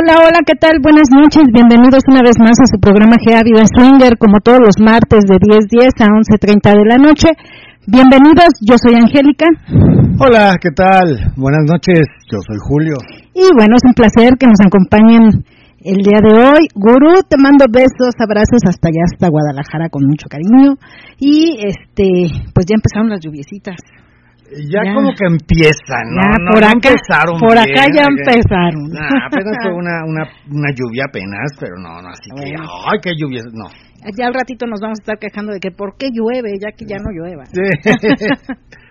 Hola, hola, ¿qué tal? Buenas noches, bienvenidos una vez más a su programa GA Vida Swinger, como todos los martes de 10.10 a 11.30 de la noche. Bienvenidos, yo soy Angélica. Hola, ¿qué tal? Buenas noches, yo soy Julio. Y bueno, es un placer que nos acompañen el día de hoy. Gurú, te mando besos, abrazos hasta allá, hasta Guadalajara con mucho cariño. Y este, pues ya empezaron las lluviecitas. Ya, como que empiezan, ¿no? Ya, por acá, empezaron por acá ya empezaron. apenas fue una, una, una lluvia apenas, pero no, no, así que, ay, qué lluvia, no. Ya al ratito nos vamos a estar quejando de que por qué llueve, ya que ya no llueva. Sí.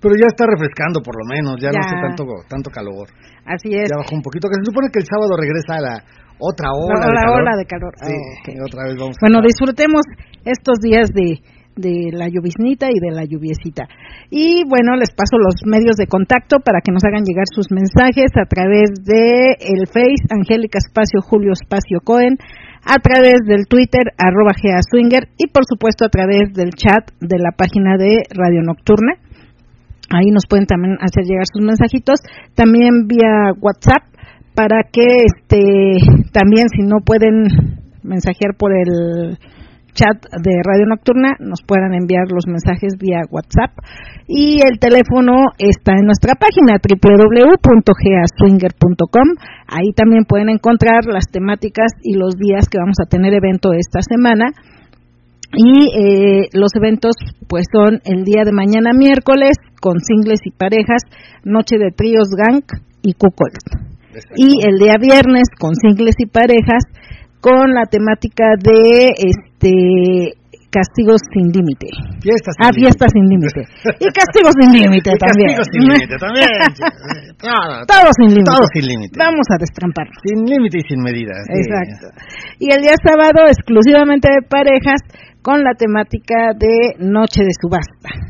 pero ya está refrescando por lo menos, ya, no hace tanto, tanto calor. Así es. Ya bajó un poquito, que se supone que el sábado regresa a la otra hora la, de calor. ola de calor. Sí, ah, otra vez vamos Bueno, disfrutemos estos días de de la lluviznita y de la lluviecita. Y bueno, les paso los medios de contacto para que nos hagan llegar sus mensajes a través de el Face Angélica Espacio Julio Espacio Cohen, a través del Twitter arroba Gea Swinger y por supuesto a través del chat de la página de Radio Nocturna. Ahí nos pueden también hacer llegar sus mensajitos, también vía WhatsApp para que este también si no pueden mensajear por el chat de Radio Nocturna nos puedan enviar los mensajes vía WhatsApp y el teléfono está en nuestra página www.gaswinger.com. Ahí también pueden encontrar las temáticas y los días que vamos a tener evento esta semana. Y eh, los eventos pues son el día de mañana miércoles con singles y parejas, noche de tríos gang y cuckold. Y el día viernes con singles y parejas con la temática de este castigos sin límite. Fiestas sin ah, fiestas sin límite. Y castigos sin límite también. Castigos sin límite también. todo, sin límite. Todo sin límite. Vamos a destrampar. Sin límite y sin medidas. Exacto. Y el día sábado exclusivamente de parejas con la temática de Noche de Subasta.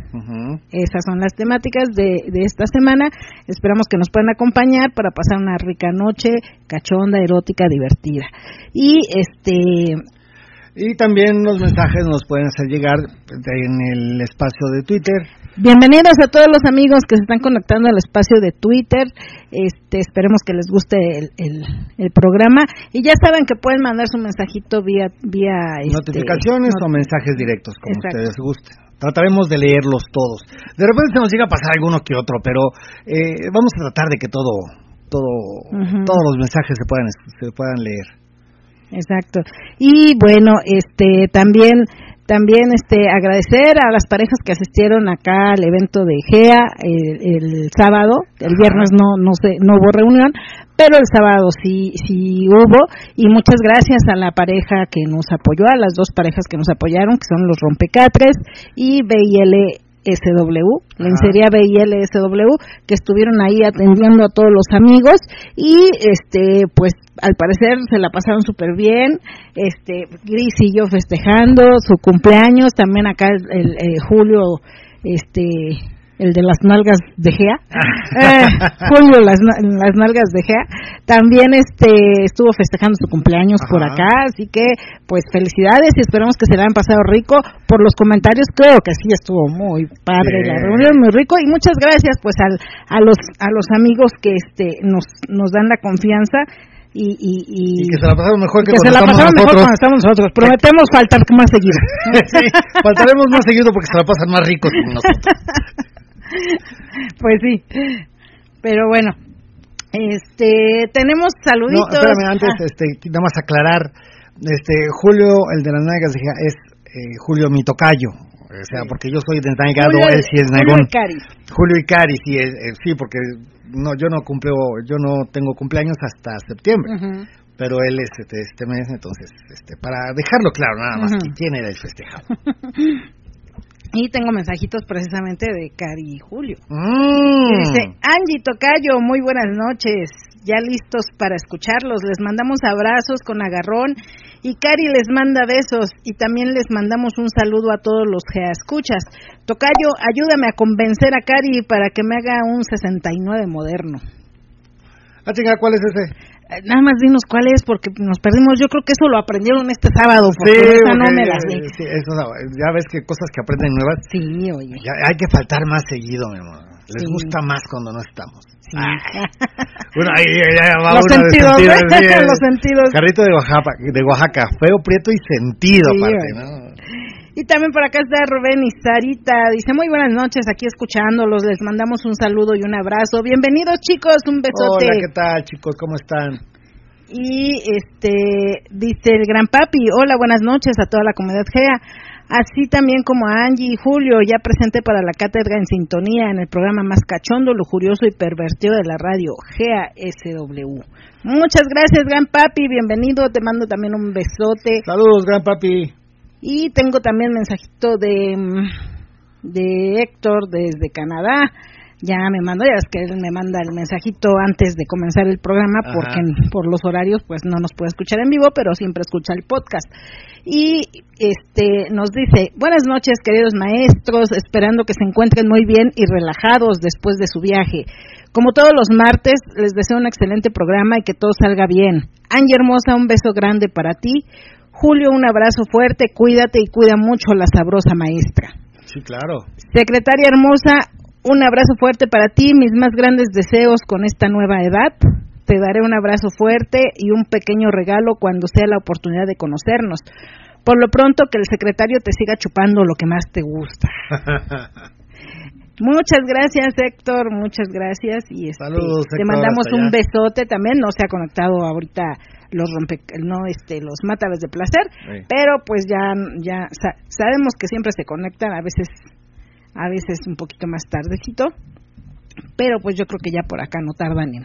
Esas son las temáticas de, de esta semana. Esperamos que nos puedan acompañar para pasar una rica noche, cachonda, erótica, divertida. Y este y también los mensajes nos pueden hacer llegar en el espacio de Twitter. Bienvenidos a todos los amigos que se están conectando al espacio de Twitter. Este, esperemos que les guste el, el, programa. Y ya saben que pueden mandar su mensajito vía... vía este, Notificaciones o mensajes directos, como ustedes gusten. Trataremos de leerlos todos. De repente se nos llega a pasar alguno que otro, pero eh, vamos a tratar de que todo, todo, todos los mensajes se puedan, se puedan leer. Exacto. Y bueno, este también también este agradecer a las parejas que asistieron acá al evento de GEA el, sábado, el viernes no no sé, no hubo reunión, pero el sábado sí sí hubo y muchas gracias a la pareja que nos apoyó, a las dos parejas que nos apoyaron, que son los Rompecatres y BIL SW, lencería BILSW, que estuvieron ahí atendiendo a todos los amigos y este pues al parecer se la pasaron súper bien, este Gris y yo festejando su cumpleaños, también acá el, eh, Julio este el de las nalgas de Gea, eh, Julio las, las nalgas de Gea, también este estuvo festejando su cumpleaños por acá, así que pues felicidades y esperamos que se la hayan pasado rico. Por los comentarios creo que sí estuvo muy padre la reunión, muy rico y muchas gracias pues al, a los a los amigos que este nos nos dan la confianza y, y, y, que se la pasaron mejor que, cuando, estamos mejor cuando estamos nosotros. Prometemos faltar más seguido. sí, faltaremos más seguido porque se la pasan más ricos que nosotros. pues sí. Pero bueno, este, tenemos saluditos. No, espérame, antes, ah. este, nada más aclarar, este, Julio, el de las nalgas, es eh, Julio mi tocayo, O sea, porque yo soy desnaigado, él sí es Julio Icari. Julio Icari, sí, sí, porque no, yo no cumplo, yo no tengo cumpleaños hasta septiembre. Pero él es este, este, mes, entonces, este, para dejarlo claro, nada más, que quién era el festejado. Y tengo mensajitos precisamente de Cari y Julio. Mm. dice, Angie Tocayo, muy buenas noches. Ya listos para escucharlos. Les mandamos abrazos con agarrón. Y Cari les manda besos. Y también les mandamos un saludo a todos los que escuchas. Tocayo, ayúdame a convencer a Cari para que me haga un 69 moderno. Ah, chinga, ¿cuál es ese? Eh, nada más dinos cuál es porque nos perdimos. Yo creo que eso lo aprendieron este sábado. Porque sí, esa no me las vi. Sí, eso, ya ves que cosas que aprenden nuevas. Sí, oye. Ya, hay que faltar más seguido, mi amor. Les gusta más cuando no estamos. Sí. bueno, ahí ya, va los sentidos, sentidos, los sentidos. Carrito de Oaxaca, de Oaxaca, feo, prieto y sentido aparte, ¿no? Y también por acá está Rubén y Sarita. Dice, muy buenas noches, aquí escuchándolos. Les mandamos un saludo y un abrazo. Bienvenidos, chicos, un besote. Hola, ¿qué tal, chicos? ¿Cómo están? Y este dice el gran papi, hola, buenas noches a toda la comunidad GEA. Así también como a Angie y Julio, ya presente para la cátedra en sintonía en el programa más cachondo, lujurioso y pervertido de la radio, GEA SW. Muchas gracias, gran papi, bienvenido, te mando también un besote. Saludos, gran papi. Y tengo también mensajito de, de Héctor desde Canadá. Ya me mandó, ya es que él me manda el mensajito antes de comenzar el programa porque por los horarios pues no nos puede escuchar en vivo, pero siempre escucha el podcast. Y este nos dice, "Buenas noches, queridos maestros, esperando que se encuentren muy bien y relajados después de su viaje. Como todos los martes, les deseo un excelente programa y que todo salga bien. Angie hermosa, un beso grande para ti. Julio, un abrazo fuerte, cuídate y cuida mucho a la sabrosa maestra. Sí, claro. Secretaria hermosa, un abrazo fuerte para ti, mis más grandes deseos con esta nueva edad. Te daré un abrazo fuerte y un pequeño regalo cuando sea la oportunidad de conocernos. Por lo pronto, que el secretario te siga chupando lo que más te gusta. Muchas gracias, Héctor. Muchas gracias. Y este, Saludos, te mandamos un besote también. No se ha conectado ahorita los rompe no este los mataves de placer pero pues ya ya sabemos que siempre se conectan a veces a veces un poquito más tardecito pero pues yo creo que ya por acá no tardan en,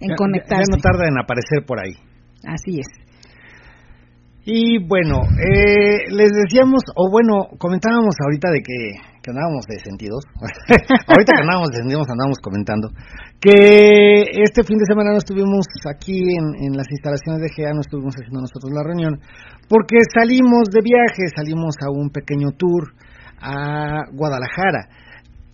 en conectarse ya no tarda en aparecer por ahí. Así es. Y bueno eh, les decíamos o bueno comentábamos ahorita de que que andábamos de sentidos, ahorita que andábamos de sentidos andábamos comentando, que este fin de semana no estuvimos aquí en, en las instalaciones de GEA, no estuvimos haciendo nosotros la reunión, porque salimos de viaje, salimos a un pequeño tour a Guadalajara.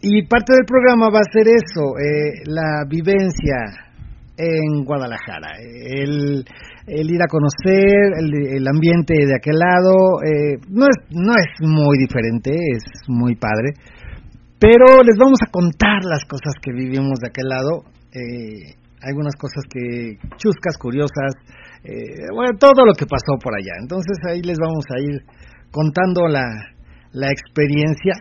Y parte del programa va a ser eso, eh, la vivencia en Guadalajara. El, el ir a conocer el, ambiente de aquel lado eh, no es no es muy diferente es muy padre. Pero les vamos a contar las cosas que vivimos de aquel lado eh, algunas cosas que chuscas curiosas eh, bueno todo lo que pasó por allá. Entonces ahí les vamos a ir contando la la experiencia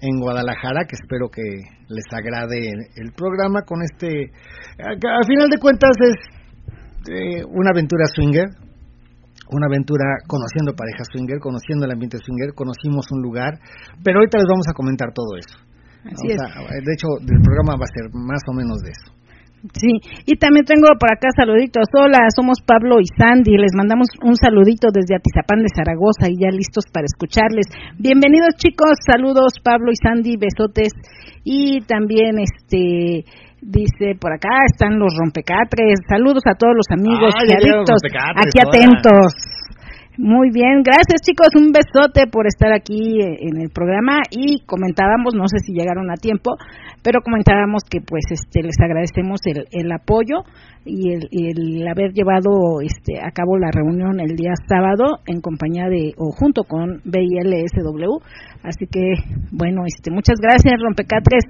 en Guadalajara que espero que les agrade el programa con este a final de cuentas es eh, una aventura swinger, una aventura conociendo parejas swinger, conociendo el ambiente swinger, conocimos un lugar, pero ahorita les vamos a comentar todo eso. De hecho, el programa va a ser más o menos de eso. Sí, y también tengo por acá saluditos. Hola, somos Pablo y Sandy. Les mandamos un saludito desde Atizapán de Zaragoza y ya listos para escucharles. Bienvenidos chicos, saludos Pablo y Sandy, besotes. Y también este Dice, por acá están los rompecatres. Saludos a todos los amigos y adictos. Aquí atentos. Muy bien, gracias chicos, un besote por estar aquí en el programa y comentábamos, no sé si llegaron a tiempo, pero comentábamos que pues este les agradecemos el, el apoyo y el, el, haber llevado este a cabo la reunión el día sábado en compañía de o junto con BILSW, así que bueno, este muchas gracias Rompecatres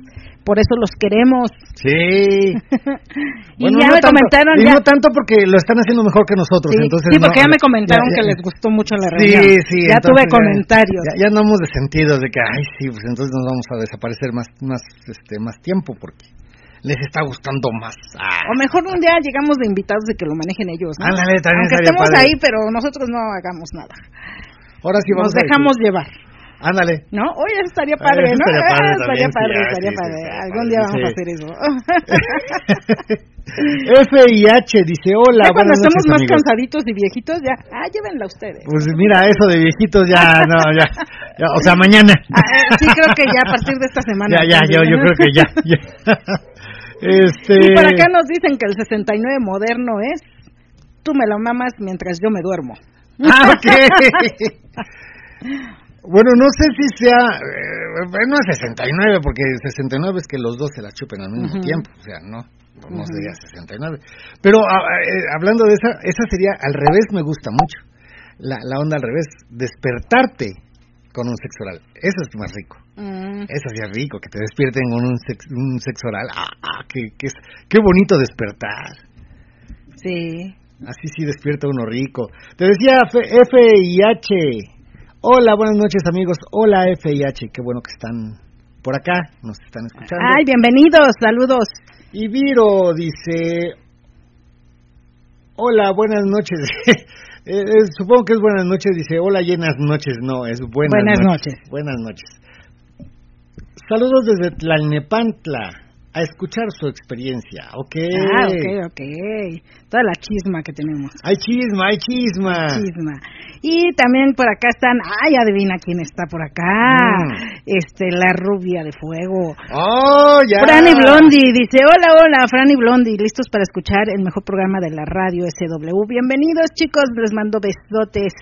por eso los queremos. Sí. y ya me comentaron. ya... no tanto porque lo están haciendo mejor que nosotros. Sí, entonces sí porque ya me comentaron que les gustó mucho la reunión. Sí, sí. Ya tuve comentarios. Ya, andamos de sentido de que, ay, sí, pues entonces nos vamos a desaparecer más, más, este, más tiempo porque les está gustando más. O mejor un día llegamos de invitados de que lo manejen ellos, ¿no? también Aunque estemos ahí, pero nosotros no hagamos nada. Ahora sí vamos Nos dejamos llevar. Ándale. ¿No? Oye, eso estaría padre, ¿no? Estaría padre, estaría padre, estaría padre. Algún día vamos a hacer eso. F y H dice, hola, cuando estamos más cansaditos y viejitos, ya, ah, llévenla ustedes. Pues mira, eso de viejitos ya, no, ya, o sea, mañana. Ah, eh, sí, creo que ya a partir de esta semana. Ya, ya, yo, yo creo que ya. ya. Este... Y por acá nos dicen que el 69 moderno es, tú me lo mamas mientras yo me duermo. Ah, ok. Bueno, no sé si sea, eh, bueno, 69, porque 69 es que los dos se la chupen al mismo tiempo, o sea, no, no sería 69. Pero ah, eh, hablando de esa, esa sería al revés, me gusta mucho. La, la onda al revés, despertarte con un sexo oral, eso es más rico. Mm. Eso sí es rico, que te despierten con un, un sexo oral, ah, ah qué, qué, qué bonito despertar. Sí. Así sí despierta uno rico. Te decía F, F y H Hola, buenas noches amigos. Hola FIH, qué bueno que están por acá, nos están escuchando. Ay, bienvenidos, saludos. Y Viro dice, hola, buenas noches. Eh, eh, supongo que es buenas noches, dice, hola, llenas noches. No, es buenas, buenas noches. noches. Buenas noches. Saludos desde Tlalnepantla a escuchar su experiencia, ¿ok? Ah, ok, ok. Toda la chisma que tenemos. Hay chisma, hay chisma. Chisma. Y también por acá están, ay, adivina quién está por acá. Mm. Este, la rubia de fuego. Oh, ya. Franny Blondie dice, hola, hola, Franny Blondie, listos para escuchar el mejor programa de la radio SW. Bienvenidos, chicos, les mando besotes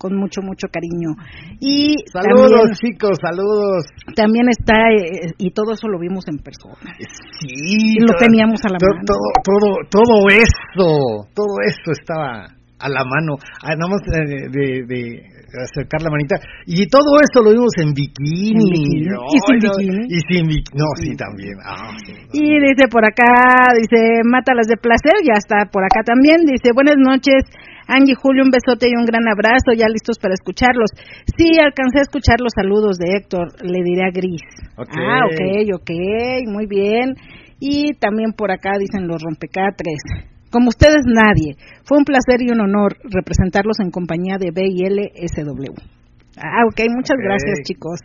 con mucho, mucho cariño. Y saludos, chicos, saludos. También está, eh, y todo eso lo vimos en persona. Sí. lo teníamos a la mano. Todo, todo, todo eso, todo eso estaba a la mano. Ah, nada más de, de, acercar la manita. Y todo eso lo vimos en bikini. y sin bikini. Y sin bikini. No, sí, también. Ah, y dice por acá, dice, mátalas de placer, ya está por acá también. Dice, buenas noches. Angie Julio, un besote y un gran abrazo, ya listos para escucharlos. Sí, alcancé a escuchar los saludos de Héctor, le diré a Gris. Ah, ok, ok, muy bien. Y también por acá dicen los rompecatres. Como ustedes nadie, fue un placer y un honor representarlos en compañía de BILSW. Ah, ok, muchas gracias chicos.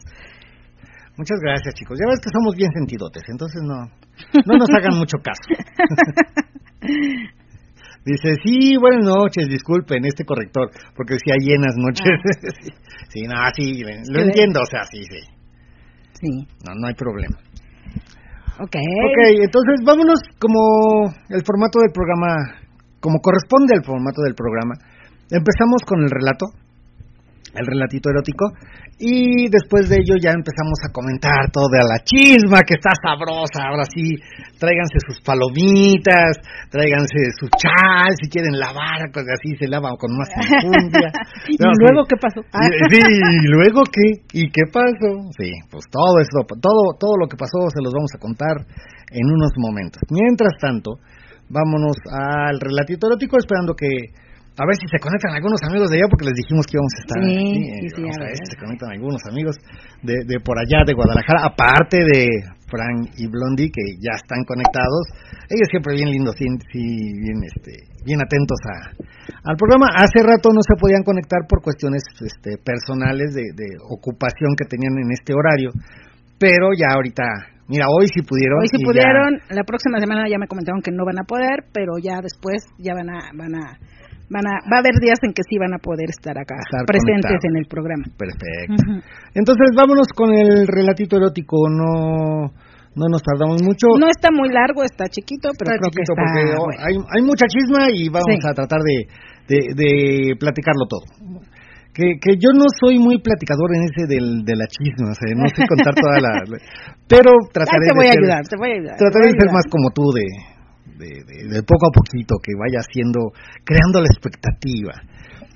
Muchas gracias chicos. Ya ves que somos bien sentidotes, entonces no, no nos hagan mucho caso. Dice, sí, buenas noches, disculpen este corrector, porque decía llenas noches. Ah. sí, no, sí, lo entiendo, o sea, sí, sí. Sí. No, no hay problema. Ok. Ok, entonces vámonos como el formato del programa, como corresponde al formato del programa. Empezamos con el relato, el relatito erótico, y después de ello ya empezamos a comentar todo de la chisma, que está sabrosa. Ahora sí, tráiganse sus palomitas, tráiganse su chal, si quieren lavar, pues así se lava con más enjundia. ¿Y luego qué pasó? Sí, ¿y luego qué? ¿Y qué pasó? Sí, pues todo eso, todo, todo lo que pasó se los vamos a contar en unos momentos. Mientras tanto, vámonos al relatito erótico esperando que a ver si se conectan algunos amigos de allá, porque les dijimos que íbamos a estar sí, aquí. Sí, sí, a, ver si se conectan algunos amigos de, de por allá, de Guadalajara, aparte de Frank y Blondie, que ya están conectados. Ellos siempre bien lindos, sí, bien, este, bien atentos a, al programa. Hace rato no se podían conectar por cuestiones este, personales de, de ocupación que tenían en este horario, pero ya ahorita Mira, hoy sí pudieron. Hoy sí pudieron. La próxima semana ya me comentaron que no van a poder, pero ya después ya van a van a van a, va a haber días en que sí van a poder estar acá presentes en el programa. Perfecto. Entonces vámonos con el relatito erótico, no no nos tardamos mucho. No está muy largo, está chiquito, pero creo que está porque hay, hay mucha chisma y vamos a tratar de, de, platicarlo todo. Que, que yo no soy muy platicador en ese del, de la chisma, o sea, no sé contar toda la... Pero trataré te voy a ayudar, te voy a ayudar. Trataré de ser más como tú de, de, poco a poquito, que vaya haciendo, creando la expectativa.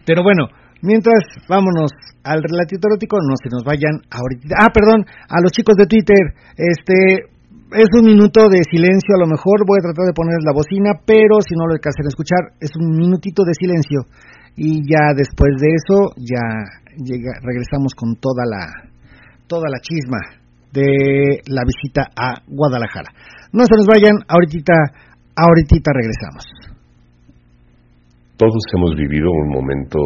Pero bueno, mientras vámonos al relatito erótico, no se nos vayan ahorita. Ah, perdón, a los chicos de Twitter, este es un minuto de silencio, a lo mejor voy a tratar de poner la bocina, pero si no lo alcanzan a escuchar, es un minutito de silencio y ya después de eso ya llega, regresamos con toda la toda la chisma de la visita a Guadalajara. No se nos vayan, ahorita Ahorita regresamos. Todos hemos vivido un momento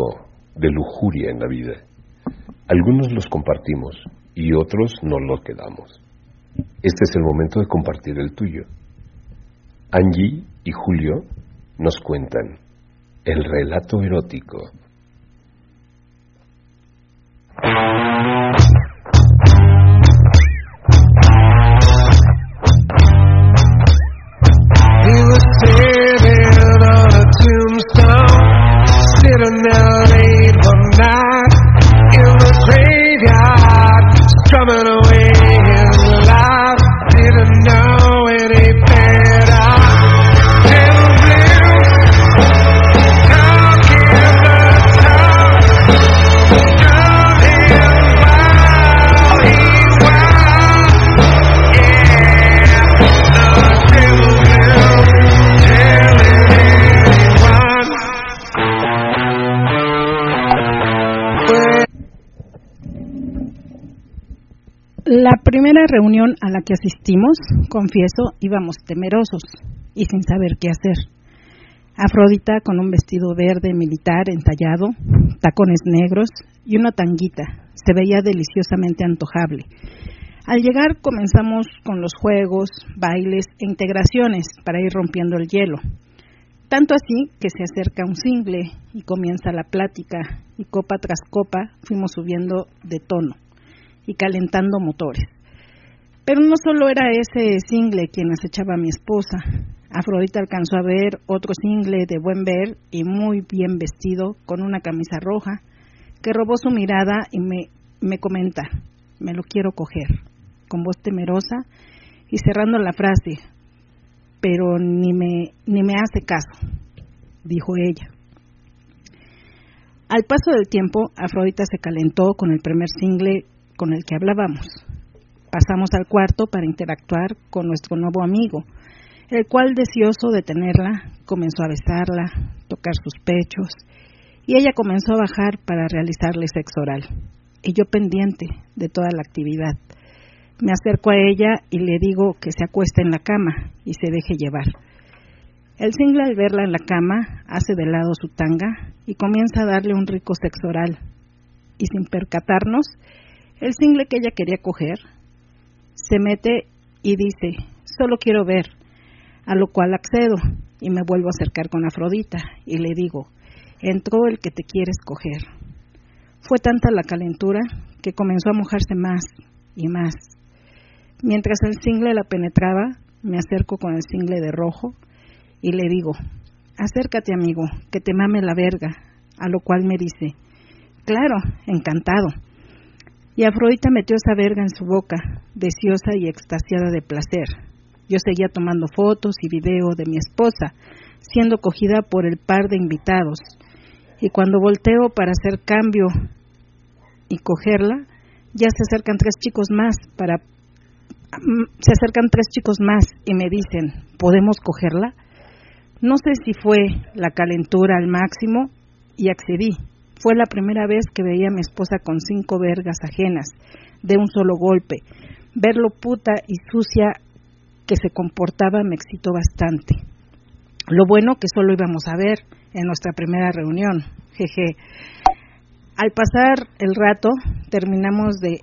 de lujuria en la vida. Algunos los compartimos y otros no los quedamos. Este es el momento de compartir el tuyo. Angie y Julio nos cuentan el relato erótico. Primera reunión a la que asistimos, confieso, íbamos temerosos y sin saber qué hacer. Afrodita con un vestido verde militar entallado, tacones negros y una tanguita. Se veía deliciosamente antojable. Al llegar comenzamos con los juegos, bailes e integraciones para ir rompiendo el hielo. Tanto así que se acerca un single y comienza la plática y copa tras copa fuimos subiendo de tono y calentando motores. Pero no solo era ese single quien acechaba a mi esposa. Afrodita alcanzó a ver otro single de buen ver y muy bien vestido, con una camisa roja, que robó su mirada y me, me comenta, me lo quiero coger, con voz temerosa y cerrando la frase, pero ni me, ni me hace caso, dijo ella. Al paso del tiempo, Afrodita se calentó con el primer single con el que hablábamos. Pasamos al cuarto para interactuar con nuestro nuevo amigo, el cual, deseoso de tenerla, comenzó a besarla, tocar sus pechos, y ella comenzó a bajar para realizarle sexo oral, y yo pendiente de toda la actividad. Me acerco a ella y le digo que se acueste en la cama y se deje llevar. El single al verla en la cama hace de lado su tanga y comienza a darle un rico sexo oral. Y sin percatarnos, el single que ella quería coger se mete y dice, solo quiero ver, a lo cual accedo y me vuelvo a acercar con Afrodita y le digo, entró el que te quieres coger. Fue tanta la calentura que comenzó a mojarse más y más. Mientras el single la penetraba, me acerco con el single de rojo y le digo, acércate amigo, que te mame la verga, a lo cual me dice, claro, encantado y Afrodita metió esa verga en su boca, deseosa y extasiada de placer. Yo seguía tomando fotos y video de mi esposa, siendo cogida por el par de invitados. Y cuando volteo para hacer cambio y cogerla, ya se acercan tres chicos más para se acercan tres chicos más y me dicen, ¿podemos cogerla? No sé si fue la calentura al máximo y accedí. Fue la primera vez que veía a mi esposa con cinco vergas ajenas, de un solo golpe. Verlo puta y sucia que se comportaba me excitó bastante. Lo bueno que solo íbamos a ver en nuestra primera reunión. Jeje. Al pasar el rato, terminamos de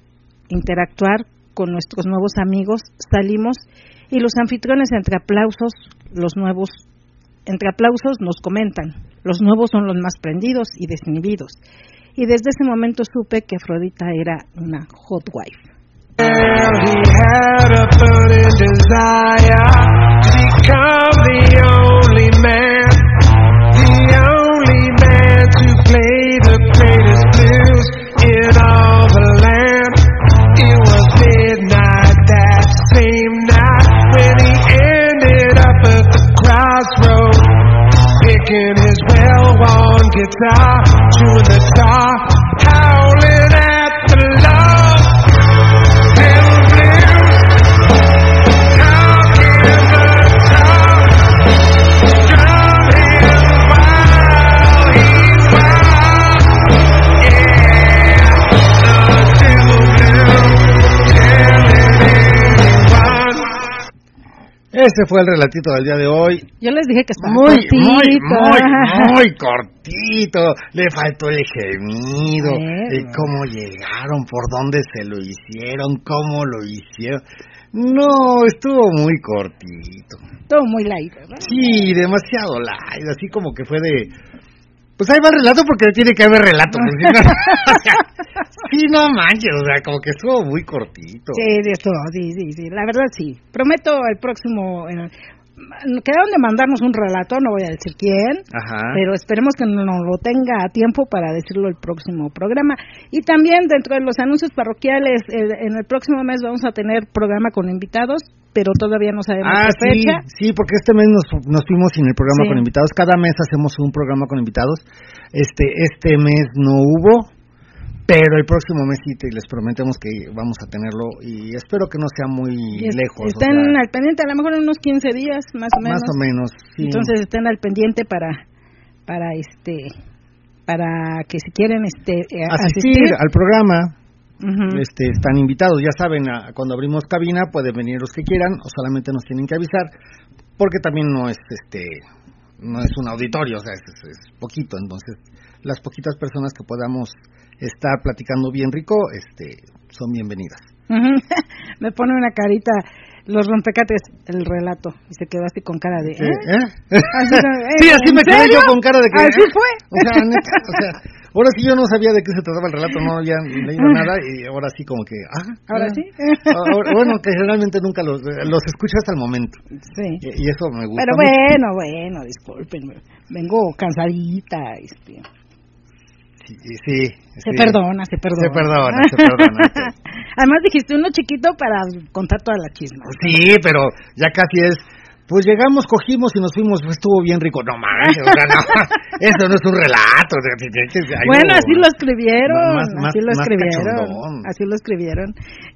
interactuar con nuestros nuevos amigos, salimos y los anfitriones entre aplausos, los nuevos entre aplausos nos comentan, los nuevos son los más prendidos y desinhibidos. Y desde ese momento supe que Afrodita era una hot wife. Guitar, chewing the tar, Ese fue el relatito del día de hoy. Yo les dije que estaba muy, cortito. Muy, muy, muy cortito. Le faltó el gemido. Y cómo llegaron, por dónde se lo hicieron, cómo lo hicieron. No, estuvo muy cortito. Estuvo muy light, ¿verdad? Sí, demasiado light. Así como que fue de pues ahí va el relato porque tiene que haber relato. Pues, sí, no manches, o sea, como que estuvo muy cortito. Sí, estuvo, sí, sí, sí, la verdad sí. Prometo el próximo... quedaron de mandarnos un relato, no voy a decir quién, pero esperemos que nos lo tenga a tiempo para decirlo el próximo programa. Y también dentro de los anuncios parroquiales, en el próximo mes vamos a tener programa con invitados pero todavía no sabemos ah, fecha. Sí, porque este mes nos, nos fuimos sin el programa con invitados. Cada mes hacemos un programa con invitados. Este este mes no hubo, pero el próximo mes sí les prometemos que vamos a tenerlo y espero que no sea muy lejos. Estén al pendiente, a lo mejor en unos 15 días más o menos. Más o menos, Entonces estén al pendiente para para este para que si quieren este eh, asistir al programa este, están invitados, ya saben, cuando abrimos cabina pueden venir los que quieran o solamente nos tienen que avisar porque también no es este no es un auditorio, o sea, es, poquito, entonces las poquitas personas que podamos estar platicando bien rico, este, son bienvenidas. Me pone una carita los rompecates, el relato, y se quedó así con cara de... ¿eh? ¿Eh? sí, así me quedé yo con cara de que... Así fue. O sea, o sea, ahora sí yo no sabía de qué se trataba el relato, no había leído nada, y ahora sí como que... Ah, ahora sí. bueno, que generalmente nunca los, los escucho hasta el momento. Sí. Y, eso me gusta Pero bueno, bueno, discúlpenme, vengo cansadita, este sí, Se perdona, se perdona. Se perdona, se perdona. Además dijiste uno chiquito para contar toda la chisma. Sí, pero ya casi es pues llegamos, cogimos y nos fuimos, pues estuvo bien rico. No mames, o sea, no, eso no es un relato. bueno, así lo escribieron, así lo escribieron, así lo escribieron.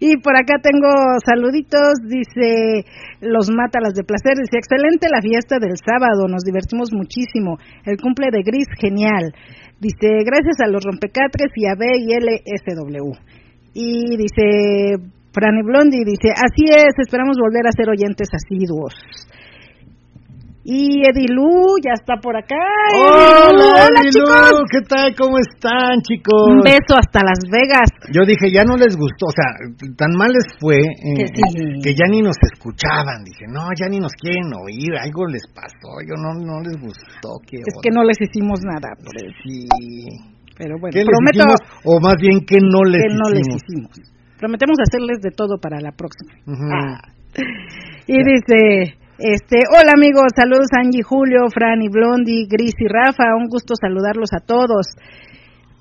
Y por acá tengo saluditos, dice, los mata las de placer, dice, excelente la fiesta del sábado, nos divertimos muchísimo, el cumple de Gris, genial. Dice, gracias a los rompecatres y a B y LSW. Y dice, Franny Blondi dice, así es, esperamos volver a ser oyentes asiduos. Y Edilu ya está por acá. Hola, hola chicos. ¿qué tal? ¿Cómo están, chicos? Un beso hasta Las Vegas. Yo dije, ya no les gustó, o sea, tan mal les fue eh, que, ya ni nos escuchaban. Dije, no, ya ni nos quieren oír, algo les pasó, yo no, no les gustó. es que no les hicimos nada por eso. Sí. Pero bueno, prometo. o más bien que no les que no les hicimos. Prometemos hacerles de todo para la próxima. Ah. Y dice este, hola amigos, saludos Angie, Julio, Fran y Blondie, Gris y Rafa, un gusto saludarlos a todos.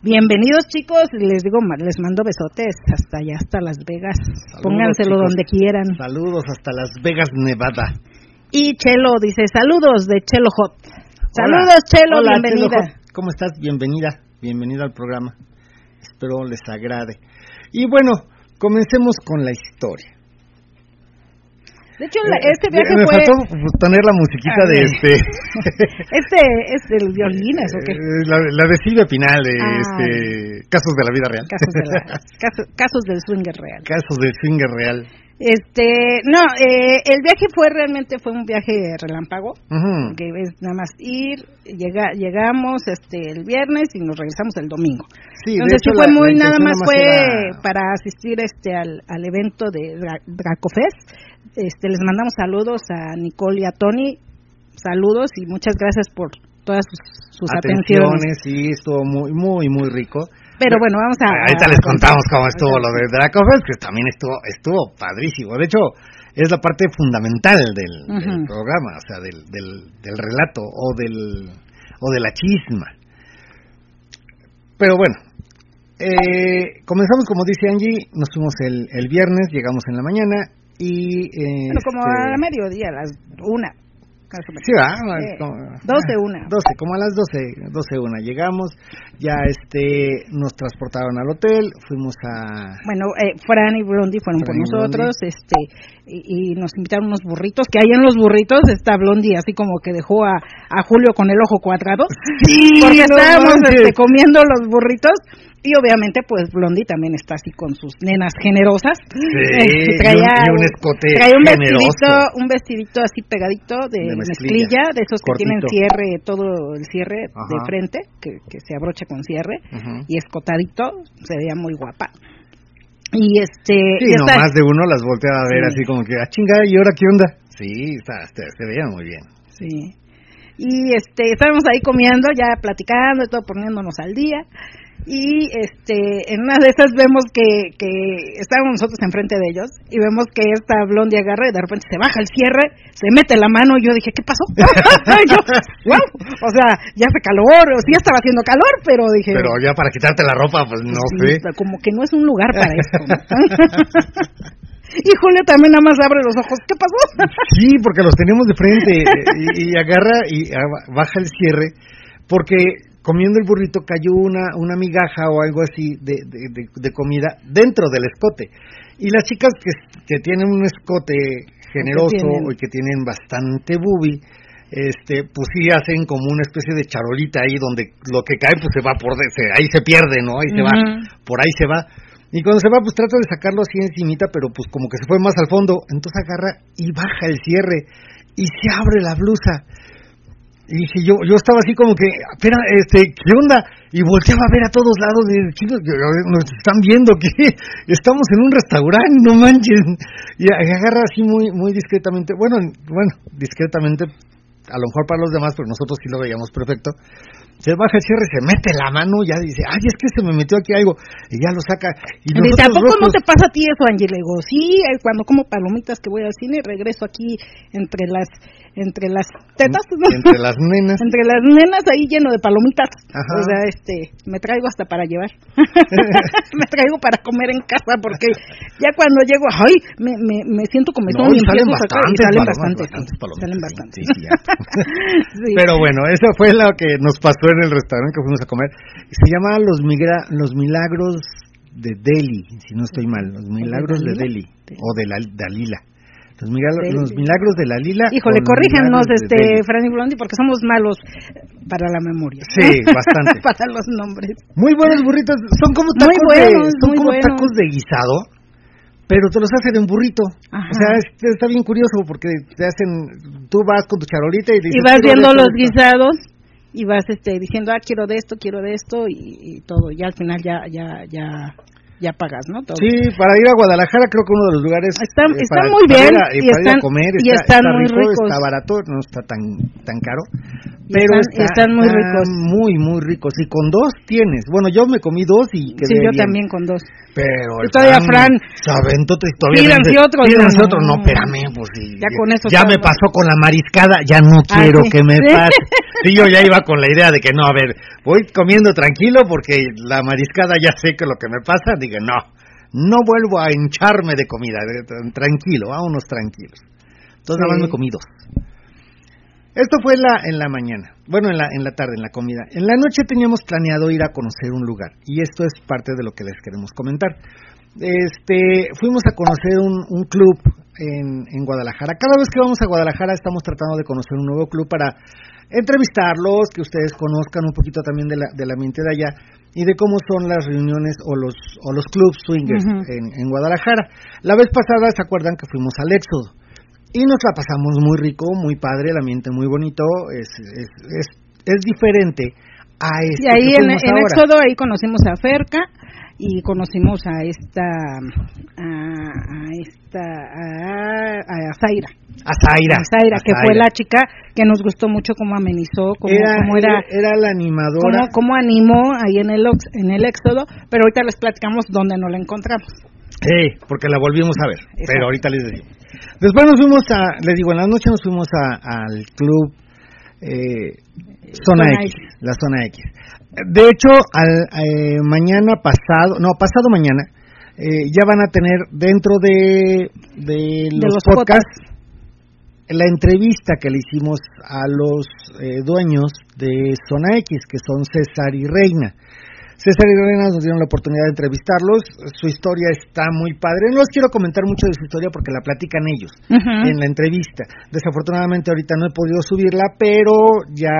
Bienvenidos chicos, les digo, les mando besotes hasta allá, hasta Las Vegas. Pónganselo donde quieran. Saludos hasta Las Vegas, Nevada. Y Chelo dice, saludos de Chelo Hot. Saludos Chelo, bienvenida. ¿Cómo estás? Bienvenida, bienvenida al programa. Espero les agrade. Y bueno, comencemos con la historia. De hecho, este viaje me fue... faltó poner la musiquita de este... este es el violín, ¿o qué? Eh, la, la de Silvia Pinal, de ah. este, Casos de la Vida Real. Casos, de la, casos, del swinger real. Casos del swinger real. Este, no, eh, el viaje fue realmente fue un viaje relámpago, que es nada más ir, llega, llegamos este el viernes y nos regresamos el domingo. Sí, Entonces sí fue muy nada más fue para asistir este al, al evento de Dracofest este, les mandamos saludos a Nicole y a Tony. Saludos y muchas gracias por todas sus, atenciones. Sí, estuvo muy, muy, muy rico. Pero bueno, vamos a... Ahorita les contamos cómo estuvo lo de Dracofest, que también estuvo, estuvo padrísimo. De hecho, es la parte fundamental del, programa, o sea, del, del, relato o del o de la chisma. Pero bueno, eh, comenzamos como dice Angie, nos fuimos el, el viernes, llegamos en la mañana, y, eh, bueno, como a este, mediodía, a las una. Sí, como, 12, una. 12, como a las 12, 12, una. Llegamos, ya este, nos transportaron al hotel, fuimos a... Bueno, eh, Fran y Blondie fueron por nosotros, este, y, nos invitaron unos burritos, que ahí en los burritos está Blondie, así como que dejó a, a Julio con el ojo cuadrado. Sí, porque estábamos este, comiendo los burritos Y obviamente, pues Blondie también está así con sus nenas generosas. Sí, traía, un, escote traía un vestidito, un vestidito así pegadito de, mezclilla. de esos que tienen cierre, todo el cierre de frente, que, se abrocha con cierre, y escotadito, se veía muy guapa. Y este. Sí, no, más de uno las volteaba a ver así como que, ah, chingada, ¿y ahora qué onda? Sí, está, se veía muy bien. Sí. Y este, estábamos ahí comiendo, ya platicando y todo, poniéndonos al día y este en una de esas vemos que, que estábamos nosotros enfrente de ellos y vemos que esta blondie agarra y de repente se baja el cierre, se mete la mano y yo dije, ¿qué pasó? wow, o sea, ya hace calor, o sí ya estaba haciendo calor, pero dije... Pero ya para quitarte la ropa, pues no sé. Como que no es un lugar para esto. Y Julio también nada más abre los ojos. ¿Qué pasó? Sí, porque los tenemos de frente y, y agarra y baja el cierre porque comiendo el burrito cayó una, una migaja o algo así de, de, comida dentro del escote. Y las chicas que, que tienen un escote generoso y que tienen bastante bubi, este, pues sí hacen como una especie de charolita ahí donde lo que cae pues se va por, se, ahí se pierde, ¿no? Ahí se va, por ahí se va. Y cuando se va, pues trata de sacarlo así encimita, pero pues como que se fue más al fondo. Entonces agarra y baja el cierre y se abre la blusa. Y dije, yo, yo estaba así como que, espera, este, ¿qué onda? Y volteaba a ver a todos lados, de, chicos, nos están viendo que estamos en un restaurante, no manches. Y agarra así muy, muy discretamente, bueno, bueno, discretamente, a lo mejor para los demás, pero nosotros sí lo veíamos perfecto se baja el cierre, se mete la mano, ya dice, ay, es que se me metió aquí algo, y ya lo saca. Y dice, ¿a poco no te pasa a ti eso, Ángel? Le digo, sí, eh, cuando como palomitas que voy al cine, regreso aquí entre las entre las tetas, Entre las nenas. entre las nenas ahí lleno de palomitas. O sea, este, me traigo hasta para llevar. me traigo para comer en casa porque ya cuando llego, ay, me, me, me siento como no, y salen bastante, salen bastante, salen bastante. Pero bueno, eso fue lo que nos pasó en el restaurante que fuimos a comer. Se llama Los, Migra los Milagros de Delhi, si no estoy mal, Los Milagros de, Delhi, o de la Dalila. Los, milagros, de la lila. Híjole, corríjanos, este, Franny Blondi, porque somos malos para la memoria. Sí, bastante. para los nombres. Muy buenos burritos. Son como tacos, de, son como tacos de guisado, pero te los hacen en burrito. O sea, está bien curioso porque te hacen, tú vas con tu charolita y dices, Y vas viendo los guisados y vas este diciendo ah quiero de esto quiero de esto y, todo y al final ya ya ya ya pagas, ¿no? Sí, para ir a Guadalajara creo que uno de los lugares están, eh, están muy bien y, están, comer, y están muy ricos. está barato, no está tan tan caro pero están, muy ricos. Muy, muy ricos. Y con dos tienes. Bueno, yo me comí dos y quedé Sí, yo también con dos. Pero el todavía Fran, se aventó todavía. Pídanse otro. Pídanse otro. No, espérame, pues Ya con eso. Ya me pasó con la mariscada, ya no ah, quiero que me pase. Sí, yo ya iba con la idea de que no, a ver, voy comiendo tranquilo porque la mariscada ya sé que lo que me pasa. Dije, no, no vuelvo a hincharme de comida. Tranquilo, vámonos tranquilos. Entonces nada más me comí dos. Esto fue en la, en la mañana, bueno, en la, en la tarde, en la comida. En la noche teníamos planeado ir a conocer un lugar y esto es parte de lo que les queremos comentar. Este, fuimos a conocer un, un club en, en, Guadalajara. Cada vez que vamos a Guadalajara estamos tratando de conocer un nuevo club para entrevistarlos, que ustedes conozcan un poquito también de la, de la mente de allá y de cómo son las reuniones o los, o los clubs swingers en, en Guadalajara. La vez pasada, ¿se acuerdan que fuimos al Éxodo? y nos la pasamos muy rico, muy padre, el ambiente muy bonito, es, es, es, es diferente a este Y ahí en, en Éxodo ahí conocimos a Ferca y conocimos a esta a, a esta a, a Zaira. A Zaira. A Zaira, que fue la chica que nos gustó mucho cómo amenizó, cómo era, era, era, la animadora. Cómo, cómo, animó ahí en el, en el Éxodo, pero ahorita les platicamos dónde nos la encontramos. Sí, porque la volvimos a ver, pero ahorita les digo. Después nos fuimos a, les digo, en la noche nos fuimos al club eh, Zona, X, la Zona X. De hecho, al, eh, mañana pasado, no, pasado mañana, eh, ya van a tener dentro de, de los, podcasts la entrevista que le hicimos a los dueños de Zona X, que son César y Reina. César y Lorena nos dieron la oportunidad de entrevistarlos. Su historia está muy padre. No les quiero comentar mucho de su historia porque la platican ellos en la entrevista. Desafortunadamente ahorita no he podido subirla, pero ya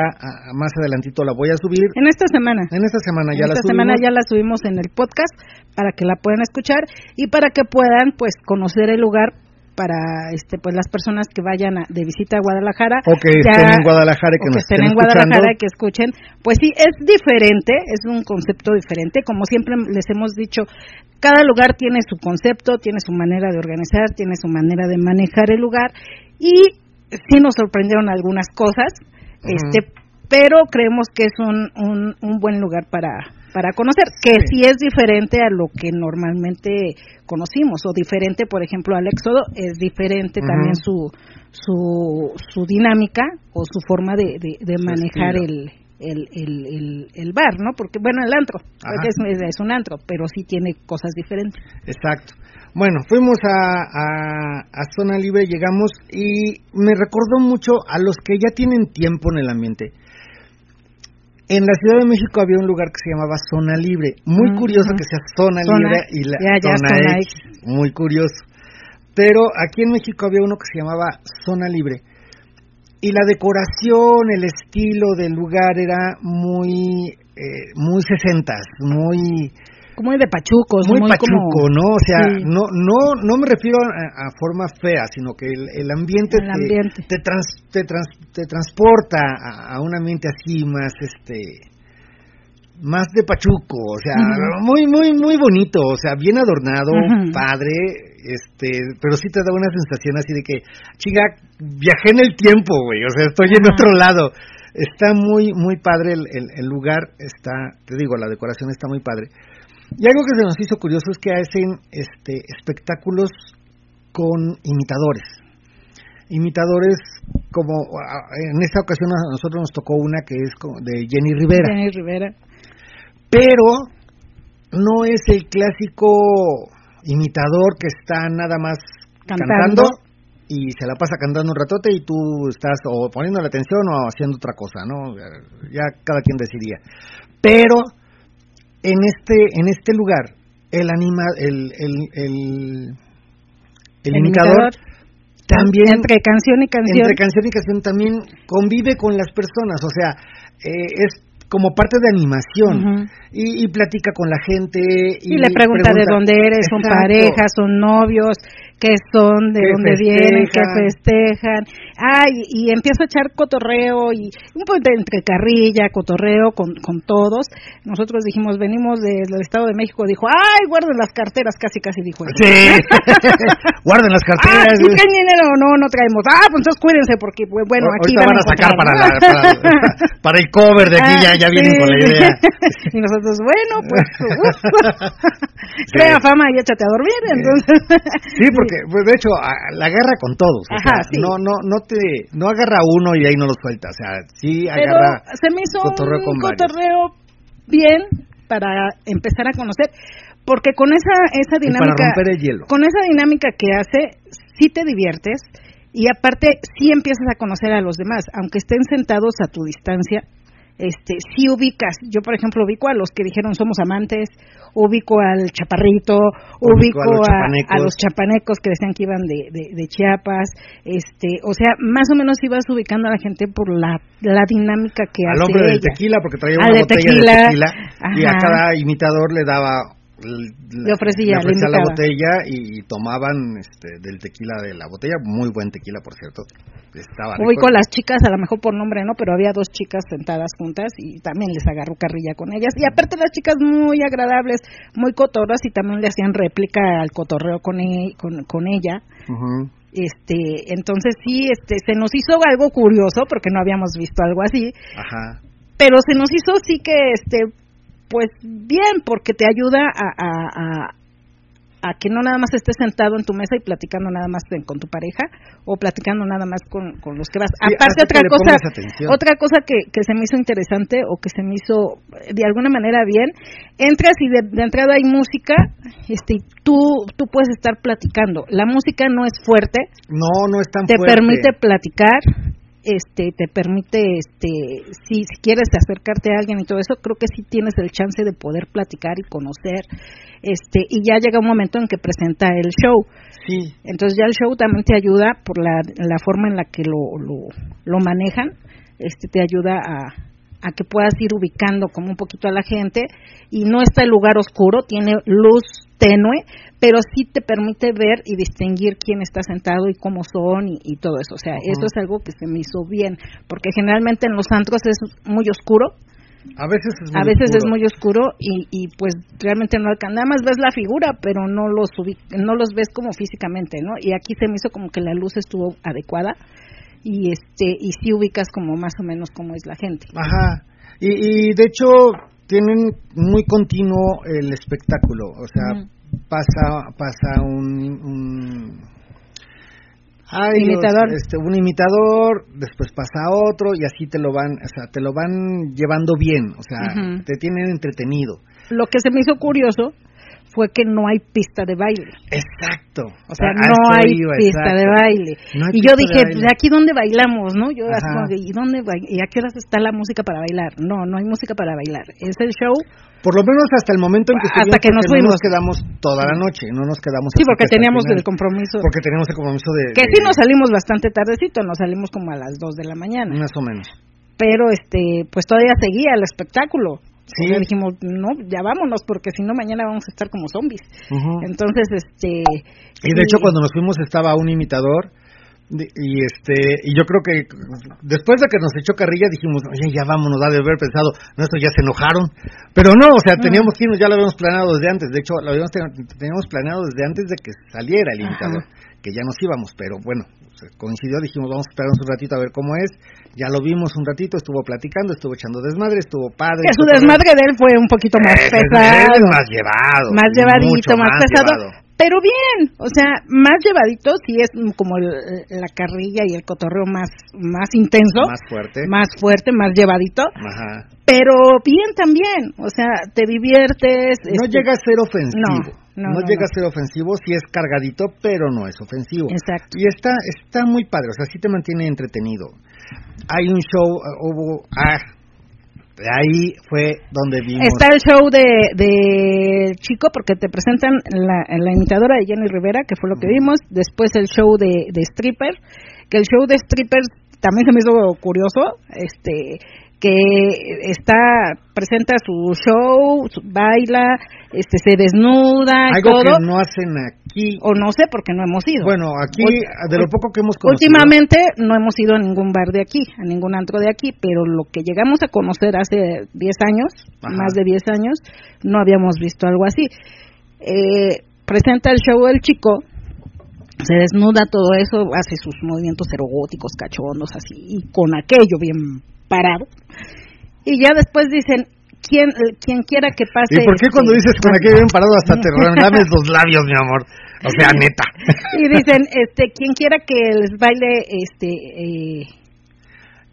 más adelantito la voy a subir. En esta semana. En esta semana ya la subimos. semana ya la subimos en el podcast para que la puedan escuchar y para que puedan pues conocer el lugar para este pues las personas que vayan de visita a Guadalajara o que estén en Guadalajara que, estén, en Guadalajara que escuchen. Pues sí es diferente es un concepto diferente. Como siempre les hemos dicho cada lugar tiene su concepto tiene su manera de organizar tiene su manera de manejar el lugar. Y sí nos sorprendieron algunas cosas este pero creemos que es un, un, un buen lugar para para conocer, que sí. es diferente a lo que normalmente conocimos, o diferente, por ejemplo, al éxodo, es diferente también su, su, su dinámica o su forma de, de, manejar el, el, el, el, bar, ¿no? Porque, bueno, el antro, es, es, un antro, pero sí tiene cosas diferentes. Exacto. Bueno, fuimos a, a, a, Zona Libre, llegamos y me recordó mucho a los que ya tienen tiempo en el ambiente en la Ciudad de México había un lugar que se llamaba Zona Libre. Muy curioso que sea Zona, Libre y la Zona, X. Muy curioso. Pero aquí en México había uno que se llamaba Zona Libre. Y la decoración, el estilo del lugar era muy, eh, muy sesentas, muy como de pachucos, muy, pachuco, ¿no? O sea, no no no me refiero a, forma fea, sino que el, ambiente, te, Te, trans, te, transporta a, un ambiente así más este más de pachuco, o sea, muy muy muy bonito, o sea, bien adornado, padre, este, pero sí te da una sensación así de que, chinga, viajé en el tiempo, güey, o sea, estoy en otro lado. Está muy muy padre el, el lugar, está, te digo, la decoración está muy padre. Y algo que se nos hizo curioso es que hacen este, espectáculos con imitadores. Imitadores como en esta ocasión a nosotros nos tocó una que es de Jenny Rivera. Jenny Rivera. Pero no es el clásico imitador que está nada más cantando. y se la pasa cantando un ratote y tú estás o poniendo la atención o haciendo otra cosa, ¿no? Ya cada quien decidiría. Pero en este en este lugar el anima el el, el, el, imitador, también entre canción y canción. entre canción y canción también convive con las personas o sea eh, es como parte de animación y, platica con la gente y, le pregunta, de dónde eres son parejas son novios qué son, de dónde vienen, qué festejan. Ay, y empiezo a echar cotorreo y un poco entre carrilla, cotorreo con, con todos. Nosotros dijimos, venimos del Estado de México, dijo, ay, guarden las carteras, casi, casi dijo. Sí, guarden las carteras. Ah, ¿qué dinero? No, no traemos. Ah, pues entonces cuídense porque, pues, bueno, aquí van, a sacar para, para, el cover de aquí, ya, ya vienen con la idea. y nosotros, bueno, pues, crea fama y échate a dormir, entonces. sí, porque pues de hecho, la agarra con todos. No, no, no te, no agarra uno y ahí no lo suelta. O sea, sí agarra. Pero se me hizo un cotorreo bien para empezar a conocer, porque con esa, esa dinámica. para romper el hielo. Con esa dinámica que hace, sí te diviertes. Y aparte, sí empiezas a conocer a los demás, aunque estén sentados a tu distancia, este, sí ubicas, yo por ejemplo ubico a los que dijeron somos amantes, ubico al chaparrito, ubico, a, los chapanecos. que decían que iban de, de, Chiapas, este, o sea, más o menos ibas ubicando a la gente por la, la dinámica que al hace hombre del tequila, porque traía una botella de tequila. y a cada imitador le daba le ofrecía, la botella y, tomaban este, del tequila de la botella, muy buen tequila por cierto. Estaba con las chicas, a lo mejor por nombre no, pero había dos chicas sentadas juntas y también les agarró carrilla con ellas. Y aparte las chicas muy agradables, muy cotorras y también le hacían réplica al cotorreo con, e, con, ella. Este, entonces sí, este, se nos hizo algo curioso porque no habíamos visto algo así. Ajá. Pero se nos hizo sí que este pues bien, porque te ayuda a, a, que no nada más estés sentado en tu mesa y platicando nada más con tu pareja o platicando nada más con, con los que vas. Aparte otra cosa, otra cosa que, que se me hizo interesante o que se me hizo de alguna manera bien, entras y de, entrada hay música, este, tú tú puedes estar platicando. La música no es fuerte. No, no es tan te fuerte. permite platicar este te permite este si, si quieres acercarte a alguien y todo eso creo que sí tienes el chance de poder platicar y conocer este y ya llega un momento en que presenta el show. Sí. Entonces ya el show también te ayuda por la, la forma en la que lo, lo, lo manejan este te ayuda a a que puedas ir ubicando como un poquito a la gente y no está el lugar oscuro, tiene luz tenue, pero sí te permite ver y distinguir quién está sentado y cómo son y, todo eso. O sea, eso es algo que se me hizo bien, porque generalmente en los antros es muy oscuro. A veces es muy a veces oscuro. es muy oscuro y, y pues realmente no alcanza. Nada más ves la figura, pero no los no los ves como físicamente, ¿no? Y aquí se me hizo como que la luz estuvo adecuada y este y si ubicas como más o menos cómo es la gente. Ajá. Y, y de hecho tienen muy continuo el espectáculo, o sea, uh -huh. Pasa pasa un, un imitador. Este, un imitador, después pasa otro y así te lo van, o sea, te lo van llevando bien, o sea, uh -huh. te tienen entretenido. Lo que se me hizo curioso fue que no hay pista de baile. Exacto. O sea, no hay iba, pista de baile. Y yo dije, ¿de aquí dónde bailamos, no? Yo así como, ¿y dónde ¿Y a qué horas está la música para bailar? No, no hay música para bailar. Es el show. Por lo menos hasta el momento en que hasta que nos fuimos. No nos quedamos toda la noche, no nos quedamos Sí, porque teníamos el compromiso. Porque teníamos el compromiso de Que de... sí nos salimos bastante tardecito, nos salimos como a las 2 de la mañana. Más o menos. Pero este, pues todavía seguía el espectáculo. Sí. Y dijimos, no, ya vámonos, porque si no, mañana vamos a estar como zombies. Uh -huh. Entonces, este. Y de y... hecho, cuando nos fuimos estaba un imitador. Y este y yo creo que después de que nos echó carrilla dijimos, oye, ya vámonos, ha de haber pensado, nuestros ya se enojaron. Pero no, o sea, teníamos que irnos, ya lo habíamos planeado desde antes. De hecho, lo habíamos teníamos planeado desde antes de que saliera el imitador, Ajá. Que ya nos íbamos. Pero bueno, coincidió, dijimos, vamos a esperarnos un ratito a ver cómo es. Ya lo vimos un ratito, estuvo platicando, estuvo echando desmadre, estuvo padre. Que su desmadre de él fue un poquito más es, pesado. Es más llevado. Más llevadito, más, más pesado. Llevado. Pero bien, o sea, más llevadito, sí es como el, la carrilla y el cotorreo más, más intenso. Más fuerte. Más fuerte, más llevadito. Ajá. Pero bien también, o sea, te diviertes. No este... llega a ser ofensivo. No, no, no, llega no. a ser ofensivo, sí es cargadito, pero no es ofensivo. Exacto. Y está, está muy padre, o sea, sí te mantiene entretenido. Hay un show, hubo, ah, ahí fue donde vimos. Está el show de, de Chico, porque te presentan la, la imitadora de Jenny Rivera, que fue lo que vimos. Después el show de, de Stripper, que el show de Stripper también se me hizo curioso. Este que está presenta su show, su, baila, este se desnuda Algo todo. que no hacen aquí. O no sé porque no hemos ido. Bueno, aquí de lo poco que hemos conocido. Últimamente no hemos ido a ningún bar de aquí, a ningún antro de aquí, pero lo que llegamos a conocer hace 10 años, Ajá. más de 10 años, no habíamos visto algo así. Eh, presenta el show del chico, se desnuda todo eso, hace sus movimientos erogóticos, cachondos, así, y con aquello bien parado. Y ya después dicen, quien, quien quiera que pase. ¿Y por qué cuando dices con aquello bien parado hasta te lames los labios, mi amor? O sea, neta. y dicen, este, quien quiera que les baile, este, eh,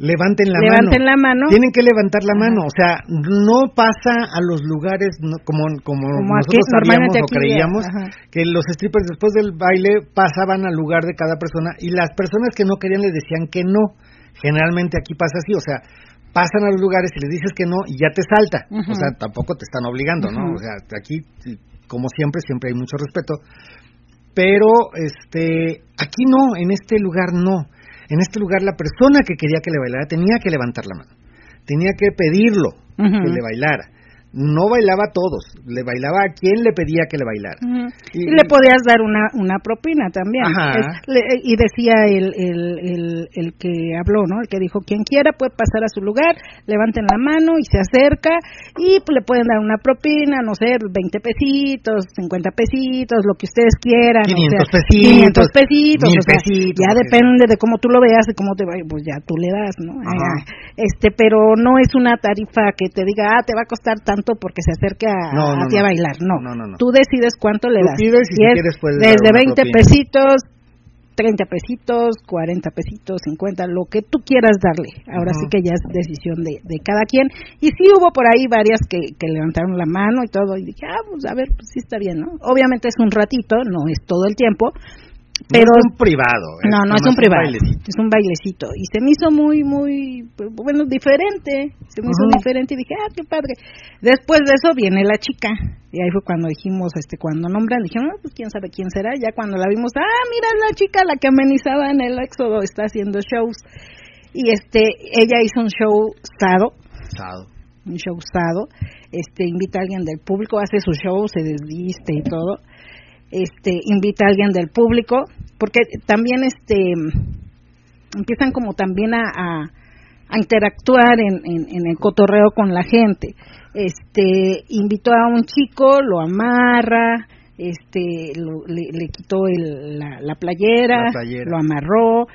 levanten la levanten mano. la mano. Tienen que levantar la mano, o sea, no pasa a los lugares no, como, como, como nosotros aquí, sabíamos o creíamos que los strippers después del baile pasaban al lugar de cada persona y las personas que no querían les decían que no. Generalmente aquí pasa así, o sea, pasan a los lugares y les dices que no y ya te salta. Uh -huh. O sea, tampoco te están obligando, uh -huh. ¿no? O sea, aquí, como siempre, siempre hay mucho respeto. Pero, este, aquí no, en este lugar no. En este lugar la persona que quería que le bailara tenía que levantar la mano. Tenía que pedirlo uh -huh. que le bailara no bailaba a todos, le bailaba a quien le pedía que le bailara. Uh -huh. y, y, le podías dar una, una propina también. Es, le, y decía el, el, el, el, que habló, ¿no? El que dijo, quien quiera puede pasar a su lugar, levanten la mano y se acerca y pues, le pueden dar una propina, no sé, 20 pesitos, 50 pesitos, lo que ustedes quieran. 500 o sea, pesitos. 500 pesitos. O sea, pesitos ya depende de cómo tú lo veas y cómo te va, pues ya tú le das, ¿no? Este, pero no es una tarifa que te diga, ah, te va a costar tanto porque se acerque a, no, no, a ti a bailar. No. no, tú decides cuánto le das. Pides y, si es quieres desde 20 propina. pesitos, 30 pesitos, 40 pesitos, 50, lo que tú quieras darle. Ahora uh -huh. sí que ya es decisión de, de, cada quien. Y sí hubo por ahí varias que, que, levantaron la mano y todo. Y dije, ah, pues a ver, pues sí está bien, ¿no? Obviamente es un ratito, no es todo el tiempo pero no es un privado. no, no es un privado. es un bailecito. Y se me hizo muy, muy, bueno, diferente. Se me hizo diferente y dije, ah, qué padre. Después de eso viene la chica. Y ahí fue cuando dijimos, este, cuando nombran, dijeron, no, pues quién sabe quién será. Ya cuando la vimos, ah, mira la chica, la que amenizaba en el éxodo, está haciendo shows. Y este, ella hizo un show sado. Sado. Un show sado. Este, invita a alguien del público, hace su show, se desviste y todo este invita a alguien del público porque también este empiezan como también a, a, interactuar en, en, el cotorreo con la gente. Este invitó a un chico lo amarra este le, quitó el, la, playera, lo amarró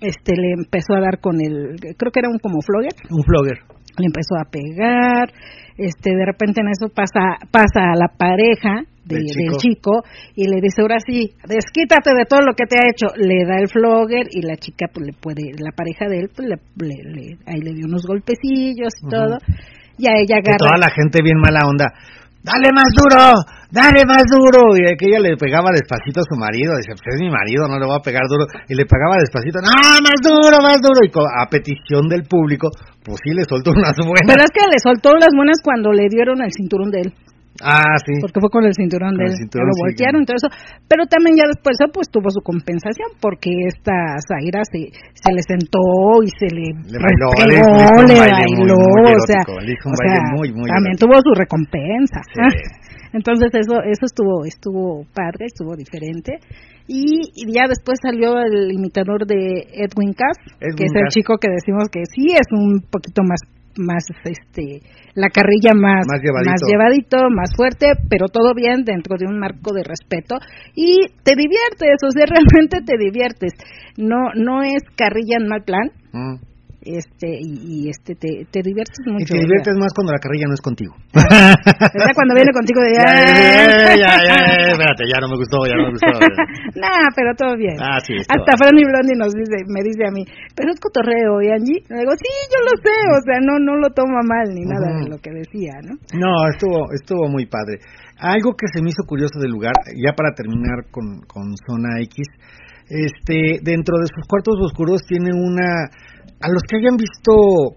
este le empezó a dar con el creo que era un como flogger. Un flogger. Le empezó a pegar este de repente en eso pasa pasa a la pareja del, chico. y le dice ahora sí desquítate de todo lo que te ha hecho le da el flogger y la chica pues le puede la pareja de él pues le, le, ahí le dio unos golpecillos y todo y a ella agarra toda la gente bien mala onda dale más duro, dale más duro. Y que ella le pegaba despacito a su marido, dice, pues es mi marido, no le voy a pegar duro. Y le pegaba despacito, no, más duro, más duro. Y a petición del público, pues sí le soltó unas buenas. Pero es que le soltó las buenas cuando le dieron el cinturón de él. Ah, sí. Porque fue con el cinturón de él. lo voltearon y todo eso. Pero también ya después pues tuvo su compensación porque esta Zaira se, se le sentó y se le, le bailó, le, bailó, o sea, también tuvo su recompensa. Entonces eso eso estuvo estuvo padre, estuvo diferente. Y, ya después salió el imitador de Edwin Cass, que es el chico que decimos que sí es un poquito más más este la carrilla más más llevadito. más llevadito, más fuerte, pero todo bien dentro de un marco de respeto y te diviertes, o sea, realmente te diviertes. No no es carrilla en mal plan. Mm este y, este te, te, diviertes mucho. Y te diviertes más cuando la carrilla no es contigo. ¿Verdad? Cuando viene contigo de ya, ya, ya, ya, espérate, ya no me gustó, ya no me gustó. nah, pero todo bien. Ah, sí, Hasta Franny Blondie nos dice, me dice a mí, pero es cotorreo, y Angie, le digo, sí, yo lo sé, o sea, no no lo toma mal ni nada de lo que decía, ¿no? No, estuvo estuvo muy padre. Algo que se me hizo curioso del lugar, ya para terminar con, con Zona X, este, dentro de sus cuartos oscuros tiene una a los que hayan visto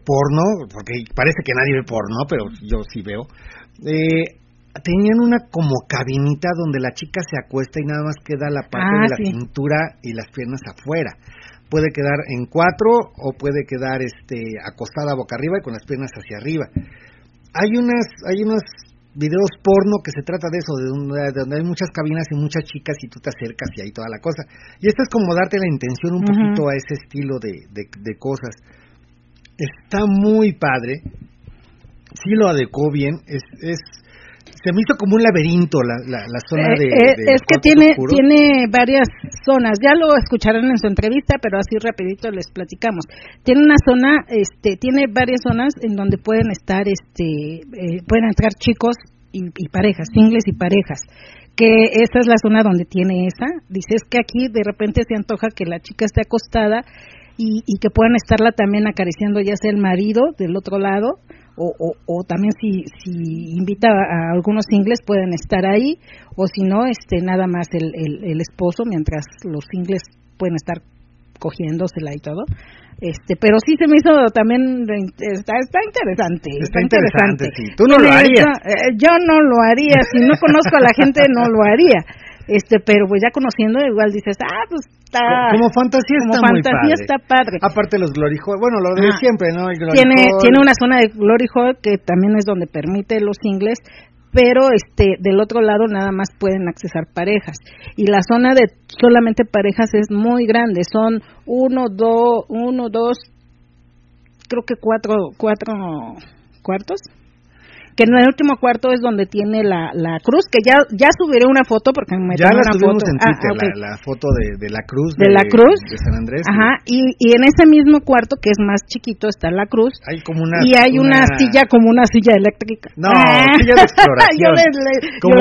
porno, porque parece que nadie ve porno, pero yo sí veo, eh, tenían una como cabinita donde la chica se acuesta y nada más queda la parte ah, de la cintura y las piernas afuera. Puede quedar en cuatro o puede quedar este acostada boca arriba y con las piernas hacia arriba. Hay unas hay unas videos porno que se trata de eso, de donde, hay muchas cabinas y muchas chicas y tú te acercas y ahí toda la cosa. Y esto es como darte la intención un poquito a ese estilo de, de, cosas. Está muy padre, sí lo adecuó bien, es, es se me hizo como un laberinto la, la, zona eh, de, eh, es que tiene tiene varias zonas. Ya lo escucharán en su entrevista pero así rapidito les platicamos. Tiene una zona este tiene varias zonas en donde pueden estar este eh, pueden entrar chicos y, parejas singles y parejas que esta es la zona donde tiene esa. Dice es que aquí de repente se antoja que la chica esté acostada y, y que puedan estarla también acariciando ya sea el marido del otro lado o, o, también si, si invita a algunos singles pueden estar ahí o si no este nada más el, el, esposo mientras los singles pueden estar cogiéndosela y todo. Este pero sí se me hizo también está está interesante está, interesante, tú no lo harías eh, yo no lo haría si no conozco a la gente no lo haría este pero pues ya conociendo igual dices ah pues está como fantasía como está fantasía muy padre. está padre aparte los glory bueno lo de siempre no tiene tiene una zona de glory hall que también es donde permite los singles pero este del otro lado nada más pueden accesar parejas. Y la zona de solamente parejas es muy grande son uno dos uno dos creo que cuatro cuatro cuartos que en el último cuarto es donde tiene la, la cruz, que ya ya subiré una foto porque me Ya la una subimos en ah, Twitter, la, foto de, la cruz de, la cruz de San Andrés. Ajá, y, y en ese mismo cuarto que es más chiquito está la cruz. Hay como una y hay una, silla como una silla eléctrica. No, ah. silla de exploración. como,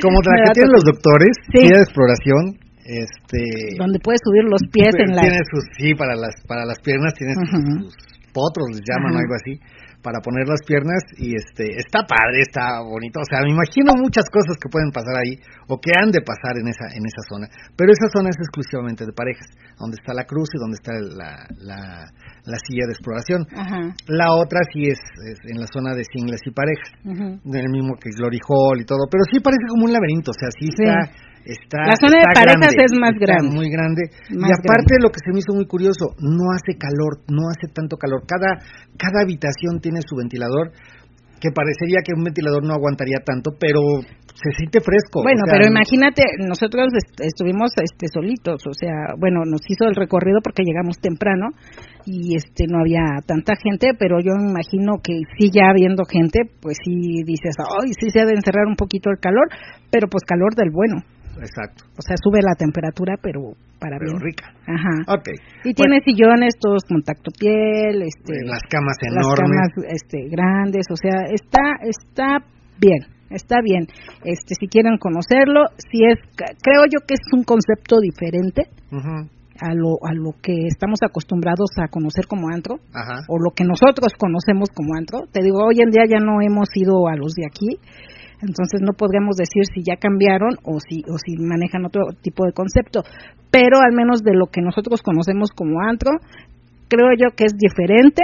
como la que tienen los doctores, silla de exploración este donde puedes subir los pies en la tiene sus sí para las para las piernas tiene sus, potros les llaman algo así para poner las piernas y este está padre, está bonito, o sea, me imagino muchas cosas que pueden pasar ahí o que han de pasar en esa en esa zona, pero esa zona es exclusivamente de parejas, donde está la cruz y donde está la, la, silla de exploración. La otra sí es, en la zona de singles y parejas, en el mismo que Glory Hall y todo, pero sí parece como un laberinto, o sea, sí está Está, la zona de parejas es más grande. Muy grande. y aparte lo que se me hizo muy curioso, no hace calor, no hace tanto calor. Cada, cada habitación tiene su ventilador, que parecería que un ventilador no aguantaría tanto, pero se siente fresco. Bueno, pero imagínate, nosotros estuvimos este solitos, o sea, bueno, nos hizo el recorrido porque llegamos temprano y este no había tanta gente, pero yo me imagino que sí ya habiendo gente, pues sí dices, "Ay, sí se ha de encerrar un poquito el calor", pero pues calor del bueno. Exacto. O sea, sube la temperatura, pero para pero rica. Ajá. Okay. Y tiene sillones todos con tacto piel, este, las camas enormes, las camas este, grandes, o sea, está está bien, está bien. Este, si quieren conocerlo, si es, creo yo que es un concepto diferente. A lo, a lo que estamos acostumbrados a conocer como antro, o lo que nosotros conocemos como antro. Te digo, hoy en día ya no hemos ido a los de aquí, entonces no podríamos decir si ya cambiaron o si o si manejan otro tipo de concepto, pero al menos de lo que nosotros conocemos como antro, creo yo que es diferente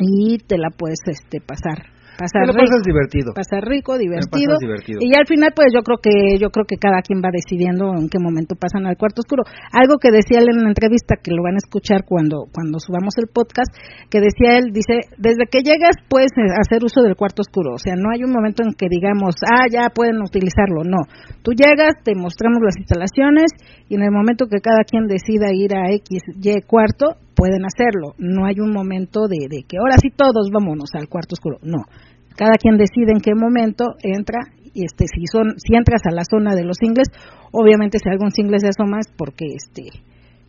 y te la puedes este pasar pasar rico, divertido. Pasar rico, divertido, Y al final, pues yo creo que yo creo que cada quien va decidiendo en qué momento pasan al cuarto oscuro. Algo que decía él en la entrevista, que lo van a escuchar cuando cuando subamos el podcast, que decía él, dice, desde que llegas puedes hacer uso del cuarto oscuro. O sea, no hay un momento en que digamos, ah, ya pueden utilizarlo. No. Tú llegas, te mostramos las instalaciones y en el momento que cada quien decida ir a X, Y cuarto, pueden hacerlo. No hay un momento de, de que ahora sí todos vámonos al cuarto oscuro. No. Cada quien decide en qué momento entra y este si son si entras a la zona de los singles, obviamente si algún single se asoma es porque este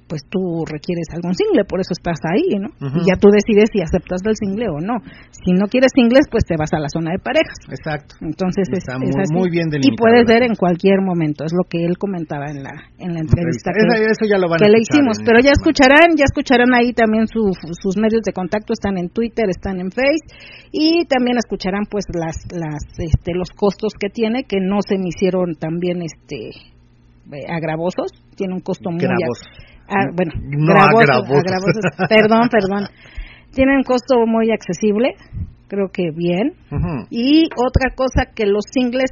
pues tú requieres algún single, por eso estás ahí, ¿no? Y ya tú decides si aceptas el single o no. Si no quieres singles, pues te vas a la zona de parejas. Exacto. Entonces es, muy, bien Y puedes ver en cualquier momento, es lo que él comentaba en la en la entrevista que, eso ya lo van que le hicimos, pero ya escucharán, ya escucharán ahí también sus medios de contacto, están en Twitter, están en Face y también escucharán pues las las este los costos que tiene que no se me hicieron también este eh, agravosos, tiene un costo muy Ah, bueno, no perdón, perdón. Tienen costo muy accesible, creo que bien. Y otra cosa que los singles,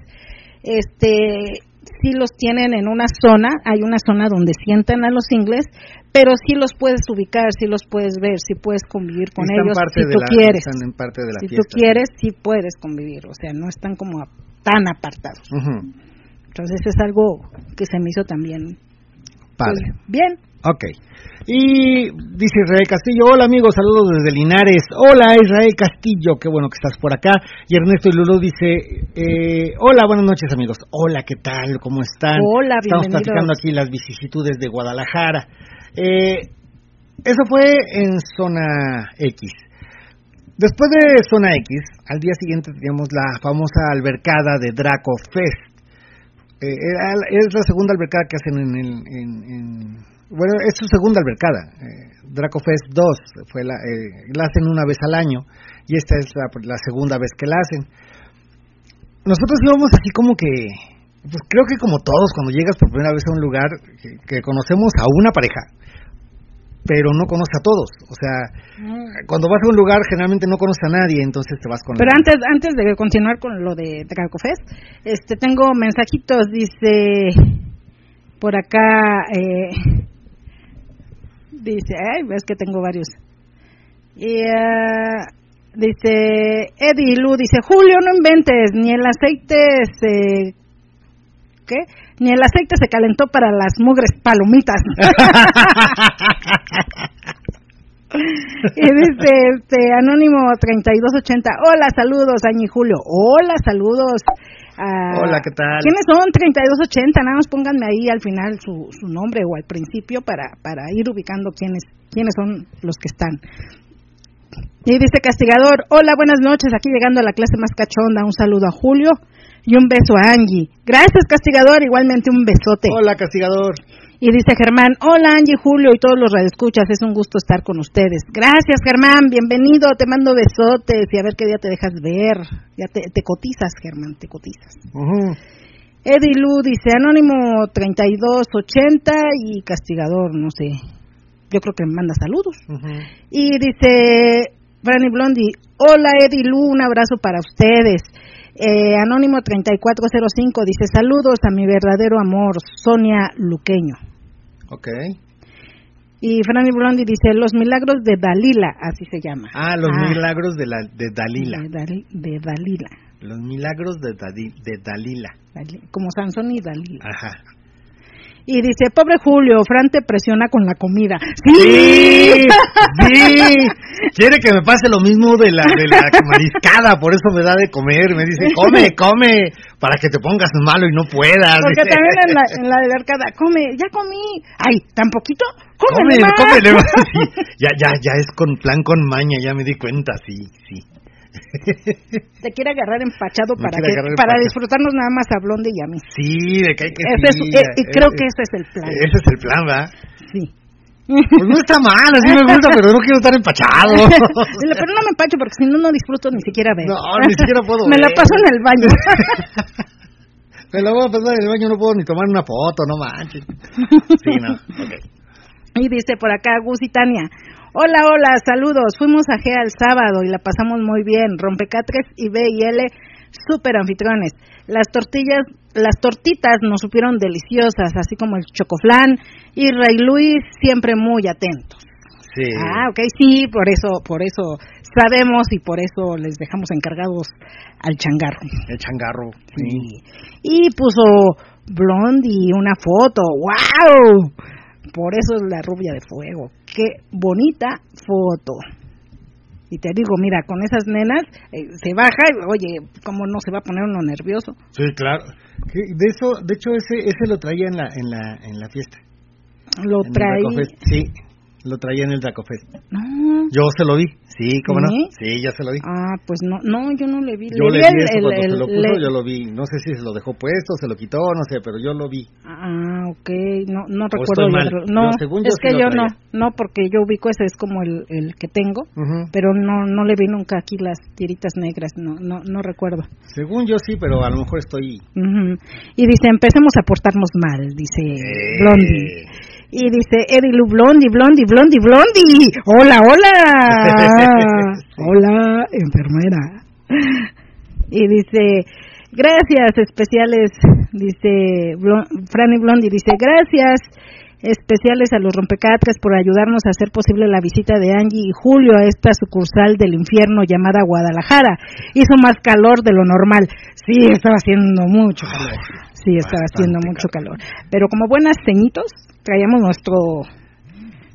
este, sí los tienen en una zona, hay una zona donde sientan a los singles, pero sí los puedes ubicar, sí los puedes ver, sí puedes convivir con ellos si tú quieres. si tú quieres, sí puedes convivir, o sea, no están como tan apartados. Entonces es algo que se me hizo también Padre. Pues, bien. Ok. Y dice Israel Castillo, hola amigos, saludos desde Linares. Hola Israel Castillo, qué bueno que estás por acá. Y Ernesto y Lulu dice, eh, hola, buenas noches amigos. Hola, ¿qué tal? ¿Cómo están? Hola, Estamos platicando aquí las vicisitudes de Guadalajara. Eh, eso fue en zona X. Después de zona X, al día siguiente teníamos la famosa albercada de Draco Fest. Eh, es la segunda albercada que hacen en, el, bueno, es su segunda albercada. Eh, Dracofest 2 fue la, eh, la hacen una vez al año y esta es la, segunda vez que la hacen. Nosotros íbamos así como que, pues creo que como todos, cuando llegas por primera vez a un lugar que, conocemos a una pareja, pero no conoce a todos. O sea, mm. cuando vas a un lugar generalmente no conoces a nadie, entonces te vas con. Pero antes, antes de continuar con lo de Dracofest, este, tengo mensajitos. Dice por acá. Eh, dice, ay, ves que tengo varios. Y uh, dice, Eddie Lu dice, Julio, no inventes, ni el aceite se... ¿Qué? Ni el aceite se calentó para las mugres palomitas. y dice este anónimo 3280 hola saludos Añi Julio hola saludos Hola, ¿qué tal? ¿Quiénes son 3280? Nada más pónganme ahí al final su, su nombre o al principio para, para ir ubicando quiénes, quiénes son los que están. Y dice Castigador, hola, buenas noches, aquí llegando a la clase más cachonda, un saludo a Julio y un beso a Angie. Gracias, Castigador, igualmente un besote. Hola, Castigador. Y dice Germán, hola Angie, Julio y todos los radioescuchas, es un gusto estar con ustedes. Gracias Germán, bienvenido, te mando besotes y a ver qué día te dejas ver. Ya te, cotizas Germán, te cotizas. Eddie Lu dice, anónimo 3280 y castigador, no sé. Yo creo que me manda saludos. Y dice Franny Blondie, hola Eddie Lu, un abrazo para ustedes. Eh, Anónimo 3405 dice saludos a mi verdadero amor, Sonia Luqueño. Ok. Y Franny Blondi dice los milagros de Dalila, así se llama. Ah, los ah. milagros de, la, de Dalila. De, Dalila. Los milagros de, de Dalila. Como Sansón y Dalila. Ajá y dice, pobre Julio, Fran te presiona con la comida. Sí, sí, quiere que me pase lo mismo de la, de la mariscada, por eso me da de comer, me dice, come, come, para que te pongas malo y no puedas. Porque también en la, en la de la arcada, come, ya comí, ay, ¿tan poquito? Cómele, cómele, más. ya, ya, ya es con plan con maña, ya me di cuenta, sí, sí. Te quiere agarrar empachado para que, para disfrutarnos nada más a Blonde y a mí. Sí, de que hay que eh, Y creo que ese es el plan. Ese es el plan, ¿va? Sí. Pues no está mal, así me gusta, pero no quiero estar empachado. pero no me empacho porque si no, no disfruto ni siquiera ver. No, ni siquiera puedo Me la paso en el baño. me la voy a pasar en el baño, no puedo ni tomar una foto, no manches. Sí, no, ok. Y dice por acá Gus y Tania, Hola, hola, saludos. Fuimos a GEA el sábado y la pasamos muy bien. Rompecatres y B y L, super anfitriones. Las tortillas, las tortitas nos supieron deliciosas, así como el chocoflán y Rey Luis siempre muy atentos. Sí. Ah, ok, sí, por eso, por eso sabemos y por eso les dejamos encargados al changarro. El changarro. Sí. Y puso Blondie una foto. ¡Wow! Por eso es la rubia de fuego. Qué bonita foto. Y te digo, mira, con esas nenas eh, se baja y, oye, ¿cómo no se va a poner uno nervioso? Sí, claro. De eso, de hecho, ese, ese lo traía en la, en la, en la fiesta. Lo traía. Sí, lo traía en el Dracofest. No. Yo se lo vi. Sí, ¿cómo no? Sí, ya se lo vi. Ah, pues no, no, yo no le vi. Yo le, vi el, eso cuando se lo puso, yo lo vi. No sé si se lo dejó puesto, se lo quitó, no sé, pero yo lo vi. Ah, ok, no, no recuerdo. No, es que yo no, no, porque yo ubico ese es como el, el que tengo, pero no, no le vi nunca aquí las tiritas negras, no, no, no recuerdo. Según yo sí, pero a lo mejor estoy. Y dice, empecemos a portarnos mal, dice eh. Blondie. Y dice Eddie Lu Blondie, Blondie, Blondie, Blondie. Hola, hola. hola, enfermera. Y dice, gracias especiales, dice Franny Blondie, dice, gracias especiales a los rompecatres por ayudarnos a hacer posible la visita de Angie y Julio a esta sucursal del infierno llamada Guadalajara. Hizo más calor de lo normal. Sí, estaba haciendo mucho calor. Sí, estaba haciendo mucho calor. Pero como buenas ceñitos, traíamos nuestro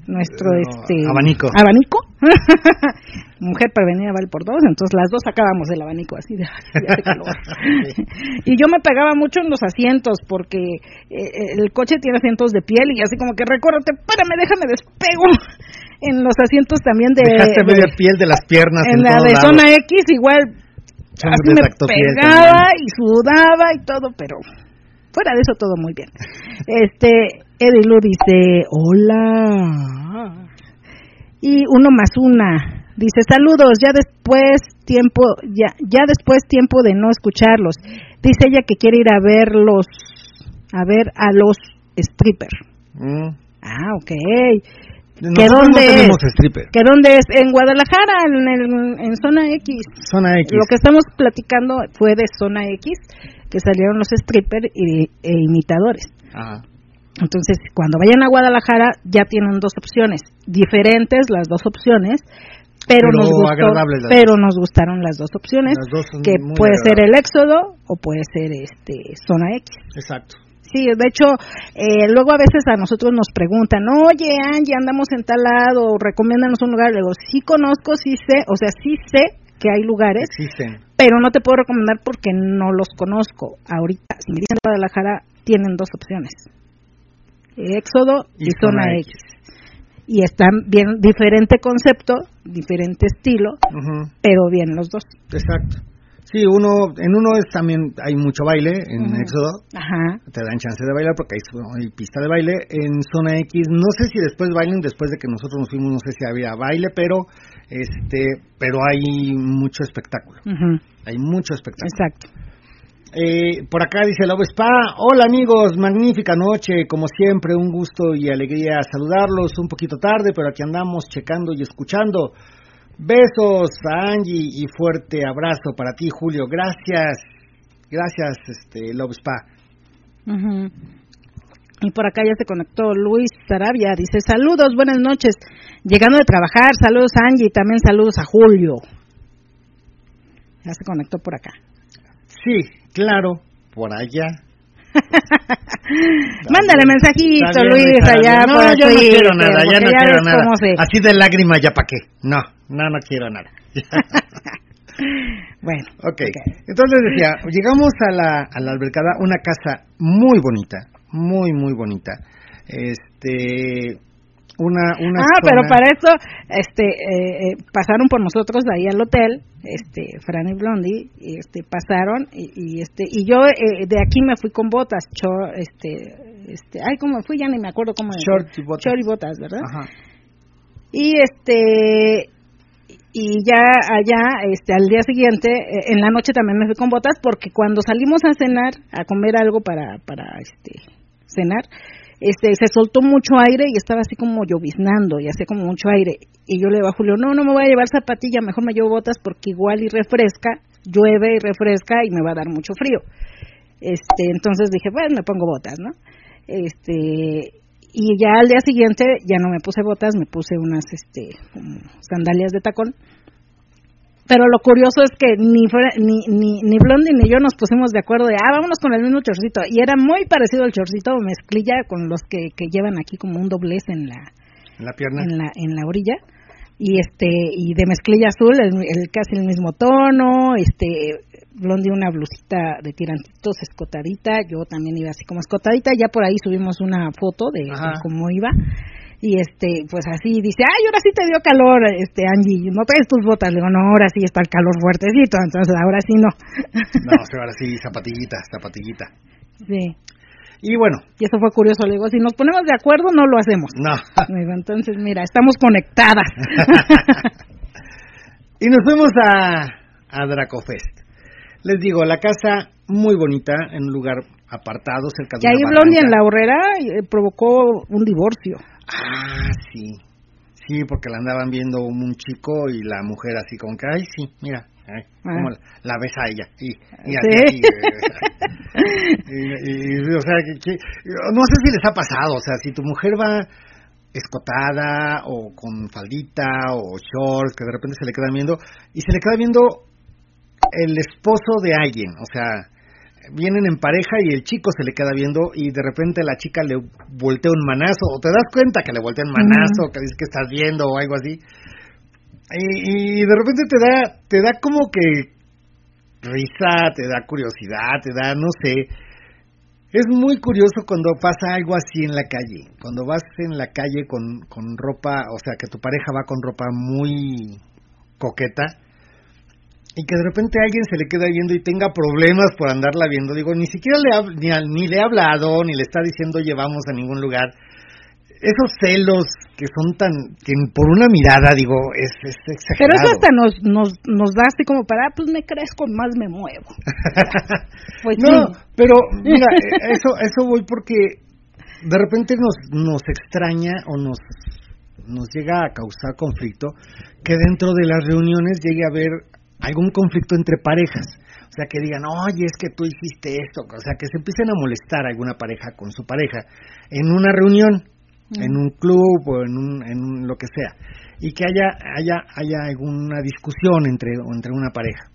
nuestro este abanico. abanico. Mujer prevenida vale por dos entonces las dos sacábamos el abanico así de, calor. Y yo me pegaba mucho en los asientos porque eh, el coche tiene asientos de piel y así como que recórrete espérame déjame despego en los asientos también de dejaste media piel de las piernas en, la de zona X igual así me pegaba y sudaba y todo pero fuera de eso todo muy bien. Este Eddie Lu dice, hola. Y uno más una. Dice, saludos, ya después tiempo, ya, ya después tiempo de no escucharlos. Dice ella que quiere ir a verlos, a ver a los strippers. Mm. Ah, ok. ¿Que dónde es? ¿Que dónde es? En Guadalajara, en, en, Zona X. Zona X. Lo que estamos platicando fue de Zona X, que salieron los strippers y, e imitadores. Ajá. Entonces, cuando vayan a Guadalajara ya tienen dos opciones, diferentes las dos opciones, pero, nos pero nos gustaron las dos opciones, que puede ser el Éxodo o puede ser este Zona X. Exacto. Sí, de hecho, eh, luego a veces a nosotros nos preguntan, oye Angie, andamos en tal lado, recomiéndanos un lugar. Le digo, sí conozco, sí sé, o sea, sí sé que hay lugares, Existen. pero no te puedo recomendar porque no los conozco. Ahorita, si me dicen Guadalajara, tienen dos opciones. Éxodo y, Zona X. Y están bien, diferente concepto, diferente estilo, pero bien los dos. Exacto. Sí, uno, en uno es también, hay mucho baile en Éxodo. Ajá. Te dan chance de bailar porque hay, hay, pista de baile. En Zona X, no sé si después bailen, después de que nosotros nos fuimos, no sé si había baile, pero este pero hay mucho espectáculo. Hay mucho espectáculo. Exacto. Eh, por acá dice Love Spa, hola amigos, magnífica noche, como siempre, un gusto y alegría saludarlos, un poquito tarde, pero aquí andamos checando y escuchando. Besos a Angie y fuerte abrazo para ti, Julio. Gracias, gracias, este Love Spa. Y por acá ya se conectó Luis Sarabia, dice saludos, buenas noches, llegando de trabajar, saludos a Angie y también saludos a Julio. Ya se conectó por acá. Sí, claro, por allá. Mándale mensajito, Luis, allá. No, por yo no quiero nada, ya no quiero nada. se- Así de lágrima, ¿ya para qué? No, no, no quiero nada. Bueno, ok, entonces decía, llegamos a la, a la albercada, una casa muy bonita, muy, muy bonita. Este, una, una ah, pero para eso este, eh, eh, pasaron por nosotros ahí al hotel, este, Fran y Blondie, y este, pasaron y, y, este, y yo eh, de aquí me fui con botas, cho- este, este, ay, cómo me fui, ya ni me acuerdo cómo. Short y botas. Short y botas, ¿verdad? Ajá. Y este, y ya allá, este, al día siguiente, eh, en la noche también me fui con botas porque cuando salimos a cenar, a comer algo para, para, este, cenar, este, se soltó mucho aire y estaba así como lloviznando y hacía como mucho aire. Y yo le digo a Julio, no, no me voy a llevar zapatilla, mejor me llevo botas porque igual y refresca, llueve y refresca y me va a dar mucho frío. Este, entonces dije, bueno, me pongo botas, ¿no? Este, y ya al día siguiente ya no me puse botas, me puse unas, este, sandalias de tacón. Pero lo curioso es que ni, Fra- ni, ni, ni Blondie ni yo nos pusimos de acuerdo de, ah, vámonos con el mismo chorcito. Y era muy parecido al chorcito mezclilla con los que, que llevan aquí como un doblez en la, En la pierna. en la, en la orilla. Y este, y de mezclilla azul, el, el- casi el mismo tono, este, Blondie una blusita de tirantitos escotadita, yo también iba así como escotadita, ya por ahí subimos una foto de, de cómo iba. Y este, pues así dice, ay, ahora sí te dio calor, este, Angie, no traes tus botas. Le digo, no, ahora sí está el calor fuertecito, entonces ahora sí no. No, ahora sí, zapatillita, zapatillita. sí. Y bueno, Y eso fue curioso, le digo, si nos ponemos de acuerdo, no lo hacemos. no. Digo, entonces, mira, estamos conectadas. y nos fuimos a, a Dracofest. Les digo, la casa muy bonita, en un lugar apartado, cerca de Y ahí Blondie en la horrera eh, provocó un divorcio. Ah, sí. Sí, porque la andaban viendo un chico y la mujer así como que, ay, sí, mira, ay, Ah. cómo la, la ves a ella. Y, y Sí. así, eh, y- y- o sea, que- que- no sé si les ha pasado, o sea, si tu mujer va escotada o con faldita o shorts que de repente se le quedan viendo y se le queda viendo el esposo de alguien, o sea, vienen en pareja y el chico se le queda viendo y de repente la chica le voltea un manazo o te das cuenta que le voltea un manazo, que dice que estás viendo o algo así. Y, y de repente te da te da como que risa, te da curiosidad, te da no sé. Es muy curioso cuando pasa algo así en la calle, cuando vas en la calle con, con ropa, o sea, que tu pareja va con ropa muy coqueta y que de repente alguien se le queda viendo y tenga problemas por andarla viendo. Digo, ni siquiera le ha, ni, ni le ha hablado, ni le está diciendo llevamos a ningún lugar. Esos celos que son tan, que por una mirada, digo, es, es exagerado. Pero eso hasta nos, nos, nos da así como para, ah, pues me crezco, más me muevo. Pues no, sí. pero mira, eh, eso, eso voy porque de repente nos, nos extraña o nos, nos llega a causar conflicto que dentro de las reuniones llegue a haber algún conflicto entre parejas. O sea, que digan, oye, es que tú hiciste esto. O sea, que se empiecen a molestar alguna pareja con su pareja en una reunión, en un club o en, un, en lo que sea. Y que haya, haya, haya alguna discusión entre, entre una pareja.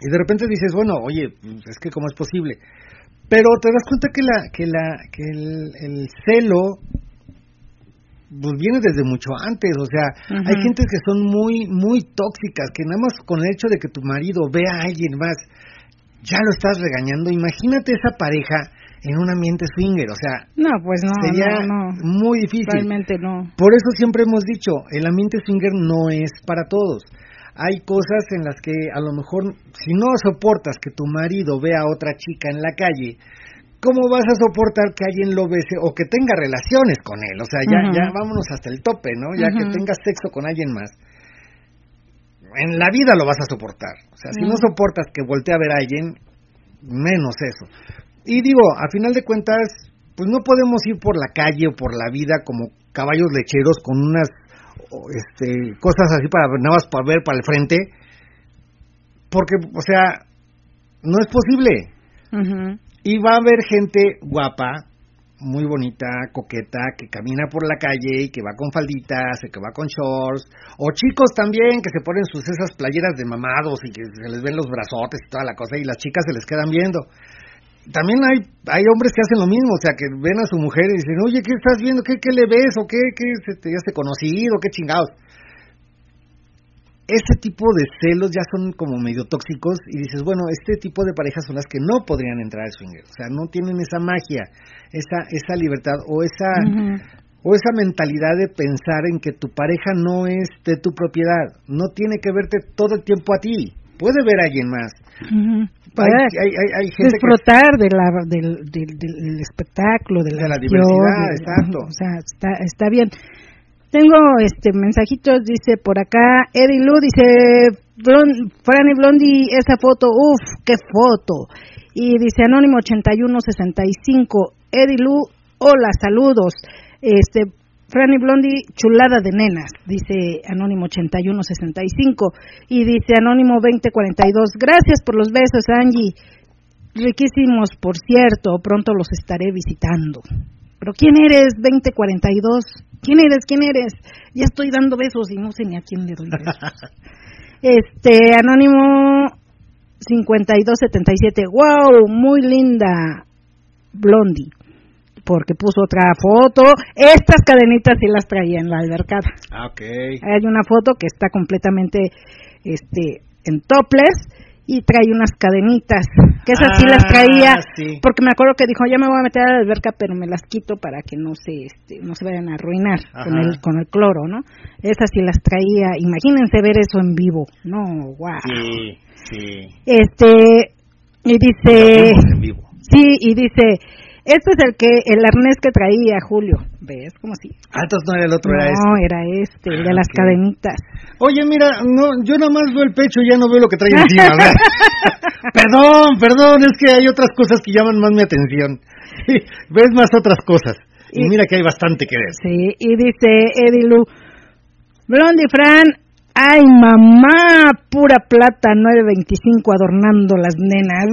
Y de repente dices, bueno, oye, es que cómo es posible. Pero te das cuenta que la que la que el, el celo pues viene desde mucho antes, o sea, hay gentes que son muy muy tóxicas, que nada más con el hecho de que tu marido vea a alguien más ya lo estás regañando. Imagínate esa pareja en un ambiente swinger, o sea, No, pues no, sería no, no. muy difícil. Realmente no. Por eso siempre hemos dicho, el ambiente swinger no es para todos. hay cosas en las que a lo mejor si no soportas que tu marido vea a otra chica en la calle, ¿cómo vas a soportar que alguien lo bese o que tenga relaciones con él? O sea, ya, ya vámonos hasta el tope, ¿no? Ya que tengas sexo con alguien más. En la vida lo vas a soportar. O sea, si no soportas que voltee a ver a alguien, menos eso. Y digo, a final de cuentas, pues no podemos ir por la calle o por la vida como caballos lecheros con unas este, cosas así para nada más para ver para el frente, porque, o sea, no es posible. Y va a haber gente guapa, muy bonita, coqueta, que camina por la calle y que va con falditas, que va con shorts, o chicos también que se ponen sus esas playeras de mamados y que se les ven los brazotes y toda la cosa y las chicas se les quedan viendo también hay, hay hombres que hacen lo mismo, o sea, que ven a su mujer y dicen, oye, ¿qué estás viendo? ¿Qué, qué le ves? ¿O qué, qué te, ya se conocido? ¿Qué chingados? Ese tipo de celos ya son como medio tóxicos y dices, bueno, este tipo de parejas son las que no podrían entrar al swinger, o sea, no tienen esa magia, esa, esa libertad o esa, o esa mentalidad de pensar en que tu pareja no es de tu propiedad, no tiene que verte todo el tiempo a ti, puede ver a alguien más, hay, disfrutar de la, del, del, espectráculo, de la, diversidad, exacto. O sea, está, está bien. Tengo este mensajitos, dice por acá, Eddie Lu dice, Franny Blondie, esa foto, uff, qué foto. Y dice Anónimo 8165, Eddie Lu, hola, saludos. Este, Franny Blondie, chulada de nenas, dice Anónimo 8165. Y dice Anónimo 2042, gracias por los besos, Angie. Riquísimos, por cierto, pronto los estaré visitando. Pero ¿quién eres, 2042? ¿Quién eres? ¿Quién eres? Ya estoy dando besos y no sé ni a quién le doy besos. este, Anónimo 5277, wow, muy linda, Blondie porque puso otra foto. Estas cadenitas sí las traía en la albercada. Ah, ok. Hay una foto que está completamente este, en topless y trae unas cadenitas, que esas sí las traía, ah, porque me acuerdo que dijo, ya me voy a meter a la alberca, pero me las quito para que no se, este, no se vayan a arruinar con el, con el cloro, ¿no? Esas sí las traía, imagínense ver eso en vivo, no, wow. Sí, sí. Este, y dice, sí, y dice, este es el que el arnés que traía Julio. ¿Ves? Como si. Ah, entonces no era el otro, era este. No, era este, el de las cadenitas. Oye, mira, no, yo nada más veo el pecho y ya no veo lo que trae encima. perdón, perdón, es que hay otras cosas que llaman más mi atención. Ves más otras cosas. Y, mira que hay bastante que ver. Sí, y dice Edilu, Blondie Fran, ay mamá, pura plata 925 adornando las nenas.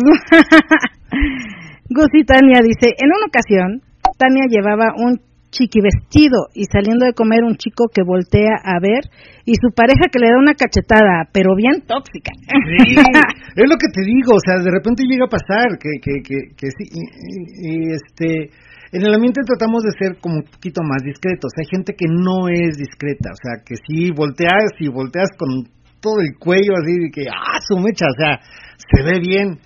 Gusi Tania dice, en una ocasión, Tania llevaba un chiqui vestido y saliendo de comer un chico que voltea a ver y su pareja que le da una cachetada, pero bien tóxica. Sí, es lo que te digo, o sea, de repente llega a pasar que, que, que, sí, y, este, en el ambiente tratamos de ser como un poquito más discretos, hay gente que no es discreta, o sea, que si volteas y volteas con todo el cuello así, que, ah, su mecha, o sea, se ve bien.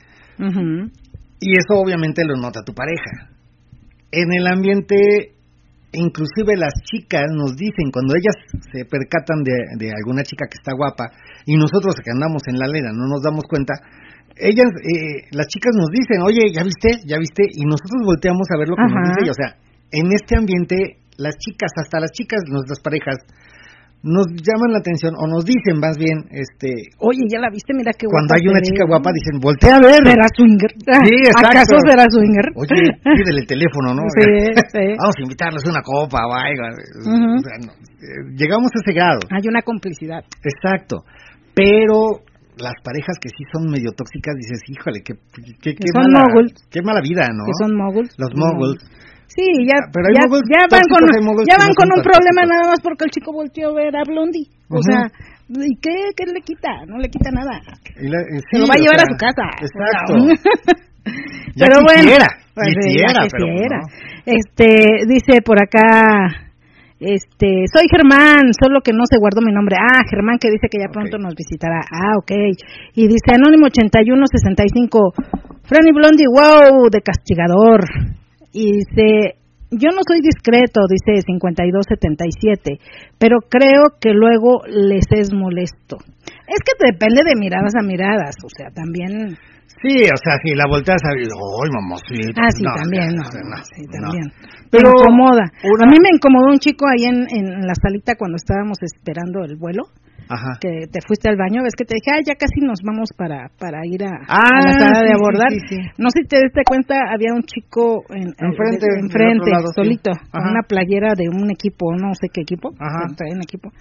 Y eso obviamente lo nota tu pareja. En el ambiente, inclusive las chicas nos dicen, cuando ellas se percatan de, alguna chica que está guapa y nosotros que andamos en la lena no nos damos cuenta, ellas, eh, las chicas nos dicen, oye, ¿ya viste? ¿Ya viste? Y nosotros volteamos a ver lo que nos dice ella. O sea, en este ambiente, las chicas, hasta las chicas, nuestras parejas, nos llaman la atención o nos dicen más bien este oye ya la viste mira qué cuando hay una chica guapa dicen voltea a ver será swinger. Sí exacto. Acaso será swinger oye pídele el teléfono no sí, sí. vamos a invitarles una copa o algo. Llegamos a ese grado. Hay una complicidad. Exacto. Pero las parejas que sí son medio tóxicas dices híjole qué qué, qué son mala moguls. qué mala vida no que son moguls. Los moguls Sí, ya, ah, ya, van con, ya van con un problema nada más porque el chico volteó a ver a Blondie. O sea, ¿y qué, qué le quita? No le quita nada. Se lo va a llevar a su casa. Exacto. pero bueno, pues, quisiera, quisiera. Este, dice por acá, este, soy Germán, solo que no se guardó mi nombre. Ah, Germán que dice que ya pronto nos visitará. Ah, ok. Y dice Anónimo 8165, Franny Blondie, wow, de castigador y dice, yo no soy discreto, dice 5277, pero creo que luego les es molesto. Es que depende de miradas a miradas, o sea, también... Sí, o sea, si la volteas a ver, ¡ay, mamacita! Ah, sí, también, no, sí, también. Pero, me incomoda. A mí me incomodó un chico ahí en, en la salita cuando estábamos esperando el vuelo que te fuiste al baño, ves que te dije, ah, ya casi nos vamos para, para ir a, la ah, sala de abordar. no sé si te diste cuenta, había un chico en, enfrente, enfrente solito, con una playera de un equipo, no sé qué equipo, un equipo.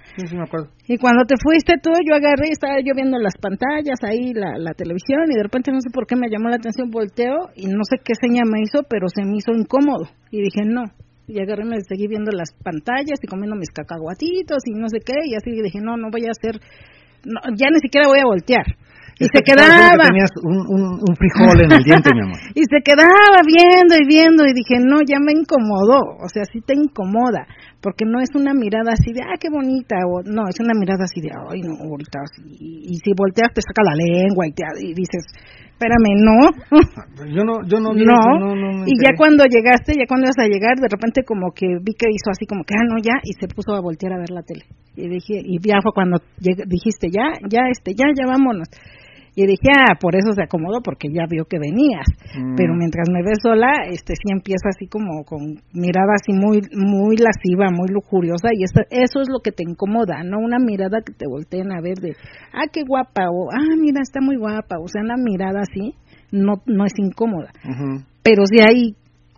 Y cuando te fuiste tú, yo agarré, estaba yo viendo las pantallas, ahí la, la televisión, y de repente no sé por qué me llamó la atención, volteo, y no sé qué seña me hizo, pero se me hizo incómodo. Y dije, no, y agarré me seguí viendo las pantallas y comiendo mis cacahuatitos y no sé qué y así dije no no voy a hacer no, ya ni siquiera voy a voltear y se quedaba. tenías un, un, frijol en el diente mi amor. Y se quedaba viendo y viendo y dije no ya me incomodó o sea sí te incomoda porque no es una mirada así de ah qué bonita o no es una mirada así de ay no ahorita y, y si volteas te saca la lengua y, te, y dices espérame, no. Yo no, yo no. no, y ya cuando llegaste, ya cuando ibas a llegar, de repente como que vi que hizo así como que, ah, no, ya, y se puso a voltear a ver la tele. Y dije, y ya fue cuando dijiste, ya, ya, este, ya, ya vámonos. Y dije, ah, por eso se acomodó, porque ya vio que venías. Mm. Pero mientras me ves sola, este sí empieza así como con mirada así muy muy lasciva, muy lujuriosa, y eso, eso es lo que te incomoda, no una mirada que te volteen a ver de, ah, qué guapa, o ah, mira, está muy guapa, o sea, una mirada así no, no es incómoda. Pero si hay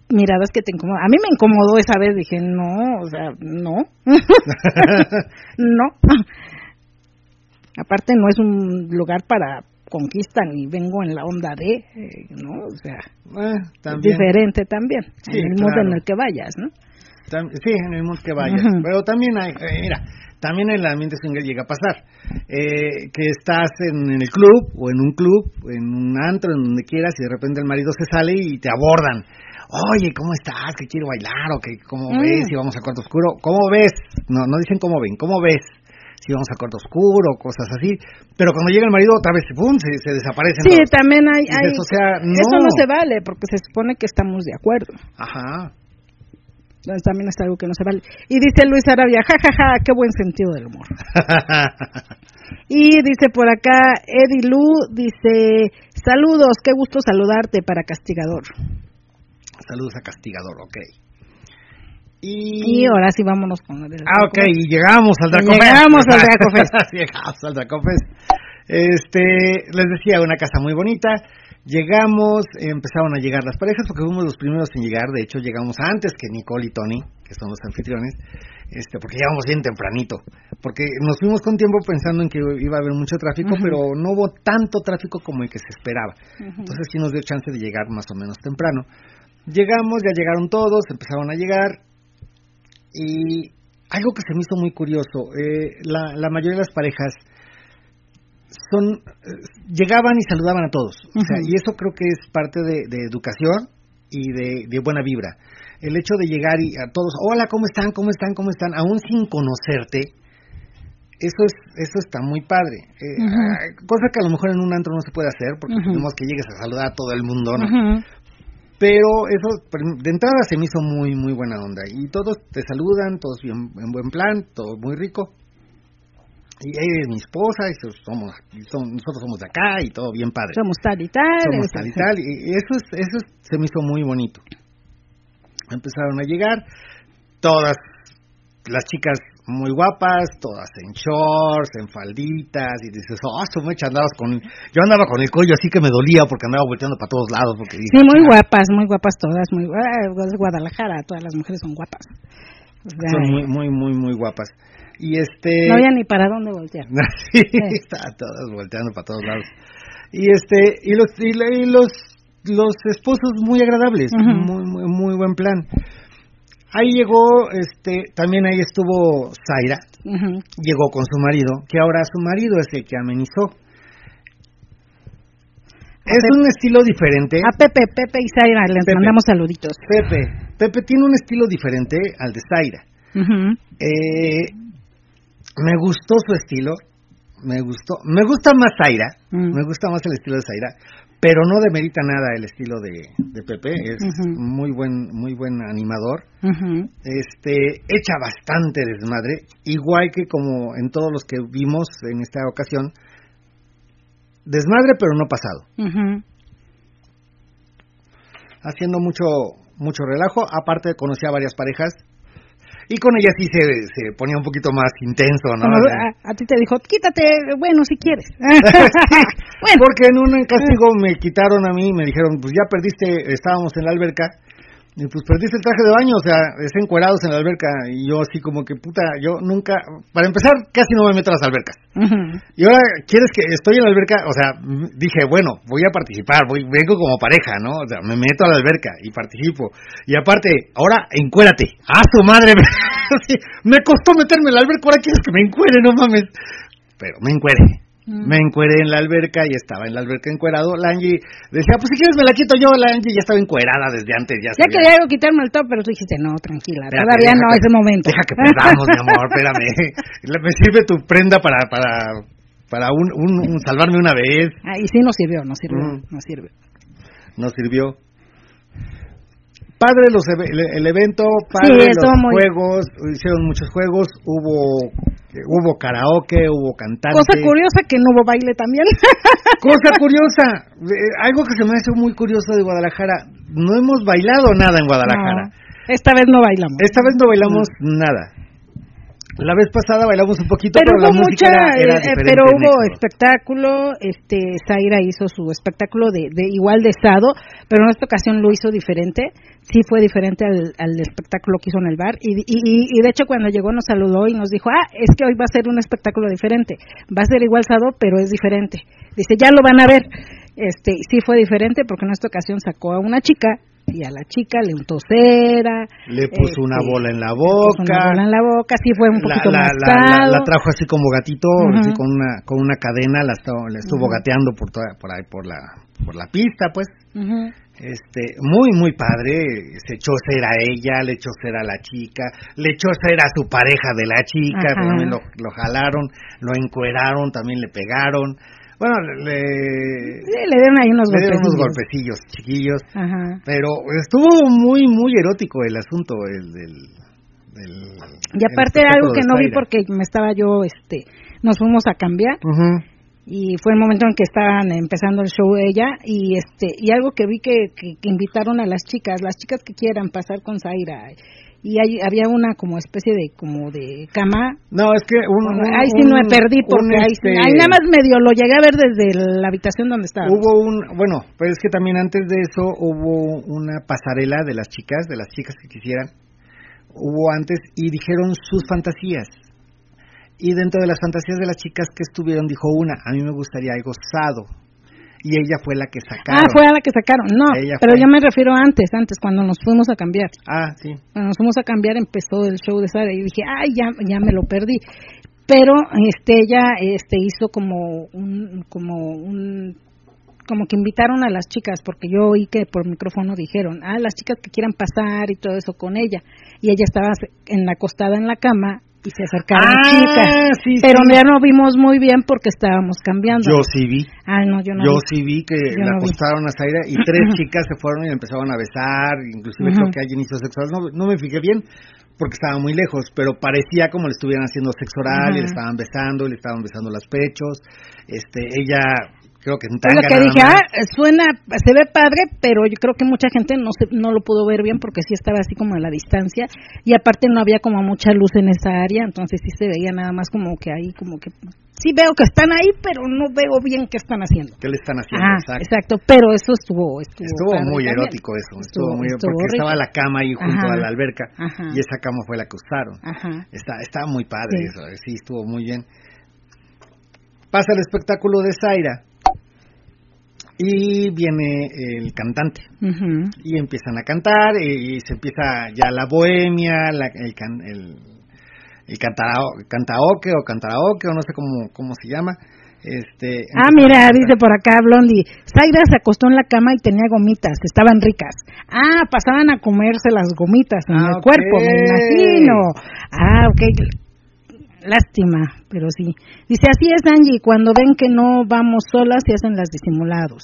miradas que te incomodan. A mí me incomodó esa vez, dije, no, o sea, no. no. Aparte no es un lugar para conquistan y vengo en la onda de, eh, ¿no? O sea, eh, diferente también, en el mundo en el que vayas, ¿no? sí, en el mundo que vayas. Pero también hay, eh, mira, también el ambiente single llega a pasar. que estás en, el club o en un club, en un antro, en donde quieras, y de repente el marido se sale y te abordan. Oye, ¿cómo estás? Que quiero bailar, o que cómo mm. ves, y vamos a cuarto oscuro. ¿Cómo ves? No, no dicen cómo ven, ¿cómo ves? Si vamos a cuarto oscuro, cosas así. Pero cuando llega el marido, otra vez ¡pum! se, se desaparecen. Sí, también hay. Eso, no. no se vale, porque se supone que estamos de acuerdo. Ajá. Entonces también es algo que no se vale. Y dice Luis Arabia, jajaja, ja, ja, qué buen sentido del humor. y dice por acá, Eddie Lu, dice, saludos, qué gusto saludarte para Castigador. Saludos a Castigador, ok. Y... ahora sí vámonos con el Ah, ok, y llegamos al Dracofest. Llegamos al Dracofest. llegamos al Dracofest. Este, les decía, una casa muy bonita. Llegamos, empezaron a llegar las parejas porque fuimos los primeros en llegar. De hecho, llegamos antes que Nicole y Tony, que son los anfitriones, este, porque llegamos bien tempranito. Porque nos fuimos con tiempo pensando en que iba a haber mucho tráfico, pero no hubo tanto tráfico como el que se esperaba. Entonces sí nos dio chance de llegar más o menos temprano. Llegamos, ya llegaron todos, empezaron a llegar, y algo que se me hizo muy curioso, eh, la, la, mayoría de las parejas son eh, llegaban y saludaban a todos, y eso creo que es parte de, educación y de, buena vibra. El hecho de llegar y a todos, hola, ¿cómo están? ¿Cómo están? ¿Cómo están? Aún sin conocerte, eso es eso está muy padre. Eh, ah, cosa que a lo mejor en un antro no se puede hacer, porque tenemos que llegues a saludar a todo el mundo, ¿no? Pero eso de entrada se me hizo muy, muy buena onda. Y todos te saludan, todos bien, en buen plan, todo muy rico. Y ella es mi esposa, y somos, nosotros somos de acá y todo bien padre. Somos tal y tal. Somos tal y tal. Y eso, es, eso se me hizo muy bonito. Empezaron a llegar todas las chicas muy guapas, todas en shorts, en falditas, y dices, oh, su mecha andabas con... Yo andaba con el cuello así que me dolía porque andaba volteando para todos lados. Porque sí, muy guapas, muy guapas todas, muy eh, Guadalajara, todas las mujeres son guapas. son muy, muy, muy, muy guapas. Y este... No había ni para dónde voltear. sí, todas volteando para todos lados. Y este, y los, y, los, los esposos muy agradables, muy, muy, muy buen plan. Ahí llegó, este, también ahí estuvo Zaira, llegó con su marido, que ahora su marido es el que amenizó. es un estilo diferente. A Pepe, Pepe y Zaira, les mandamos saluditos. Pepe, Pepe tiene un estilo diferente al de Zaira. eh, me gustó su estilo, me gustó, me gusta más Zaira, mm. me gusta más el estilo de Zaira, pero no demerita nada el estilo de, de Pepe, es muy buen muy buen animador. Este echa bastante desmadre, igual que como en todos los que vimos en esta ocasión, desmadre, pero no pasado. Haciendo mucho, mucho relajo. Aparte, conocí a varias parejas. Y con ella sí se, se ponía un poquito más intenso, ¿no? A, ti te dijo, quítate, bueno, si quieres. bueno. Porque en un castigo me quitaron a mí, me dijeron, pues ya perdiste, estábamos en la alberca, y pues perdiste el traje de baño, o sea, es encuerados en la alberca. Y yo así como que, puta, yo nunca, para empezar, casi no me meto a las albercas. Y ahora, ¿quieres que estoy en la alberca? O sea, dije, bueno, voy a participar, voy, vengo como pareja, ¿no? O sea, me meto a la alberca y participo. Y aparte, ahora, encuérate. ¡Ah, su madre! me costó meterme en la alberca, ahora quieres que me encuere, no mames. Pero me encuere. Me encueré en la alberca y estaba en la alberca encuerado. La Angie decía, pues si quieres me la quito yo. La Angie ya estaba encuerada desde antes. Ya, ya quería yo quitarme el top, pero tú dijiste, no, tranquila, todavía no es el momento. Deja que perdamos, mi amor, espérame. Me sirve tu prenda para para para un, un, salvarme una vez. Ah, y sí nos sirvió, nos sirvió, mm. nos sirvió. Nos sirvió padre los el, evento, padre los juegos, hicieron muchos juegos, hubo hubo karaoke, hubo cantante. Cosa curiosa que no hubo baile también. Cosa curiosa, eh, algo que se me hace muy curioso de Guadalajara, no hemos bailado nada en Guadalajara. esta vez no bailamos. Esta vez no bailamos nada. La vez pasada bailamos un poquito, pero, la música era, eh, diferente Pero hubo espectáculo, este, Zaira hizo su espectáculo de, de, igual de estado, pero en esta ocasión lo hizo diferente. Sí fue diferente al, al espectáculo que hizo en el bar. Y, y, y, de hecho cuando llegó nos saludó y nos dijo, ah, es que hoy va a ser un espectáculo diferente. Va a ser igual estado, pero es diferente. Dice, ya lo van a ver. Este, sí fue diferente porque en esta ocasión sacó a una chica y a la chica le untó cera. Le puso una este, bola en la boca. una bola en la boca, sí fue un poquito la, la, la, trajo así como gatito, así con una con una cadena, la, estuvo, la estuvo gateando por toda, por ahí por la por la pista, pues. Este, muy muy padre, se echó cera a ella, le echó cera a la chica, le echó cera a su pareja de la chica, también lo, lo jalaron, lo encueraron, también le pegaron. Bueno, le, le dieron ahí unos, le unos golpecillos chiquillos. Pero estuvo muy, muy erótico el asunto, el del... y aparte algo que no vi porque me estaba yo, este, nos fuimos a cambiar. Y fue el momento en que estaban empezando el show ella y este y algo que vi que, que, que invitaron a las chicas, las chicas que quieran pasar con Zaira y hay, había una como especie de como de cama. No, es que un, ahí sí no me perdí porque ahí, este ahí, nada más medio lo llegué a ver desde la habitación donde estaba. Hubo un, bueno, pues es que también antes de eso hubo una pasarela de las chicas, de las chicas que quisieran. Hubo antes y dijeron sus fantasías. Y dentro de las fantasías de las chicas que estuvieron dijo una, a mí me gustaría algo sado y ella fue la que sacaron. Ah, fue a la que sacaron. No, pero yo me refiero antes, antes, cuando nos fuimos a cambiar. Ah, sí. Cuando nos fuimos a cambiar empezó el show de Sara y dije, ay, ya, ya me lo perdí. Pero este ella este hizo como un como un como que invitaron a las chicas porque yo oí que por micrófono dijeron, "Ah, las chicas que quieran pasar y todo eso con ella." Y ella estaba en la acostada en la cama y se acercaron ah, chicas. pero ya no vimos muy bien porque estábamos cambiando. Yo sí vi. Ah, no, yo no Yo sí vi que la acostaron a Zaira y tres chicas se fueron y empezaron a besar, inclusive creo que alguien hizo sexo oral. No, no me fijé bien porque estaba muy lejos, pero parecía como le estuvieran haciendo sexo oral, y le estaban besando, y le estaban besando los pechos. Este, ella creo que en lo que dije, ah, suena, se ve padre, pero yo creo que mucha gente no se, no lo pudo ver bien porque sí estaba así como a la distancia y aparte no había como mucha luz en esa área, entonces sí se veía nada más como que ahí, como que sí veo que están ahí, pero no veo bien qué están haciendo. ¿Qué le están haciendo? exacto. pero eso estuvo estuvo, muy erótico eso, estuvo, muy porque estaba la cama ahí junto a la alberca y esa cama fue la que usaron. Está estaba muy padre eso, sí estuvo muy bien. Pasa el espectáculo de Zaira y viene el cantante y empiezan a cantar y, se empieza ya la bohemia, la, el, el, el cantaoke o cantaraoke o no sé cómo, cómo se llama. Este, ah, mira, dice por acá Blondie, Zaira se acostó en la cama y tenía gomitas, estaban ricas. Ah, pasaban a comerse las gomitas en el cuerpo, me imagino. Ah, ok. Lástima, pero sí. Dice, así es Angie, cuando ven que no vamos solas se hacen las disimulados.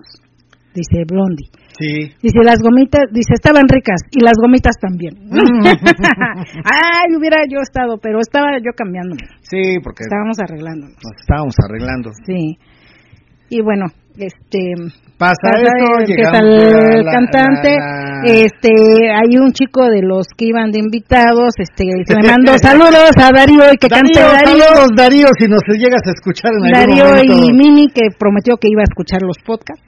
Dice Blondie. Sí. Dice, las gomitas, dice, estaban ricas y las gomitas también. Ay, hubiera yo estado, pero estaba yo cambiándome. Sí, porque... Estábamos arreglando. Nos estábamos arreglando. Sí. y bueno, este pasa, esto, empieza el cantante, este hay un chico de los que iban de invitados, este le mando saludos a Darío y que cante Darío. Saludos Darío si nos llegas a escuchar en Darío y Mini que prometió que iba a escuchar los podcasts.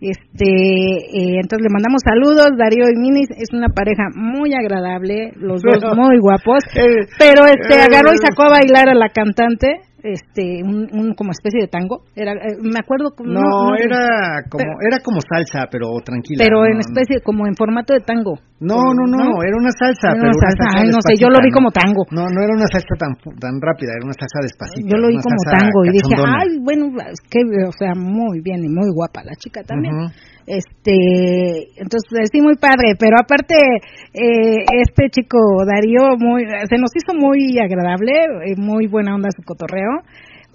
Este, eh, entonces le mandamos saludos, Darío y Mini es una pareja muy agradable, los dos muy guapos, eh, pero este agarró y sacó a bailar a la cantante este un, como especie de tango. Era eh, me acuerdo no, era como era como salsa pero tranquila pero en especie como en formato de tango. No no no, era una salsa pero no sé yo lo vi como tango. No no era una salsa tan tan rápida era una salsa despacita yo lo vi como tango y dije ay bueno es que o sea muy bien y muy guapa la chica también este entonces sí muy padre pero aparte eh, este chico Darío muy se nos hizo muy agradable eh, muy buena onda su cotorreo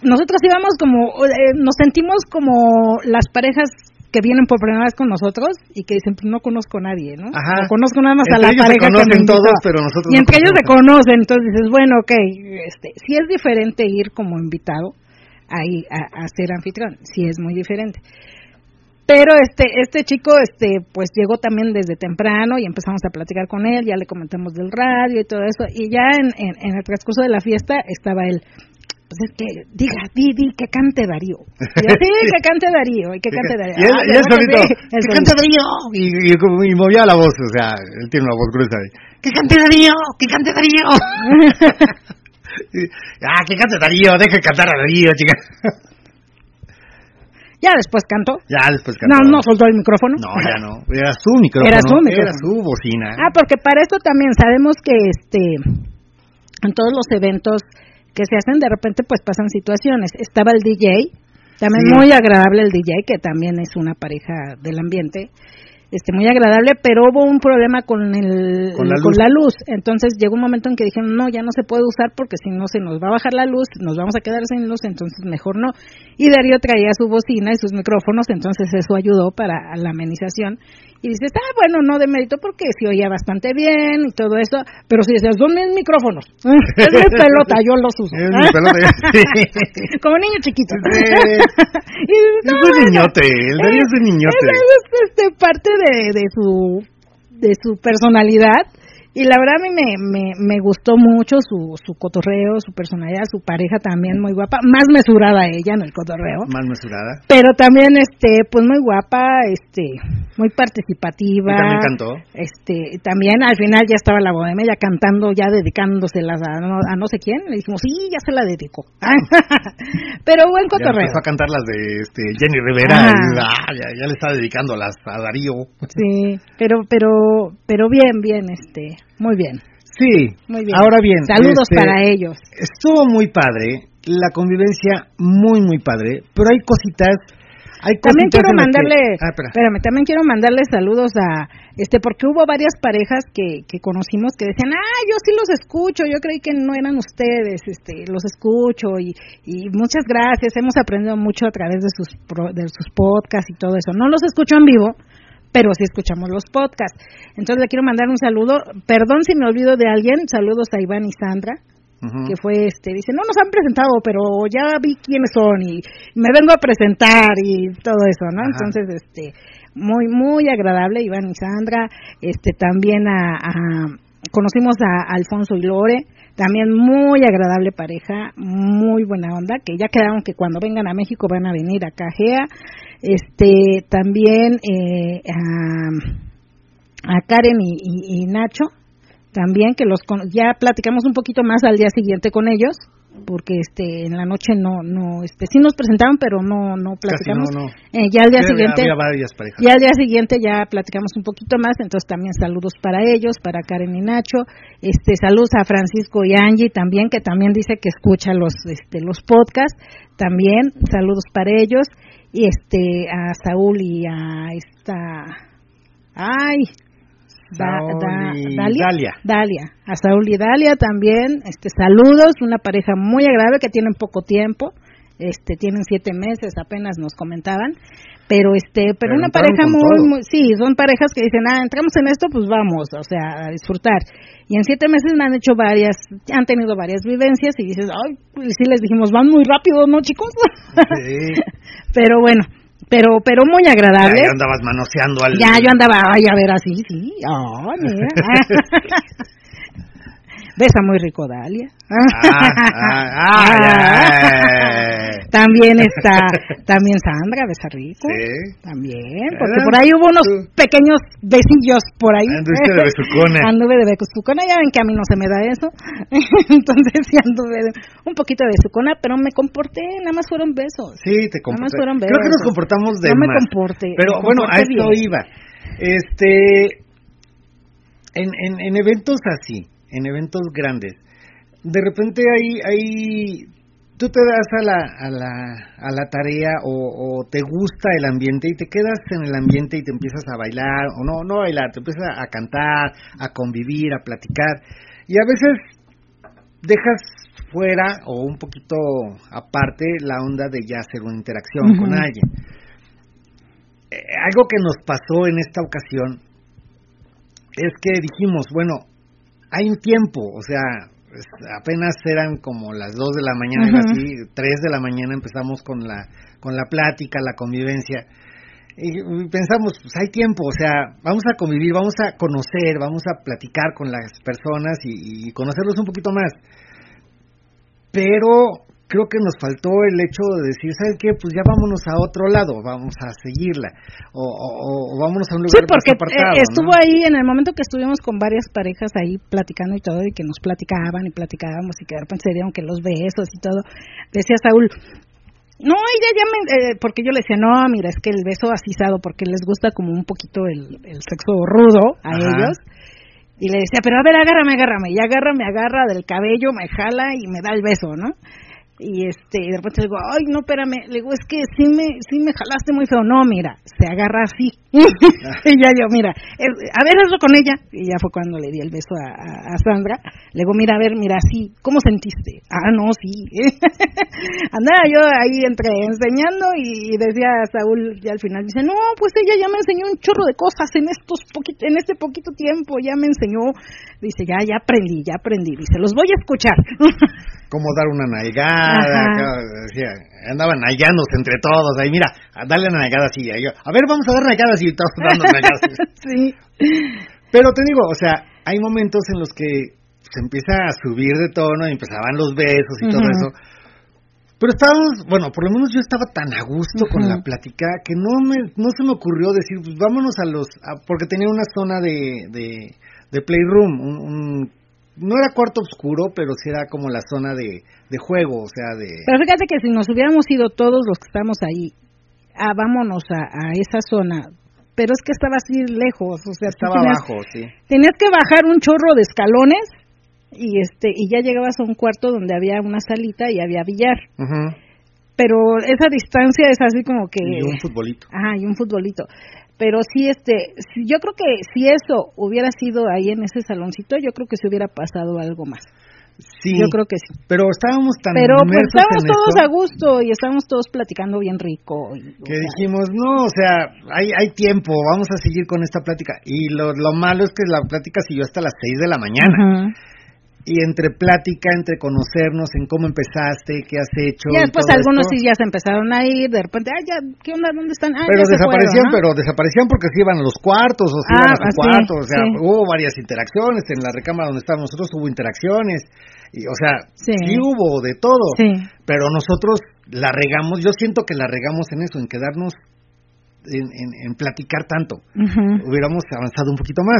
nosotros íbamos como eh, nos sentimos como las parejas que vienen por primera vez con nosotros y que dicen, pues no conozco a nadie, ¿no? Ajá. No conozco nada más a la pareja se conocen todos, pero nosotros Y entre ellos se conocen, entonces dices, bueno, ok, este, si es diferente ir como invitado ahí a, a ser anfitrión, sí es muy diferente. Pero este este chico este pues llegó también desde temprano y empezamos a platicar con él, ya le comentamos del radio y todo eso y ya en, en, el transcurso de la fiesta estaba él pues es que diga, di, di, que cante Darío. Y sí, que cante Darío, y que cante Darío. Y él, ah, y él solito, que cante Darío. Y, y, movía la voz, o sea, él tiene una voz gruesa. Que cante Darío, que cante Darío. ah, que cante Darío, deje cantar a Darío, chica. Ya después cantó. Ya después cantó. No, no soltó el micrófono. No, ya no. Era su micrófono. Era su micrófono. Era su bocina. Ah, porque para esto también sabemos que este en todos los eventos que se hacen de repente pues pasan situaciones. Estaba el DJ, también muy agradable el DJ, que también es una pareja del ambiente este muy agradable, pero hubo un problema con el con la, luz. Entonces llegó un momento en que dijeron, "No, ya no se puede usar porque si no se nos va a bajar la luz, nos vamos a quedar sin luz, entonces mejor no." Y Darío traía su bocina y sus micrófonos, entonces eso ayudó para la amenización. Y dices, "Ah, bueno, no de mérito porque se oía bastante bien y todo eso, pero si dices, "¿Dónde mis micrófonos?" es mi pelota, yo los uso. Es mi pelota. Como niño chiquito. y es un niñote, el Darío es un niñote. Es, este, parte de de, su de su personalidad y la verdad a mí me, me, me gustó mucho su, su cotorreo, su personalidad, su pareja también muy guapa, más mesurada ella en el cotorreo. Más mesurada. Pero también, este, pues muy guapa, este, muy participativa. ¿Y también cantó. Este, también al final ya estaba la bohemia ya cantando, ya dedicándoselas a no, a no sé quién. Le dijimos, sí, ya se la dedicó. Pero buen cotorreo. Ya empezó a cantar las de este, Jenny Rivera ah, ya, ya, le está dedicando las a Darío. Sí, pero, pero, pero bien, bien, este muy bien. Sí, muy bien. Ahora bien, saludos este, para ellos. Estuvo muy padre, la convivencia muy muy padre, pero hay cositas hay también quiero mandarle, ah, espérame, también quiero mandarle saludos a, este, porque hubo varias parejas que, que conocimos que decían, ah, yo sí los escucho, yo creí que no eran ustedes, este, los escucho y, y muchas gracias, hemos aprendido mucho a través de sus, de sus podcasts y todo eso. No los escucho en vivo, pero sí escuchamos los podcasts. Entonces le quiero mandar un saludo. Perdón si me olvido de alguien. Saludos a Iván y Sandra, que fue este. Dice, no nos han presentado, pero ya vi quiénes son y me vengo a presentar y todo eso, ¿no? Entonces, este, muy, muy agradable Iván y Sandra. Este, también a, conocimos a Alfonso y Lore. También muy agradable pareja, muy buena onda, que ya quedaron que cuando vengan a México van a venir a Cajea este también eh, a, Karen y, Nacho también que los ya platicamos un poquito más al día siguiente con ellos porque este en la noche no no este sí nos presentaron pero no no platicamos. Eh, ya al día siguiente ya al día siguiente ya platicamos un poquito más entonces también saludos para ellos para Karen y Nacho. Este saludos a Francisco y Angie también que también dice que escucha los este los podcasts. También saludos para ellos y este a Saúl y a esta ay Dalia, Dalia. A Saúl y Dalia también este saludos una pareja muy agradable que tienen poco tiempo. Este tienen siete meses apenas nos comentaban pero este pero, una pareja muy, muy sí son parejas que dicen ah entramos en esto pues vamos o sea a disfrutar y en siete meses me han hecho varias han tenido varias vivencias y dices ay sí les dijimos van muy rápido no chicos sí. pero bueno pero pero muy agradable. Ya, andabas manoseando al... Ya, yo andaba, ay, a ver, así, sí. Oh, mira. Besa muy rico Dalia. Ah, ah, ah, también está, también Sandra besa rico. Sí. También, porque por ahí hubo unos pequeños besillos por ahí. Anduviste de besucona. Anduve de besucona, ya ven que a mí no se me da eso. Entonces sí anduve un poquito de besucona, pero me comporté, nada más fueron besos. Sí, te comporté. Nada más fueron besos. Creo que nos comportamos de No me comporté. Pero bueno, a esto iba. Este, en, en, en eventos así, en eventos grandes, de repente hay, hay tú te das a la, a la, a la tarea o, te gusta el ambiente y te quedas en el ambiente y te empiezas a bailar, o no, no bailar, te empiezas a cantar, a convivir, a platicar, y a veces dejas fuera o un poquito aparte la onda de ya hacer una interacción con alguien. Eh, algo que nos pasó en esta ocasión es que dijimos, bueno, hay un tiempo, o sea, apenas eran como las 2 de la mañana, así, 3 de la mañana empezamos con la, con la plática, la convivencia. Y pensamos, pues hay tiempo, o sea, vamos a convivir, vamos a conocer, vamos a platicar con las personas y, y conocerlos un poquito más. Pero creo que nos faltó el hecho de decir, ¿sabes qué? Pues ya vámonos a otro lado, vamos a seguirla, o, o, vámonos a un lugar sí, porque eh, estuvo ahí en el momento que estuvimos con varias parejas ahí platicando y todo, y que nos platicaban y platicábamos, y que de repente se dieron que los besos y todo, decía Saúl, no, ella ya me, eh, porque yo le decía, no, mira, es que el beso asisado, porque les gusta como un poquito el, el sexo rudo a ellos, y le decía, pero a ver, agárrame, agárrame, y agarra, me agarra del cabello, me jala y me da el beso, ¿no? Y este de repente le digo ay no espérame le digo es que sí me sí me jalaste muy feo no mira se agarra así. Y ya yo mira a ver hazlo con ella y ya fue cuando le di el beso a, Sandra. Le digo mira a ver mira así cómo sentiste ah no sí andaba yo ahí entre enseñando y decía Saúl ya al final dice no pues ella ya me enseñó un chorro de cosas en estos en este poquito tiempo ya me enseñó dice ya ya aprendí ya aprendí dice los voy a escuchar cómo dar una nalgada, decía, andaban nalgándose entre todos, ahí mira, dale una nalgada así, yo, a ver, vamos a dar nalgadas y todos dando nalgadas. sí. Pero te digo, o sea, hay momentos en los que se empieza a subir de tono y empezaban los besos y todo eso. Pero estábamos, bueno, por lo menos yo estaba tan a gusto con la plática que no me no se me ocurrió decir, pues vámonos a los, porque tenía una zona de, de, de playroom, un, un no era cuarto oscuro, pero sí era como la zona de, de juego, o sea, de... Pero fíjate que si nos hubiéramos ido todos los que estamos ahí, ah, vámonos a, a esa zona, pero es que estaba así lejos, o sea, estaba abajo, sí. Tenías que bajar un chorro de escalones y este y ya llegabas a un cuarto donde había una salita y había billar. Pero esa distancia es así como que y un futbolito. Ajá, y un futbolito pero sí este yo creo que si eso hubiera sido ahí en ese saloncito yo creo que se hubiera pasado algo más. Sí yo creo que sí. pero estábamos tan pero pues estábamos todos a gusto y estábamos todos platicando bien rico que dijimos no o sea hay hay tiempo vamos a seguir con esta plática. Y lo, lo malo es que la plática siguió hasta las seis de la mañana y entre plática, entre conocernos en cómo empezaste, qué has hecho. Ya después algunos sí ya se empezaron a ir, de repente, ah, ya, ¿qué onda? ¿Dónde están? Ah, pero desaparecían, pero desaparecían porque se iban a los cuartos o se iban a sus ah, cuartos, o sea, hubo varias interacciones, en la recámara donde estábamos nosotros hubo interacciones, y o sea, sí, hubo de todo, pero nosotros la regamos, yo siento que la regamos en eso, en quedarnos en, en, platicar tanto, hubiéramos avanzado un poquito más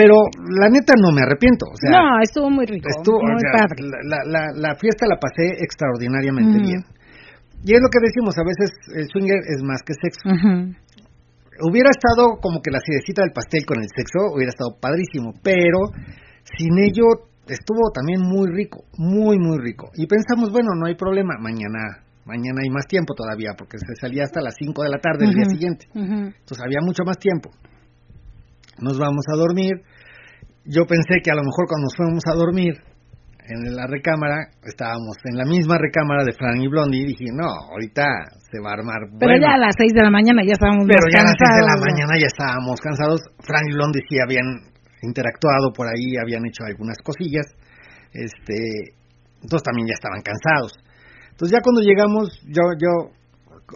pero la neta no me arrepiento. O sea, no, estuvo muy rico. Estuvo, muy padre. La, la, la, fiesta la pasé extraordinariamente bien. Y es lo que decimos, a veces el swinger es más que sexo. Hubiera estado como que la cidecita del pastel con el sexo, hubiera estado padrísimo, pero sin ello estuvo también muy rico, muy, muy rico. Y pensamos, bueno, no hay problema, mañana mañana hay más tiempo todavía, porque se salía hasta las 5 de la tarde el día siguiente. Entonces había mucho más tiempo nos vamos a dormir. Yo pensé que a lo mejor cuando nos fuéramos a dormir, en la recámara, estábamos en la misma recámara de Fran y Blondie, y dije, no, ahorita se va a armar. Pero ya a las 6 de la mañana ya estábamos Pero ya a las 6 de la mañana ya estábamos cansados. Fran y Blondie sí habían interactuado por ahí, habían hecho algunas cosillas, este, entonces también ya estaban cansados. Entonces ya cuando llegamos, yo, yo,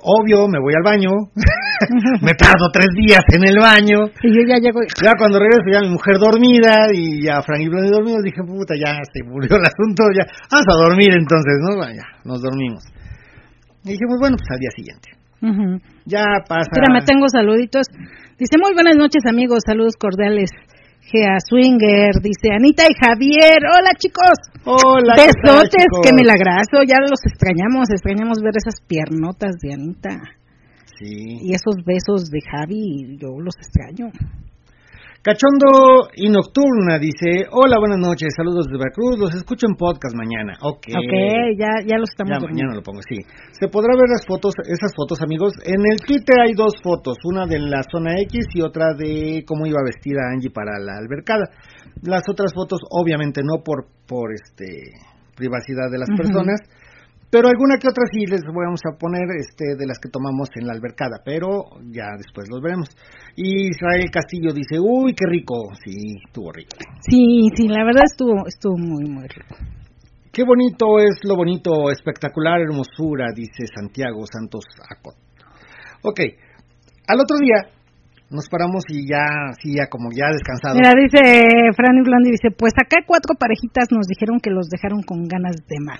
obvio, me voy al baño, me tardo tres días en el baño. Y yo ya llego. Ya cuando regreso, ya mi mujer dormida y ya Frank y Blondie dormidos, dije, puta, ya se murió el asunto, ya, vamos a dormir entonces, ¿no? Ya, nos dormimos. Y dijimos, bueno, pues al día siguiente. Ya pasa. Mira, me tengo saluditos. Dice, muy buenas noches, amigos, saludos cordiales. Gea Swinger, dice Anita y Javier. Hola, chicos. Hola. Besotes, qué milagroso. Ya los extrañamos, extrañamos ver esas piernotas de Anita. Sí. Y esos besos de Javi, yo los extraño. Cachondo y Nocturna dice, hola, buenas noches, saludos de Veracruz, los escucho en podcast mañana. Ok. Ok, ya, ya los estamos Ya mañana lo pongo, sí. Se podrá ver las fotos, esas fotos, amigos. En el Twitter hay dos fotos, una de la zona X y otra de cómo iba vestida Angie para la albercada. Las otras fotos, obviamente, no por, por este privacidad de las personas, pero alguna que otra sí les vamos a poner este de las que tomamos en la albercada, pero ya después los veremos. Y Israel Castillo dice, uy, qué rico. Sí, estuvo rico. Sí, sí, la verdad estuvo, estuvo muy, muy rico. Qué bonito es lo bonito, espectacular hermosura, dice Santiago Santos Acot. Ok, al otro día nos paramos y ya, sí, ya como ya descansado. Mira, dice Franny Blondie, dice, pues acá cuatro parejitas nos dijeron que los dejaron con ganas de más.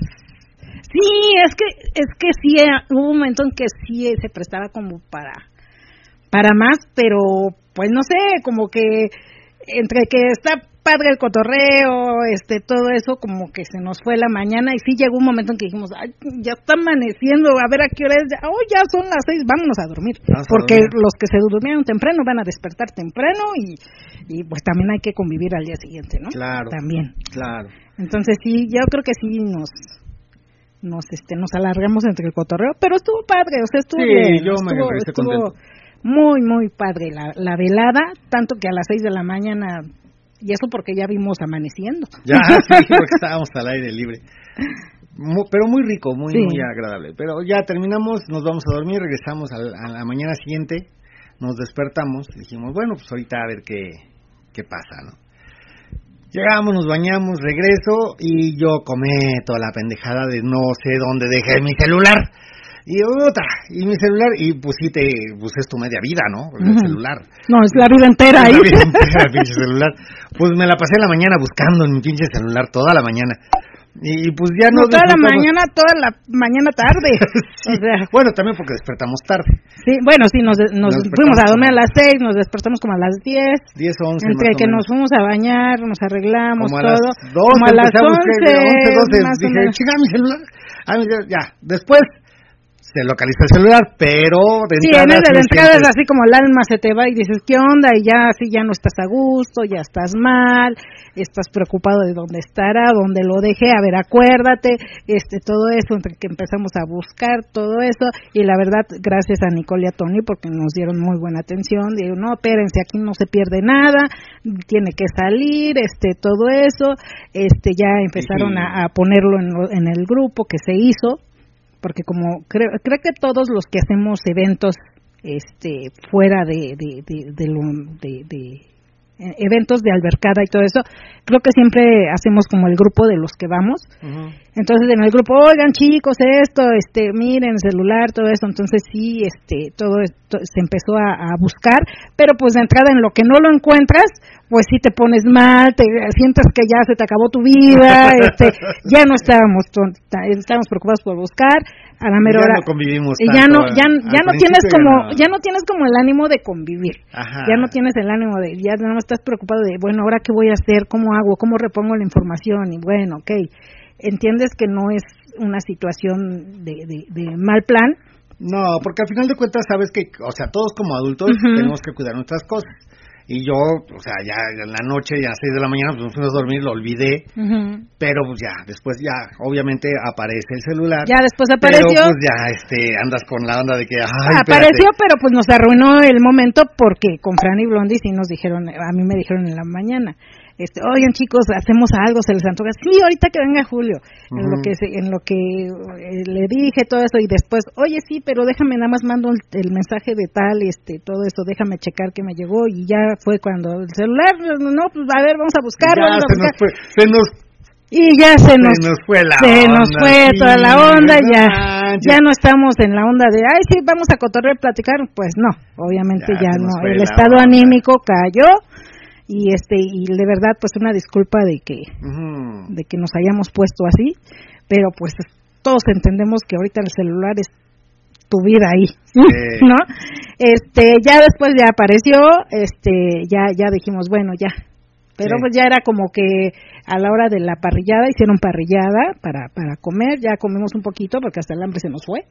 Sí, es que, es que sí, eh, hubo un momento en que sí eh, se prestaba como para, para más, pero pues no sé, como que entre que está padre el cotorreo, este, todo eso, como que se nos fue la mañana y sí llegó un momento en que dijimos, ay, ya está amaneciendo, a ver a qué hora es, ya, oh, ya son las seis, vámonos a dormir, Vamos a porque dormir. los que se durmieron temprano van a despertar temprano y, y pues también hay que convivir al día siguiente, ¿no? Claro. También. Claro. Entonces sí, yo creo que sí nos nos este nos alargamos entre el cotorreo, pero estuvo padre, o sea, estuvo Sí, bien, yo me estuvo, regresé estuvo contento. muy muy padre la, la velada, tanto que a las seis de la mañana y eso porque ya vimos amaneciendo. Ya, sí, porque estábamos al aire libre. Pero muy rico, muy, Sí. muy agradable. Pero ya terminamos, nos vamos a dormir, regresamos al- a, la mañana siguiente, nos despertamos dijimos, bueno, pues ahorita a ver qué, qué pasa, ¿no? Llegamos, nos bañamos, regreso y yo cometo la pendejada de no sé dónde dejé mi celular. Y otra, y mi celular, y pues sí te, pues es tu media vida, ¿no? El celular. No, es la vida entera ahí. La vida entera, el pinche celular. Pues me la pasé la mañana buscando en mi pinche celular toda la mañana. Y pues ya no, No, toda la mañana, toda la mañana tarde. Sí. O sea, Bueno, también porque despertamos tarde. sí, bueno, sí, nos, nos, Nos fuimos a dormir a las seis, nos despertamos como a las diez. 10 o 11 Entre que nos fuimos a bañar, nos arreglamos, como a todo. las 12, como a las empecé a buscar, 11, 12, 11, más o dije, menos. chica, mi celular. Ah, ya, después se localiza el celular, pero de Sí, en entrada el de entrada es así como el alma se te va y dices, ¿qué onda? Y ya así ya no estás a gusto, ya estás mal, estás preocupado de dónde estará, dónde lo dejé, a ver, acuérdate, este, todo eso, entre que empezamos a buscar todo eso, y la verdad, gracias a Nicole y a Tony porque nos dieron muy buena atención, digo, no, espérense, aquí no se pierde nada, tiene que salir, este, todo eso, este, ya empezaron Sí. a, a ponerlo en, lo- en el grupo que se hizo, porque como creo, creo que todos los que hacemos eventos este fuera de de de, eventos de albercada y todo eso creo que siempre hacemos como el grupo de los que vamos. Entonces en el grupo oigan chicos esto este miren celular todo eso entonces sí este todo esto se empezó a, a buscar pero pues de entrada en lo que no lo encuentras pues sí te pones mal te sientes que ya se te acabó tu vida este ya no estábamos estábamos preocupados por buscar a la mera Ya hora. no convivimos ya no ya, al ya no tienes como ya no. ya no tienes como el ánimo de convivir. Ajá. ya no tienes el ánimo de, ya no estás preocupado de, bueno, ahora qué voy a hacer, cómo hago, cómo repongo la información y bueno, ok, entiendes que no es una situación de, de, de mal plan, No, porque al final de cuentas sabes que, o sea, todos como adultos tenemos que cuidar nuestras cosas. Y yo, o sea, ya en la noche, ya a las 6 de la mañana, pues nos fuimos a dormir, lo olvidé. Pero pues ya, después ya, obviamente aparece el celular. ya después Pero apareció, pues ya, este, andas con la onda de que, ay, apareció, pero pues nos arruinó el momento porque con Fran y Blondie sí nos dijeron, a mí me dijeron en la mañana, este, oigan chicos, hacemos algo, se les antoja, sí, ahorita que venga Julio, en lo que en lo que eh, le dije todo eso y después, oye sí, pero déjame nada más mando el, mensaje de tal, este, todo eso, déjame checar que me llegó y ya fue cuando el celular, no, pues a ver, vamos a buscarlo. Ya, se, Nos fue, se nos y ya se nos, se nos fue la se onda, nos fue toda la onda ya ya no estamos en la onda de ay sí vamos a cotorrear platicar pues no obviamente ya, ya no el estado anímico cayó y este y de verdad pues una disculpa de que de que nos hayamos puesto así pero pues todos entendemos que ahorita el celular es tu vida ahí no este ya después ya apareció este ya ya dijimos bueno ya pero pues ya era como que a la hora de la parrillada hicieron parrillada para para comer ya comimos un poquito porque hasta el hambre se nos fue.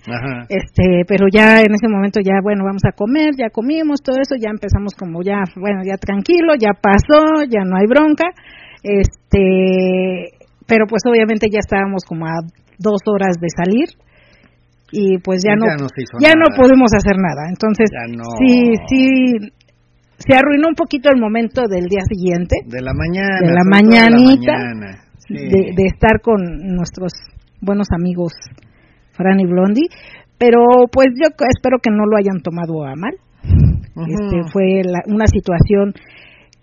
Este pero ya en ese momento ya bueno vamos a comer ya comimos todo eso ya empezamos como ya bueno ya tranquilo ya pasó ya no hay bronca. Este pero pues obviamente ya estábamos como a dos horas de salir y pues ya, no ya no pudimos hacer nada. Entonces sí sí se arruinó un poquito el momento del día siguiente. De la mañana. De la mañanita. de, estar con nuestros buenos amigos Fran y Blondie. Pero pues yo espero que no lo hayan tomado a mal. este Fue una situación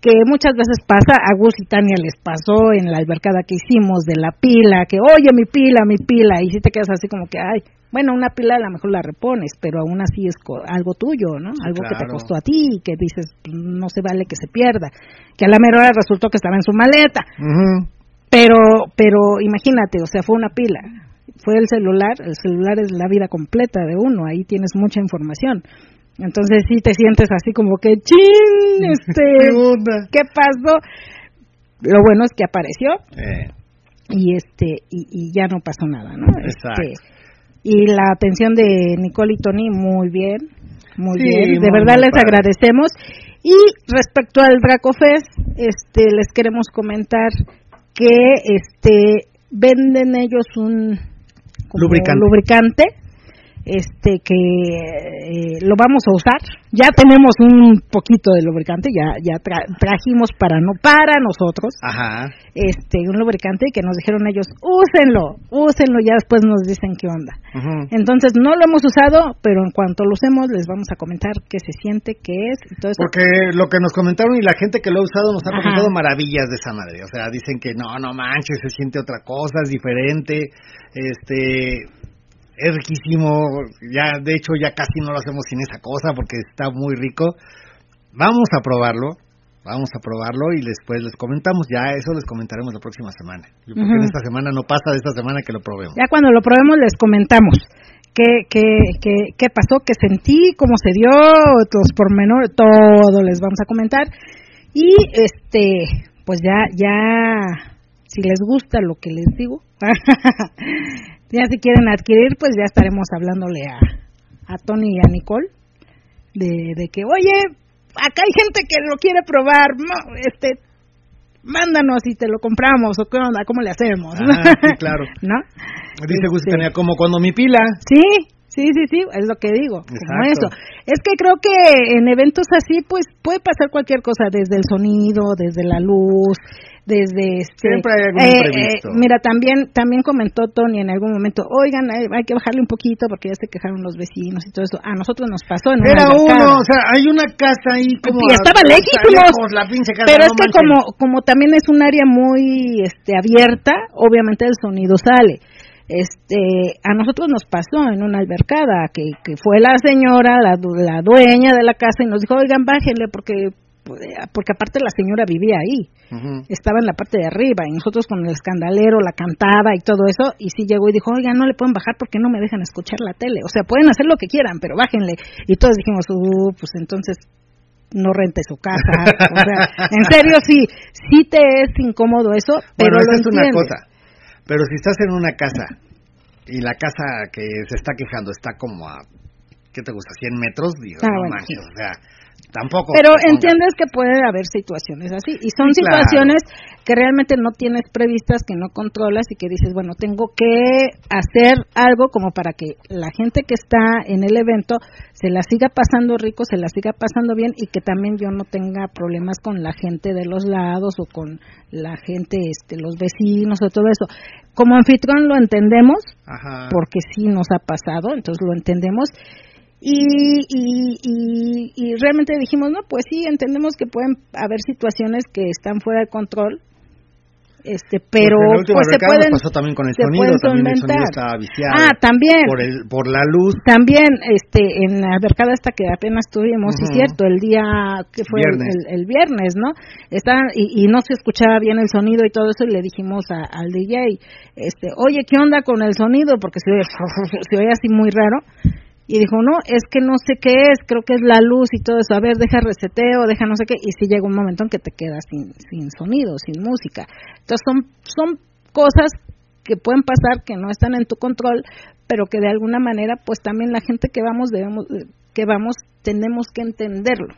que muchas veces pasa, a Gus y Tania les pasó en la albercada que hicimos de la pila, que oye mi pila, mi pila, y si te quedas así como que, ay, bueno, una pila a lo mejor la repones, pero aún así es algo tuyo, ¿no? algo que te costó a ti y que dices, no se vale que se pierda. Que a la mera hora resultó que estaba en su maleta. Pero, pero imagínate, o sea, fue una pila. Fue el celular, el celular es la vida completa de uno, ahí tienes mucha información. Entonces sí te sientes así como que, ¡chin! Este, ¿Qué pasó? Lo bueno es que apareció. Eh. Y este y, y, ya no pasó nada, ¿no? Exacto. Este, y la atención de Nicole y Tony muy bien, muy bien. De verdad les agradecemos. Y respecto al Dracofest, este, les queremos comentar que este venden ellos un lubricante este que eh, lo vamos a usar. Ya tenemos un poquito de lubricante, ya ya trajimos para no para nosotros. Ajá. Este, un lubricante que nos dijeron ellos, "Úsenlo, úsenlo", ya después nos dicen qué onda. Entonces, no lo hemos usado, pero en cuanto lo usemos les vamos a comentar qué se siente, qué es eso. Porque lo que nos comentaron y la gente que lo ha usado nos ha comentado maravillas de esa madre. O sea, dicen que no, no manches, se siente otra cosa, es diferente. Este, es riquísimo, ya de hecho ya casi no lo hacemos sin esa cosa porque está muy rico. Vamos a probarlo, vamos a probarlo y después les comentamos, ya eso les comentaremos la próxima semana. Porque en esta semana no pasa de esta semana que lo probemos. Ya cuando lo probemos les comentamos qué, qué, qué, qué pasó, qué sentí, cómo se dio, los pormenores, todo les vamos a comentar. Y este, pues ya, ya, si les gusta lo que les digo, Ya si quieren adquirir, pues ya estaremos hablándole a, a Tony y a Nicole de, de que, oye, acá hay gente que lo quiere probar, este, mándanos y te lo compramos, o qué onda, cómo le hacemos. Ah, sí, claro. ¿No? Dice este, tenía como cuando mi pila. Sí, sí, sí, sí, es lo que digo, como eso. Es que creo que en eventos así, pues puede pasar cualquier cosa, desde el sonido, desde la luz, desde este siempre hay algún eh, eh, mira también también comentó Tony en algún momento oigan hay, que bajarle un poquito porque ya se quejaron los vecinos y todo eso a nosotros nos pasó en era uno o sea hay una casa ahí como y estaba lejísimos pero es que como como también es un área muy este abierta obviamente el sonido sale. Este a nosotros nos pasó en una albercada que, que fue la señora la, la dueña de la casa y nos dijo oigan bájenle porque porque aparte la señora vivía ahí, estaba en la parte de arriba y nosotros con el escandalero la cantaba y todo eso y sí llegó y dijo, oiga, no le pueden bajar porque no me dejan escuchar la tele, o sea, pueden hacer lo que quieran, pero bájenle. Y todos dijimos, uh, pues entonces no rente su casa, o sea, en serio sí, sí te es incómodo eso, pero bueno, es una cosa, pero si estás en una casa y la casa que se está quejando está como a ¿qué te gusta? 100 metros, digo, ah, no manches, o sea, tampoco. Pero entiendes que puede haber situaciones así y son situaciones que realmente no tienes previstas, que no controlas y que dices, bueno, tengo que hacer algo como para que la gente que está en el evento se la siga pasando rico, se la siga pasando bien y que también yo no tenga problemas con la gente de los lados o con la gente, este, los vecinos o todo eso. Como anfitrión lo entendemos, porque sí nos ha pasado, entonces lo entendemos y, y, y, realmente dijimos, no, pues sí, entendemos que pueden haber situaciones que están fuera de control, este pero pues se pueden pasó también con el sonido también el sonido estaba viciado ah también. por el por la luz. También este en la mercada esta que apenas tuvimos es cierto el día que fue El, viernes. no está y, no se escuchaba bien el sonido y todo eso y le dijimos al DJ este oye qué onda con el sonido porque se se oye así muy raro y dijo, no, es que no sé qué es, creo que es la luz y todo eso, a ver, deja reseteo, deja no sé qué, y si llega un momento en que te quedas sin, sin sonido, sin música. Entonces son, son cosas que pueden pasar que no están en tu control, pero que de alguna manera, pues también la gente que vamos, debemos, que vamos, tenemos que entenderlo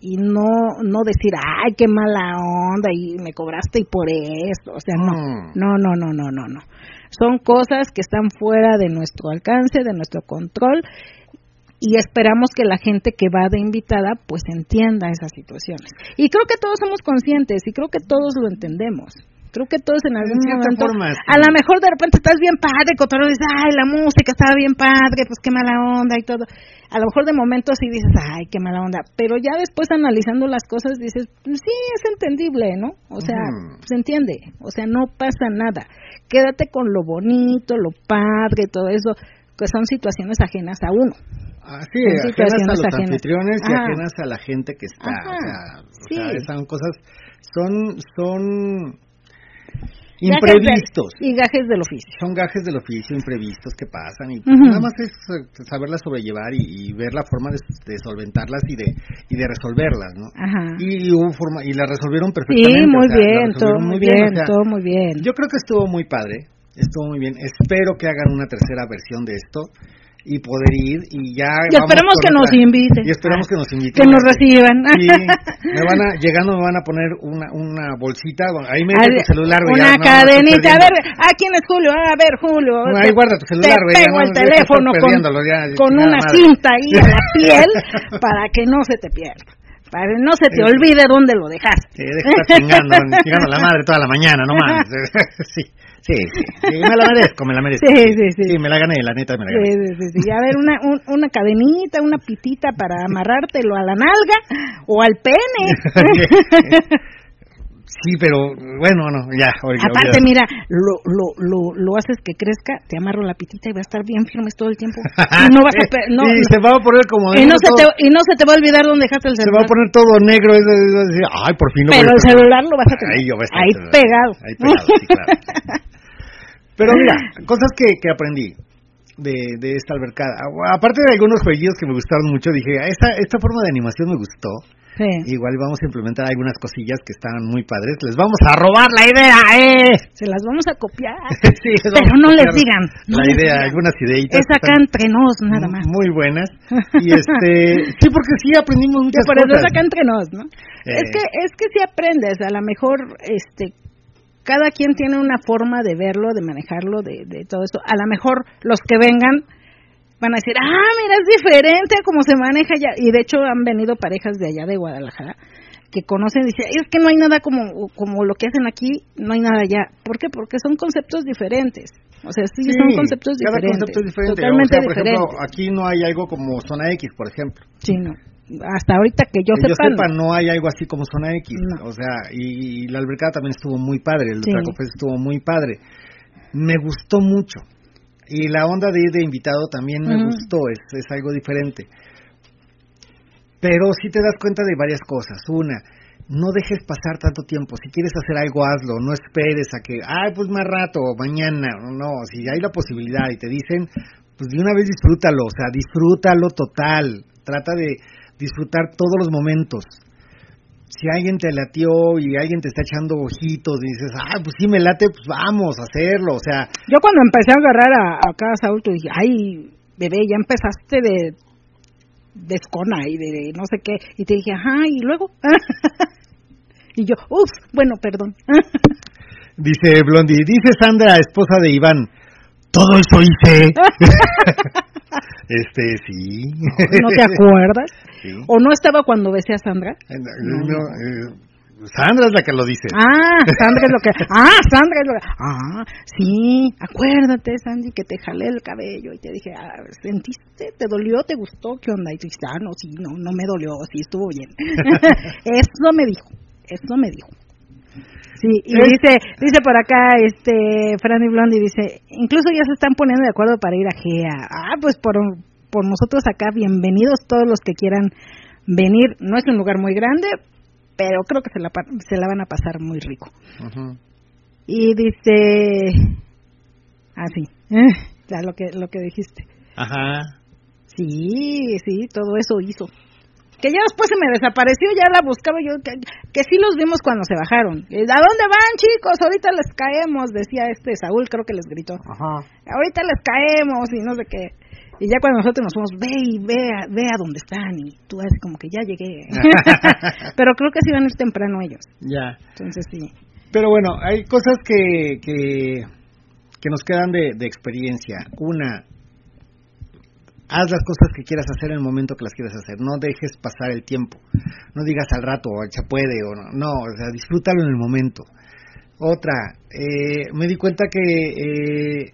y no no decir ay qué mala onda y me cobraste y por esto o sea no mm. no no no no no no son cosas que están fuera de nuestro alcance, de nuestro control y esperamos que la gente que va de invitada pues entienda esas situaciones. Y creo que todos somos conscientes y creo que todos lo entendemos. Creo que todos en algún momento, a lo mejor de repente estás bien padre, cotorro dices, ay, la música estaba bien padre, pues qué mala onda y todo. A lo mejor de momento sí dices, ay, qué mala onda, pero ya después analizando las cosas dices, sí, es entendible, ¿no? O sea, se entiende, o sea, no pasa nada quédate con lo bonito, lo padre, todo eso, que son situaciones ajenas a uno. Sí, ajenas a los anfitriones y ajenas a la gente que está. o sea, son cosas, son, son imprevistos. y gajes del oficio. Son gajes del oficio imprevistos que pasan y nada más es eh, saberlas sobrellevar y, ver la forma de, solventarlas y de y de resolverlas, ¿no? Y, hubo forma y la resolvieron perfectamente. Sí, muy bien, todo muy bien, todo muy bien. Yo creo que estuvo muy padre, estuvo muy bien. Espero que hagan una tercera versión de esto y poder ir y ya y esperemos que nos inviten. y esperamos que nos inviten. que nos reciban. Y me van a llegando me van a poner una una bolsita ahí me tu celular una cadenita. A ver a quién es Julio a ver Julio. Ahí guarda tu celular te pego el teléfono con, una cinta ahí a la piel para que no se te pierda. Para que no se te olvide dónde lo dejaste. Sí, deja chingando, chingando a la madre toda la mañana, no mames. sí. Sí, sí, me la merezco, me la merezco. Sí, sí, sí. Sí, me la gané, la neta me la gané. Sí, sí, sí. A ver, una, una cadenita, una pitita para amarrártelo a la nalga o al pene. Sí, pero bueno, no, ya. Aparte, mira, lo, lo, lo, lo haces que crezca, te amarro la pitita y va a estar bien firme todo el tiempo. Y no vas a. No, y se va a poner como. Y no, se te, y no se te va a olvidar dónde dejaste el celular. Se va a poner todo negro. Y, ay, por fin lo Pero el celular lo vas a tener. Ahí, yo ahí pegado. Ahí pegado, sí, claro. pero mira, cosas que, que aprendí de, de esta albercada. Aparte de algunos jueguillos que me gustaron mucho, dije, esta, esta forma de animación me gustó. Igual vamos a implementar algunas cosillas que están muy padres. Les vamos a robar la idea, ¿eh? Se las vamos a copiar. pero no les digan. la idea, algunas ideitas. Es acá entre nos, nada más. Muy buenas. Y este, sí, porque sí aprendimos muchas cosas. Pero es acá entre nos, ¿no? Es eh. que es que sí aprendes. A lo mejor, este, cada quien tiene una forma de verlo, de manejarlo, de, de todo eso. A lo mejor los que vengan van a decir, ah, mira, es diferente a cómo se maneja allá. Y de hecho han venido parejas de allá de Guadalajara que conocen y dicen, es que no hay nada como, como lo que hacen aquí, no hay nada allá. ¿Por qué? Porque son conceptos diferentes. O sea, sí, son conceptos diferentes. Concepto es diferente. Totalmente o sea, por ejemplo, aquí no hay algo como zona X, por ejemplo. Sí, no. Hasta ahorita que yo, que sepa, yo sepa, no. hay algo así como zona X. O sea, y, la albercada también estuvo muy padre, el sí. estuvo muy padre. Me gustó mucho. Y la onda de ir de invitado también me gustó, es, es algo diferente. Pero sí te das cuenta de varias cosas. Una, no dejes pasar tanto tiempo. Si quieres hacer algo, hazlo. No esperes a que, ay, pues más rato, mañana. No, si hay la posibilidad y te dicen, pues de una vez disfrútalo. O sea, disfrútalo total. Trata de disfrutar todos los momentos si alguien te latió y alguien te está echando ojitos y dices, ah, pues sí me late, pues vamos a hacerlo, o sea... Yo cuando empecé a agarrar a, a cada Saúl, dije, ay, bebé, ya empezaste de descona y de no sé qué. Y te dije, ajá, y luego. y yo, uff, bueno, perdón. dice Blondie, dice Sandra, esposa de Iván, todo eso hice. este, sí. ¿No te acuerdas? ¿O no estaba cuando besé a Sandra? Eh, no, eh, Sandra es la que lo dice. Ah, Sandra es lo que. Ah, Sandra es lo que. Ah, sí, acuérdate, Sandy, que te jalé el cabello y te dije, ah, ¿sentiste? ¿Te dolió? ¿Te gustó? ¿Qué onda? Y tú dijiste, ah, no, sí, no, no me dolió, sí, estuvo bien. eso me dijo, eso me dijo. Sí, y dice, dice por acá, este, Franny Blondie dice, incluso ya se están poniendo de acuerdo para ir a GEA. Ah, pues por, por nosotros acá, bienvenidos todos los que quieran venir. No es un lugar muy grande, pero creo que se la, se la van a pasar muy rico. Y dice, así, ah, lo que lo que dijiste. Ajá. Sí, sí, todo eso hizo. Que ya después se me desapareció, ya la buscaba yo, que, que sí los vimos cuando se bajaron. ¿A dónde van, chicos? Ahorita les caemos, decía este Saúl, creo que les gritó. Ajá. Ahorita les caemos y no sé qué. Y ya cuando nosotros nos fuimos, ve y ve a, ve a dónde están. Y tú ves como que ya llegué. Pero creo que sí van a ir temprano ellos. Ya. Entonces sí. Pero bueno, hay cosas que, que, que nos quedan de, de experiencia. Una, haz las cosas que quieras hacer en el momento que las quieras hacer. No dejes pasar el tiempo. No digas al rato, ya puede o no. No, o sea, disfrútalo en el momento. Otra, eh, me di cuenta que eh,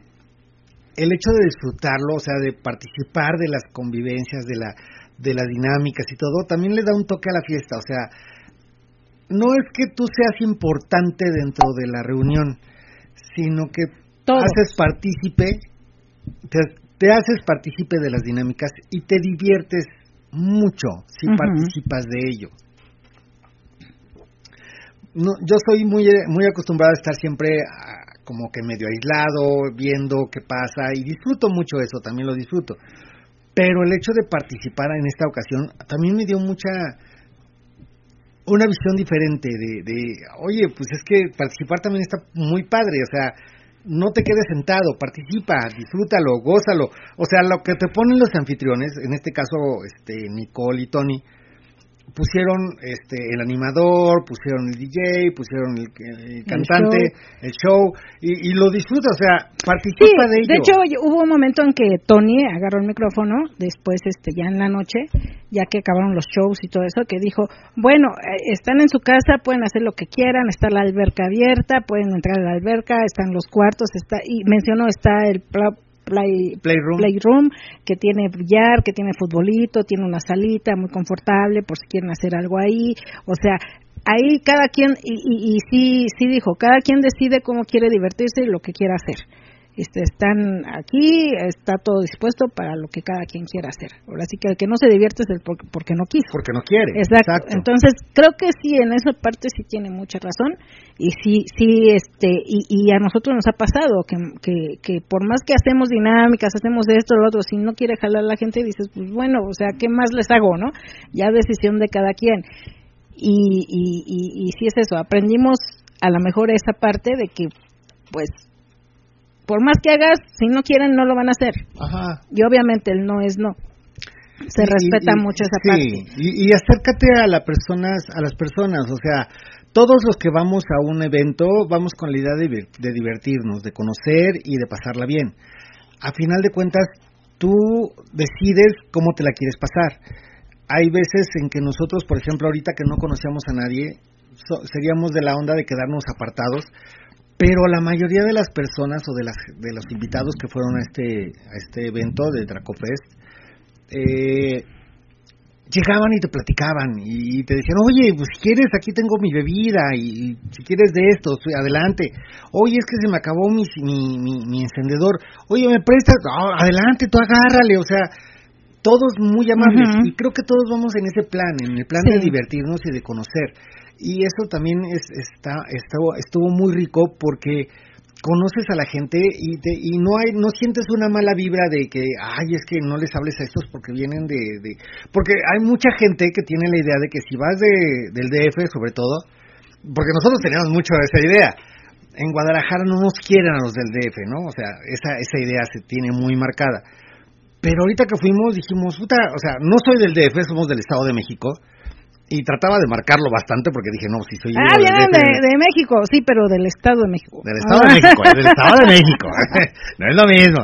el hecho de disfrutarlo, o sea, de participar de las convivencias, de, la, de las dinámicas y todo, también le da un toque a la fiesta. O sea, no es que tú seas importante dentro de la reunión, sino que haces partícipe, te, haces partícipe de las dinámicas y te diviertes mucho si participas de ello. No, yo soy muy, muy acostumbrado a estar siempre como que medio aislado, viendo qué pasa, y disfruto mucho eso, también lo disfruto. Pero el hecho de participar en esta ocasión también me dio mucha, una visión diferente de, de, oye, pues es que participar también está muy padre, o sea, no te quedes sentado, participa, disfrútalo, gózalo. O sea, lo que te ponen los anfitriones, en este caso este Nicole y Tony, pusieron este el animador, pusieron el DJ, pusieron el, cantante, el show, y, lo disfruta, o sea, participa de ello. De hecho, hubo un momento en que Tony agarró el micrófono, después este ya en la noche, ya que acabaron los shows y todo eso, que dijo, bueno, eh, están en su casa, pueden hacer lo que quieran, está la alberca abierta, pueden entrar a la alberca, están los cuartos, está y mencionó está el play, playroom. que tiene billar, que tiene futbolito, tiene una salita muy confortable por si quieren hacer algo ahí. O sea, ahí cada quien, y, y, y sí, sí dijo, cada quien decide cómo quiere divertirse y lo que quiera hacer. Este, están aquí, está todo dispuesto para lo que cada quien quiera hacer. Ahora sí que el que no se divierte es el porque no quiso. Porque no quiere. Exacto. Entonces, creo que sí, en esa parte sí tiene mucha razón y sí, sí, este, y, a nosotros nos ha pasado que, que, que, por más que hacemos dinámicas, hacemos esto, lo otro, si no quiere jalar la gente, dices, pues bueno, o sea, ¿qué más les hago, no? Ya decisión de cada quien. Y, y, y, y sí es eso, aprendimos a lo mejor esa parte de que, pues, por más que hagas, si no quieren, no lo van a hacer. Ajá. Y obviamente el no es no. Se respeta mucho esa parte. Y, y acércate a, las personas, a las personas, o sea, todos los que vamos a un evento vamos con la idea de, de divertirnos, de conocer y de pasarla bien. A final de cuentas, tú decides cómo te la quieres pasar. Hay veces en que nosotros, por ejemplo, ahorita que no conocemos a nadie, seríamos de la onda de quedarnos apartados pero la mayoría de las personas o de, las, de los invitados que fueron a este, a este evento de Dracofest, eh, llegaban y te platicaban y te decían, oye, pues si quieres, aquí tengo mi bebida y, si quieres de esto, adelante. Oye, es que se me acabó mi, mi, mi, encendedor. Oye, ¿me prestas? adelante, tú agárrale. O sea, todos muy amables. Y creo que todos vamos en ese plan, en el plan de divertirnos y de conocer y eso también es, está, estuvo, estuvo muy rico porque conoces a la gente y, y no hay no sientes una mala vibra de que ay es que no les hables a estos porque vienen de, de porque hay mucha gente que tiene la idea de que si vas de, del DF sobre todo porque nosotros teníamos mucho esa idea en Guadalajara no nos quieren a los del DF no o sea esa esa idea se tiene muy marcada. Pero ahorita que fuimos dijimos, puta, o sea, no soy del DF, somos del Estado de México. Y trataba de marcarlo bastante porque dije, no, si soy Ah, vienen de, de, México, sí, pero del Estado de México. Del Estado de México, del Estado de México. no es lo mismo.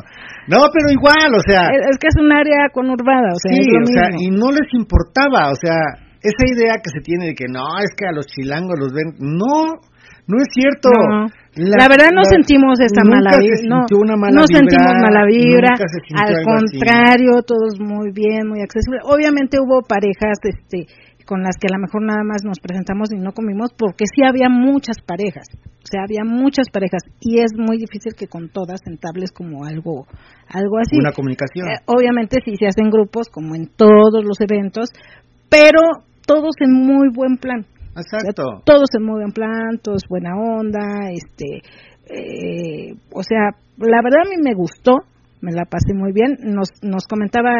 No, pero igual, o sea. Es, que es un área conurbada, o sea, sí, es lo o mismo. sea, y no les importaba, o sea, esa idea que se tiene de que no, es que a los chilangos los ven. No, no es cierto. No. La, la, verdad no la, sentimos esta mala vibra, no, mala no vibra, sentimos mala vibra, al contrario, así. todos muy bien, muy accesible. Obviamente hubo parejas este con las que a lo mejor nada más nos presentamos y no comimos porque sí había muchas parejas, o sea, había muchas parejas y es muy difícil que con todas entables como algo algo así. Una comunicación. Eh, obviamente sí se hacen grupos como en todos los eventos, pero todos en muy buen plan. Exacto. O sea, todos en muy buen plan, todos buena onda, este, eh, o sea, la verdad a mí me gustó, me la pasé muy bien. Nos, nos comentaba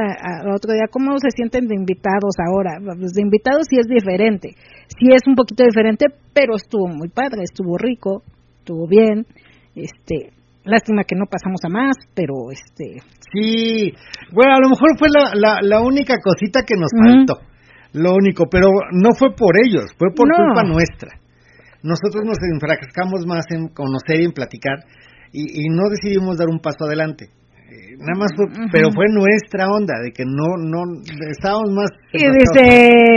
el otro día cómo se sienten de invitados ahora. Pues de invitados sí es diferente, sí es un poquito diferente, pero estuvo muy padre, estuvo rico, estuvo bien. Este, lástima que no pasamos a más, pero este. Sí, bueno, a lo mejor fue la, la, la única cosita que nos faltó. Lo único, pero no fue por ellos, fue por no. culpa nuestra. Nosotros nos enfrascamos más en conocer y en platicar y, y no decidimos dar un paso adelante. Eh, nada más fue, uh -huh. pero fue nuestra onda de que no, no, estábamos más. Y dice,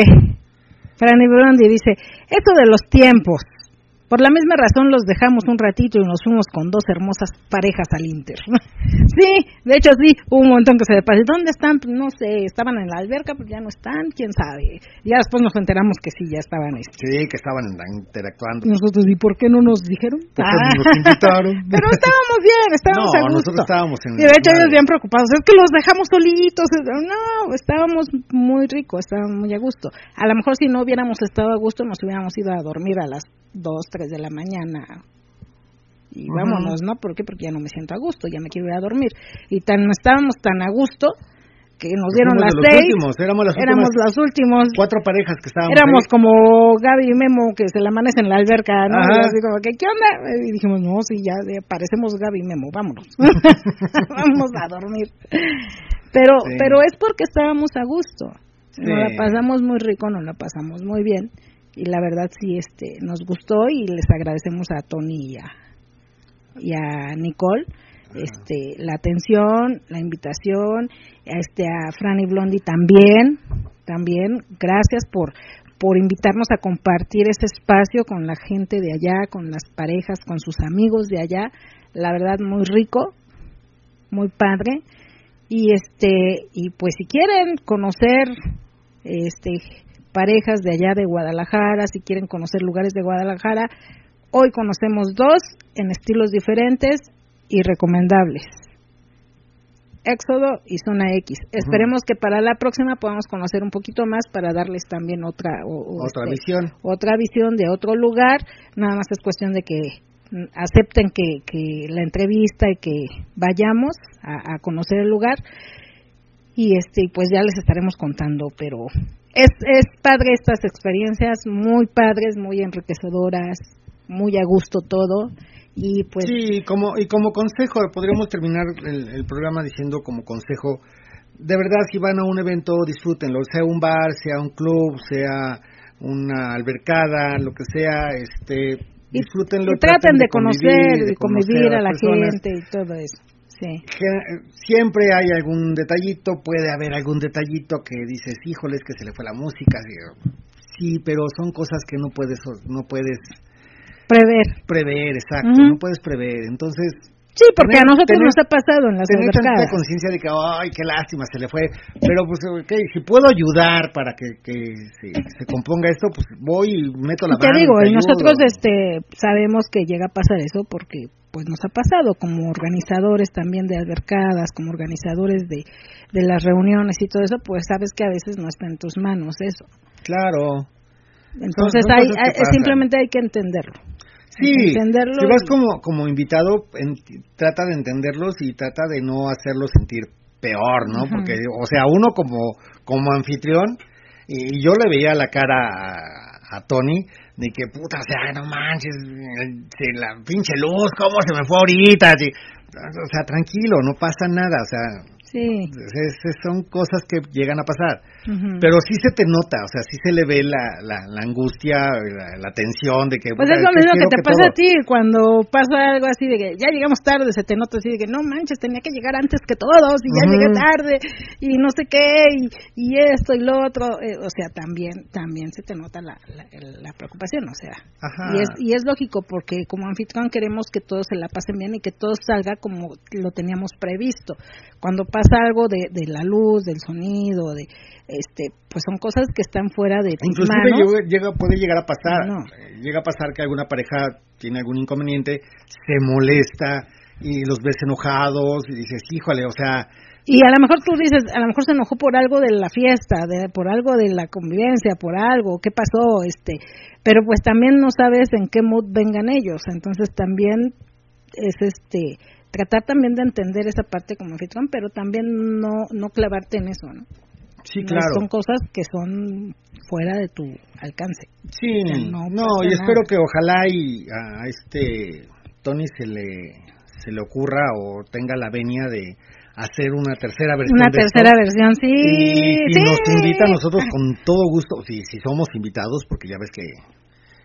Franny Brondi dice, esto de los tiempos, por la misma razón los dejamos un ratito y nos fuimos con dos hermosas parejas al Inter. sí, de hecho sí, hubo un montón que se pasó. ¿Dónde están? No sé, estaban en la alberca, pues ya no están, quién sabe. Ya después nos enteramos que sí, ya estaban. Este. Sí, que estaban interactuando. Nosotros, ¿y por qué no nos dijeron? Porque ah. nos invitaron. Pero estábamos bien, estábamos no, a gusto. nosotros estábamos en... Y de hecho ellos bien preocupados, es que los dejamos solitos. No, estábamos muy ricos, estábamos muy a gusto. A lo mejor si no hubiéramos estado a gusto nos hubiéramos ido a dormir a las 2, 3 de la mañana y uh -huh. vámonos, ¿no? ¿Por qué? Porque ya no me siento a gusto, ya me quiero ir a dormir. Y tan estábamos tan a gusto que nos dieron las seis. Últimos, éramos las éramos últimas, los últimos. Cuatro parejas que estábamos. Éramos ahí. como Gaby y Memo que se la amanece en la alberca, ¿no? Y así como que, ¿qué onda? Y dijimos, no, sí, ya, ya parecemos Gaby y Memo, vámonos. Vamos a dormir. Pero, sí. pero es porque estábamos a gusto. Sí. Nos la pasamos muy rico, nos la pasamos muy bien y la verdad sí este nos gustó y les agradecemos a Tony y a, y a Nicole este la atención la invitación a este a Franny Blondie también también gracias por por invitarnos a compartir este espacio con la gente de allá con las parejas con sus amigos de allá. La verdad muy rico muy padre. Y este y pues si quieren conocer este parejas de allá de Guadalajara, si quieren conocer lugares de Guadalajara. Hoy conocemos dos en estilos diferentes y recomendables. Éxodo y Zona X. Uh -huh. Esperemos que para la próxima podamos conocer un poquito más para darles también otra o, o otra este, visión, otra visión de otro lugar. Nada más es cuestión de que acepten que, que la entrevista y que vayamos a, a conocer el lugar y este pues ya les estaremos contando, pero es, es padre estas experiencias, muy padres, muy enriquecedoras, muy a gusto todo. Y pues. Sí, como, y como consejo, podríamos terminar el, el programa diciendo como consejo: de verdad, si van a un evento, disfrútenlo, sea un bar, sea un club, sea una albercada, lo que sea, este. Disfrútenlo. Y, y traten, traten de, conocer, de convivir a la personas. gente y todo eso. Sí. Siempre hay algún detallito, puede haber algún detallito que dices, híjoles, que se le fue la música. Sí, pero son cosas que no puedes, no puedes prever. Prever, exacto, uh -huh. no puedes prever. Entonces, Sí, porque tener, a nosotros tener, nos ha pasado en las tener tanta conciencia de que, ay, qué lástima, se le fue. Pero, pues, okay, si puedo ayudar para que, que se, se, componga esto, pues voy y meto la mano. Te digo, y nosotros este, sabemos que llega a pasar eso porque pues nos ha pasado como organizadores también de albercadas, como organizadores de, de las reuniones y todo eso, pues sabes que a veces no está en tus manos eso. Claro. Entonces hay, hay simplemente hay que entenderlo. Sí, entenderlo si vas y... como, como invitado, en, trata de entenderlos y trata de no hacerlos sentir peor, ¿no? Uh -huh. Porque, o sea, uno como, como anfitrión, y yo le veía la cara a, a Tony, de que puta, o sea, no manches, la pinche luz, ¿cómo se me fue ahorita? o sea, tranquilo, no pasa nada, o sea, Sí. son cosas que llegan a pasar. Pero sí se te nota, o sea, sí se le ve la, la, angustia, la, tensión de que... Pues es lo mismo que te pasa a ti cuando pasa algo así de que ya llegamos tarde, se te nota así de que no manches, tenía que llegar antes que todos y ya llegué tarde y no sé qué y, esto y lo otro. Eh, o sea, también también se te nota la, la, preocupación, o sea. Y es, y es lógico porque como anfitrión queremos que todos se la pasen bien y que todo salga como lo teníamos previsto. Cuando pasa algo de, de la luz, del sonido, de este pues son cosas que están fuera de tus Inclusive llega, puede llegar a pasar, eh, llega a pasar que alguna pareja tiene algún inconveniente, se molesta y los ves enojados y dices, híjole, o sea... Y a lo mejor tú dices, a lo mejor se enojó por algo de la fiesta, de, por algo de la convivencia, por algo, ¿qué pasó? este Pero pues también no sabes en qué mood vengan ellos, entonces también es este tratar también de entender esa parte como anfitrión, pero también no no clavarte en eso, ¿no? Sí, claro. Son cosas que son fuera de tu alcance. Sí, no, y espero que ojalá y a este Tony se le se le ocurra o tenga la venia de hacer una tercera versión. Una tercera versión, sí. Y si nos invita a nosotros con todo gusto, si, si somos invitados, porque ya ves que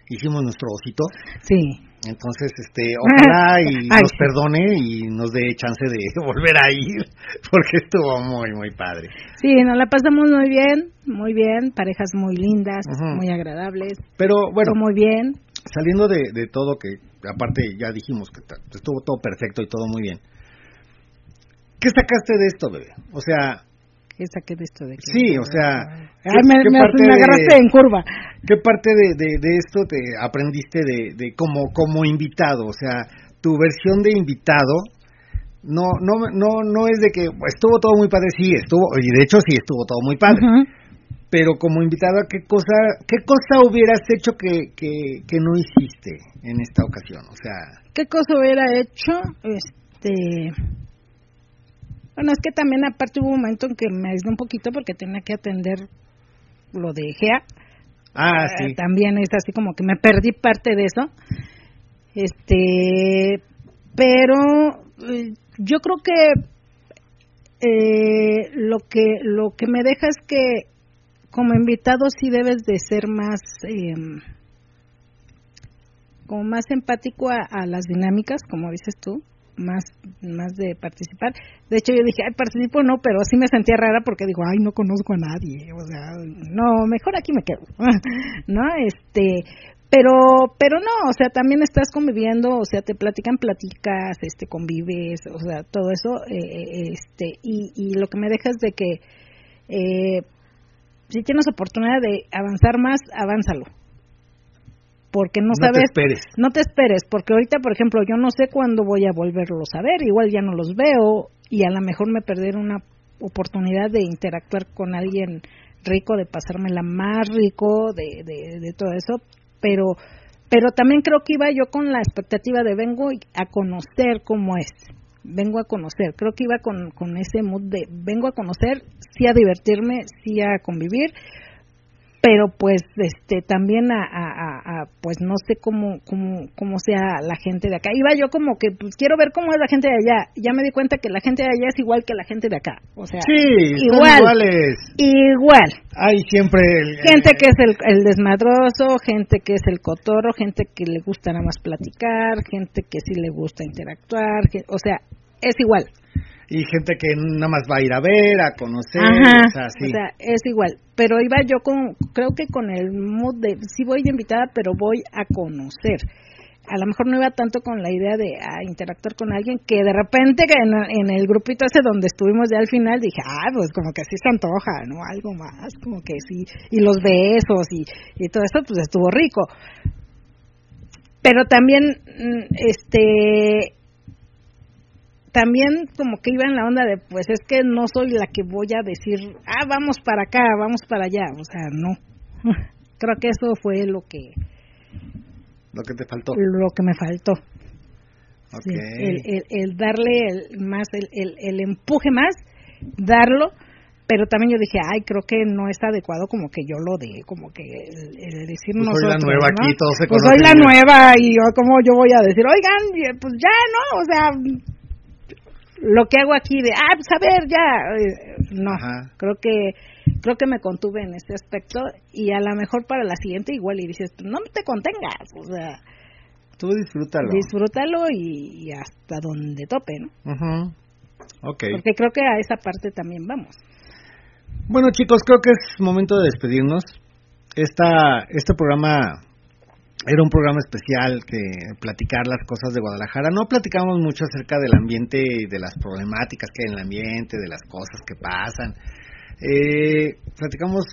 hicimos nuestro osito. Sí. Entonces, este, ojalá y nos perdone y nos dé chance de volver a ir, porque estuvo muy, muy padre. Sí, nos la pasamos muy bien, muy bien, parejas muy lindas, muy agradables. Pero bueno, muy bien. Saliendo de, de todo, que aparte ya dijimos que estuvo todo perfecto y todo muy bien. ¿Qué sacaste de esto, bebé? O sea, ¿Qué saqué de esto? De sí, o sea... me, agarraste en curva. ¿Qué parte de, de, esto te aprendiste de, de como, como invitado? O sea, tu versión de invitado no no no no es de que estuvo todo muy padre sí estuvo y de hecho sí estuvo todo muy padre pero como invitado qué cosa qué cosa hubieras hecho que, que, que no hiciste en esta ocasión o sea qué cosa hubiera hecho este bueno, es que también aparte hubo un momento en que me aislé un poquito porque tenía que atender lo de GEA. Ah, sí. Eh, también es así como que me perdí parte de eso. Este, pero eh, yo creo que eh, lo que lo que me deja es que como invitado sí debes de ser más em, como más empático a, las dinámicas, como dices tú, más, más de participar. De hecho, yo dije, ay, participo no, pero sí me sentía rara porque digo, ay, no conozco a nadie, o sea, no, mejor aquí me quedo, ¿no? Este, pero, pero no, o sea, también estás conviviendo, o sea, te platican platicas, este, convives, o sea, todo eso, eh, este, y, lo que me deja es de que, eh, si tienes oportunidad de avanzar más, avánzalo porque no, sabes, te esperes. no te esperes, porque ahorita, por ejemplo, yo no sé cuándo voy a volverlos a ver, igual ya no los veo y a lo mejor me perder una oportunidad de interactuar con alguien rico, de pasármela más rico, de, de, de todo eso, pero pero también creo que iba yo con la expectativa de vengo a conocer cómo es, vengo a conocer, creo que iba con, con ese mood de vengo a conocer, sí a divertirme, sí a convivir, pero pues este también a, a, a, pues no sé cómo, cómo cómo sea la gente de acá. Iba yo como que pues quiero ver cómo es la gente de allá. Ya me di cuenta que la gente de allá es igual que la gente de acá. O sea sí, igual iguales. igual. Hay siempre gente que es el, el, desmadroso gente que es el cotorro gente que le gusta nada más platicar gente que sí le gusta interactuar o sea es igual y gente que nada más va a ir a ver, a conocer, o, sea, o sea, es igual. Pero iba yo con, creo que con el mood de, sí voy de invitada, pero voy a conocer. A lo mejor no iba tanto con la idea de interactuar con alguien que de repente en, en, el grupito ese donde estuvimos ya al final dije, ah, pues como que así se antoja, ¿no? Algo más, como que sí. Y los besos y, y todo eso, pues estuvo rico. Pero también, mm, este, también como que iba en la onda de, pues es que no soy la que voy a decir, ah, vamos para acá, vamos para allá, o sea, no. Creo que eso fue lo que... Lo que te faltó. Lo que me faltó. el, el, el, darle el, más, el, el, el empuje más, darlo, pero también yo dije, ay, creo que no está adecuado como que yo lo de, como que el, decir pues soy la nueva aquí, todos se Pues soy la nueva y yo, como yo voy a decir, oigan, pues ya, ¿no? O sea, lo que hago aquí de, ah, pues a ver, ya, eh, no, creo que creo que me contuve en este aspecto y a lo mejor para la siguiente igual y dices, no te contengas, o sea, tú disfrútalo. Disfrútalo y, hasta donde tope, ¿no? Okay. Porque creo que a esa parte también vamos. Bueno, chicos, creo que es momento de despedirnos. Esta, este programa era un programa especial que platicar las cosas de Guadalajara. No platicamos mucho acerca del ambiente y de las problemáticas que hay en el ambiente, de las cosas que pasan. Eh, platicamos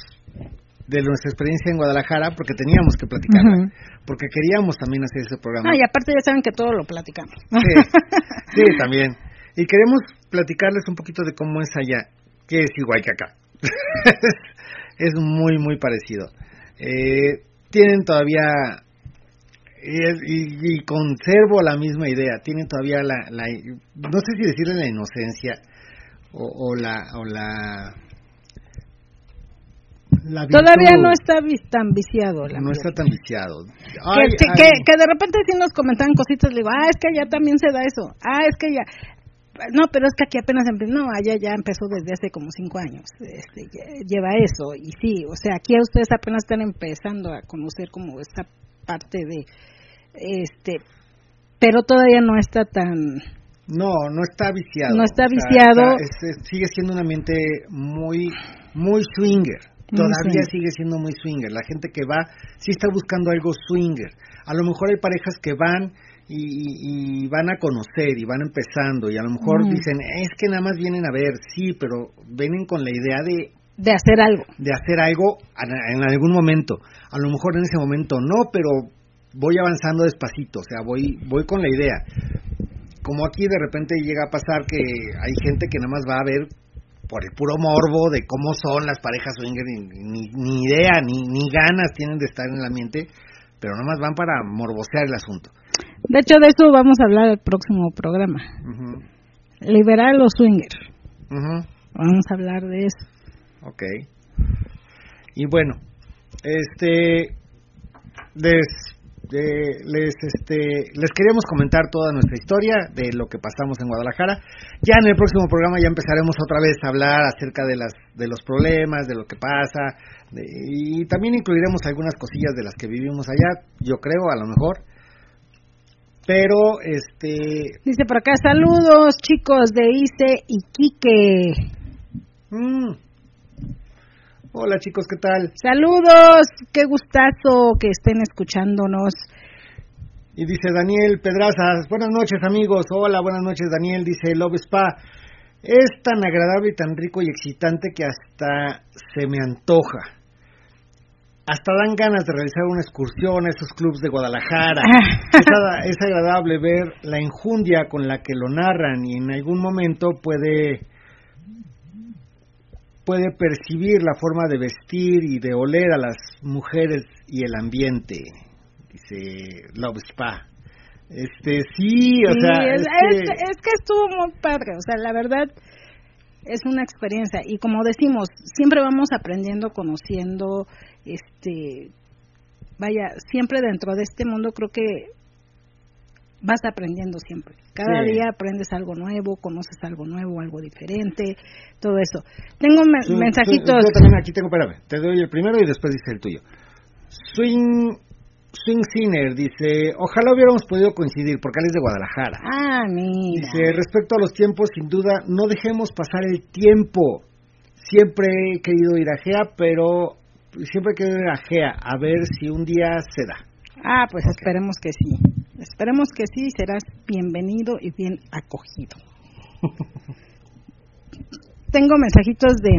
de nuestra experiencia en Guadalajara porque teníamos que platicarla, porque queríamos también hacer ese programa. Ah, y aparte ya saben que todo lo platicamos. Sí, también. Y queremos platicarles un poquito de cómo es allá, que es igual que acá. es muy, muy parecido. Eh, tienen todavía y, conservo la misma idea. Tienen todavía la, no sé si decirle la inocencia o, la o la, Todavía no está tan viciado. no está tan viciado. que, de repente si nos comentan cositas, digo, ah, es que allá también se da eso. Ah, es que ya. No, pero es que aquí apenas empezó. No, allá ya empezó desde hace como cinco años. Este, lleva eso. Y sí, o sea, aquí ustedes apenas están empezando a conocer como esta parte de este pero todavía no está tan no no está viciado. No está viciado. sigue siendo un ambiente muy muy swinger. Todavía sigue siendo muy swinger. La gente que va sí está buscando algo swinger. A lo mejor hay parejas que van y, van a conocer y van empezando y a lo mejor dicen es que nada más vienen a ver sí pero vienen con la idea de de hacer algo de hacer algo en algún momento a lo mejor en ese momento no pero voy avanzando despacito, o sea, voy, voy con la idea. Como aquí de repente llega a pasar que hay gente que nada más va a ver por el puro morbo de cómo son las parejas swinger, ni, ni, idea, ni, ni ganas tienen de estar en el ambiente, pero nada más van para morbosear el asunto. De hecho, de eso vamos a hablar el próximo programa. Liberar a los swingers. Vamos a hablar de eso. Ok. Y bueno, este, des, les este les queríamos comentar toda nuestra historia de lo que pasamos en Guadalajara. Ya en el próximo programa ya empezaremos otra vez a hablar acerca de las de los problemas, de lo que pasa y también incluiremos algunas cosillas de las que vivimos allá, yo creo, a lo mejor. Pero este dice por acá saludos chicos de Ice y Quique. Mm. Hola chicos, ¿qué tal? Saludos, qué gustazo que estén escuchándonos. Y dice Daniel Pedrazas, buenas noches amigos, hola, buenas noches Daniel, dice Love Spa. Es tan agradable y tan rico y excitante que hasta se me antoja. Hasta dan ganas de realizar una excursión a esos clubes de Guadalajara. es, es agradable ver la enjundia con la que lo narran y en algún momento puede puede percibir la forma de vestir y de oler a las mujeres y el ambiente, dice Love Spa. Este, sí, o sea, es, que... estuvo muy padre, o sea, la verdad es una experiencia y como decimos, siempre vamos aprendiendo, conociendo, este, vaya, siempre dentro de este mundo creo que vas aprendiendo siempre. Cada día aprendes algo nuevo, conoces algo nuevo, algo diferente, todo eso. Tengo mensajitos. yo también aquí tengo, espérame, te doy el primero y después dice el tuyo. Swing Swing Sinner dice, ojalá hubiéramos podido coincidir porque él es de Guadalajara. Ah, mira. Dice, respecto a los tiempos, sin duda, no dejemos pasar el tiempo. Siempre he querido ir a GEA, pero siempre he querido ir a GEA, a ver si un día se da. Ah, pues esperemos que sí. Esperemos que sí, serás bienvenido y bien acogido. Tengo mensajitos de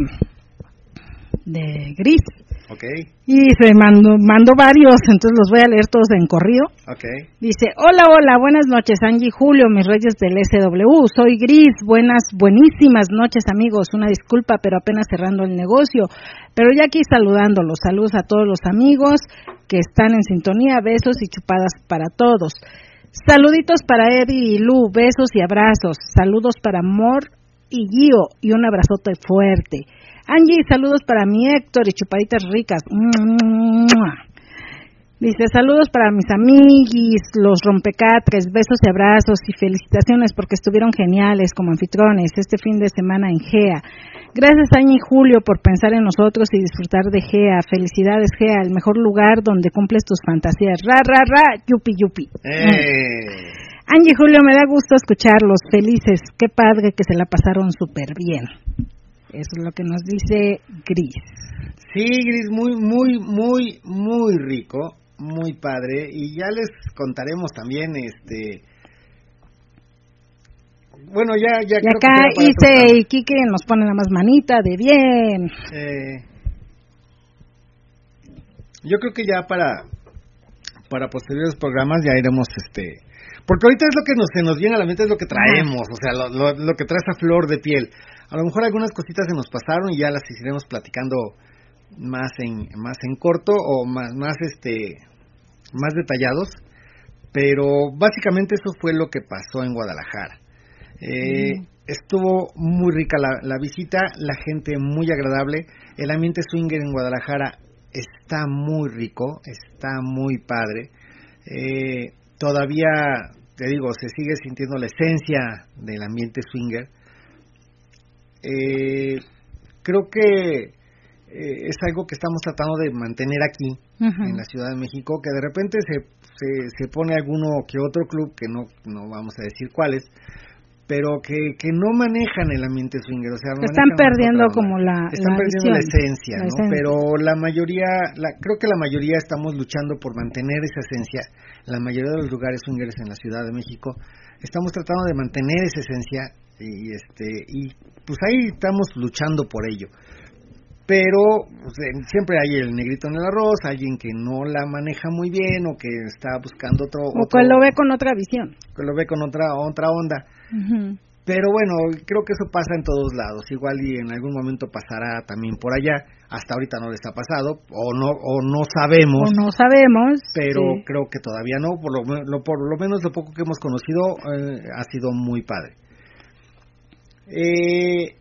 de Gris. Okay. Y se mandó, mandó varios, entonces los voy a leer todos en corrido. Okay. Dice, hola, hola, buenas noches, Angie Julio, mis reyes del SW, soy Gris, buenas, buenísimas noches, amigos, una disculpa, pero apenas cerrando el negocio, pero ya aquí saludándolos, saludos a todos los amigos que están en sintonía, besos y chupadas para todos. Saluditos para Eddie y Lu, besos y abrazos, saludos para Mor y Gio y un abrazote fuerte. Angie, saludos para mi Héctor y chupaditas ricas. Dice, saludos para mis amiguis, los rompecatres, besos y abrazos y felicitaciones porque estuvieron geniales como anfitriones este fin de semana en GEA. Gracias Aña y Julio por pensar en nosotros y disfrutar de GEA. Felicidades GEA, el mejor lugar donde cumples tus fantasías. Ra, ra, ra, yupi, yupi. Eh. Angie y Julio, me da gusto escucharlos, felices. Qué padre que se la pasaron súper bien. Eso es lo que nos dice Gris. Sí, Gris, muy, muy, muy, muy rico muy padre. Y ya les contaremos también este bueno ya ya y acá Ise y Kike nos ponen la más manita de bien. Eh, yo creo que ya para para posteriores programas ya iremos este porque ahorita es lo que nos se nos viene a la mente es lo que traemos o sea lo, lo, lo que trae esa flor de piel. A lo mejor algunas cositas se nos pasaron y ya las iremos platicando más en más en corto o más más este más detallados, pero básicamente eso fue lo que pasó en Guadalajara. Eh, mm. Estuvo muy rica la, visita, la gente muy agradable, el ambiente swinger en Guadalajara está muy rico, está muy padre. Eh, todavía, te digo, se sigue sintiendo la esencia del ambiente swinger. Eh, creo que eh, es algo que estamos tratando de mantener aquí en la Ciudad de México, que de repente se, se, pone alguno que otro club, que no, no vamos a decir cuáles, pero que, que no manejan el ambiente swinger, o sea, están perdiendo como la están perdiendo la esencia, ¿no? Pero la mayoría, la, creo que la mayoría estamos luchando por mantener esa esencia. La mayoría de los lugares swingers en la Ciudad de México estamos tratando de mantener esa esencia y este y pues ahí estamos luchando por ello pero siempre hay el negrito en el arroz, alguien que no la maneja muy bien o que está buscando otro... O que lo ve con otra visión. Que lo ve con otra, otra onda. Pero bueno, creo que eso pasa en todos lados. Igual y en algún momento pasará también por allá. Hasta ahorita no les ha pasado o no o no sabemos. O no sabemos. Pero creo que todavía no. Por lo, por lo menos lo poco que hemos conocido eh, ha sido muy padre. Eh,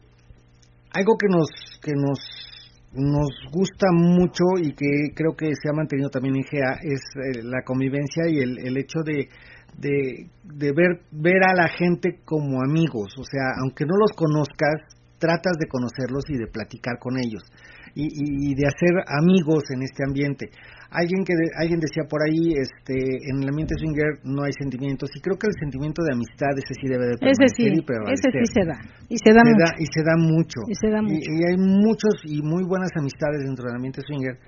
algo que nos que nos nos gusta mucho y que creo que se ha mantenido también en GEA es eh, la convivencia y el, el hecho de, de, de, ver, ver a la gente como amigos. O sea, aunque no los conozcas, tratas de conocerlos y de platicar con ellos y, y de hacer amigos en este ambiente. Alguien que alguien decía por ahí, este, en el ambiente swinger no hay sentimientos y creo que el sentimiento de amistad ese sí debe de ese sí, ese sí se da y se da mucho. y se da mucho. Y se da mucho. y, hay muchos y muy buenas amistades dentro del ambiente swinger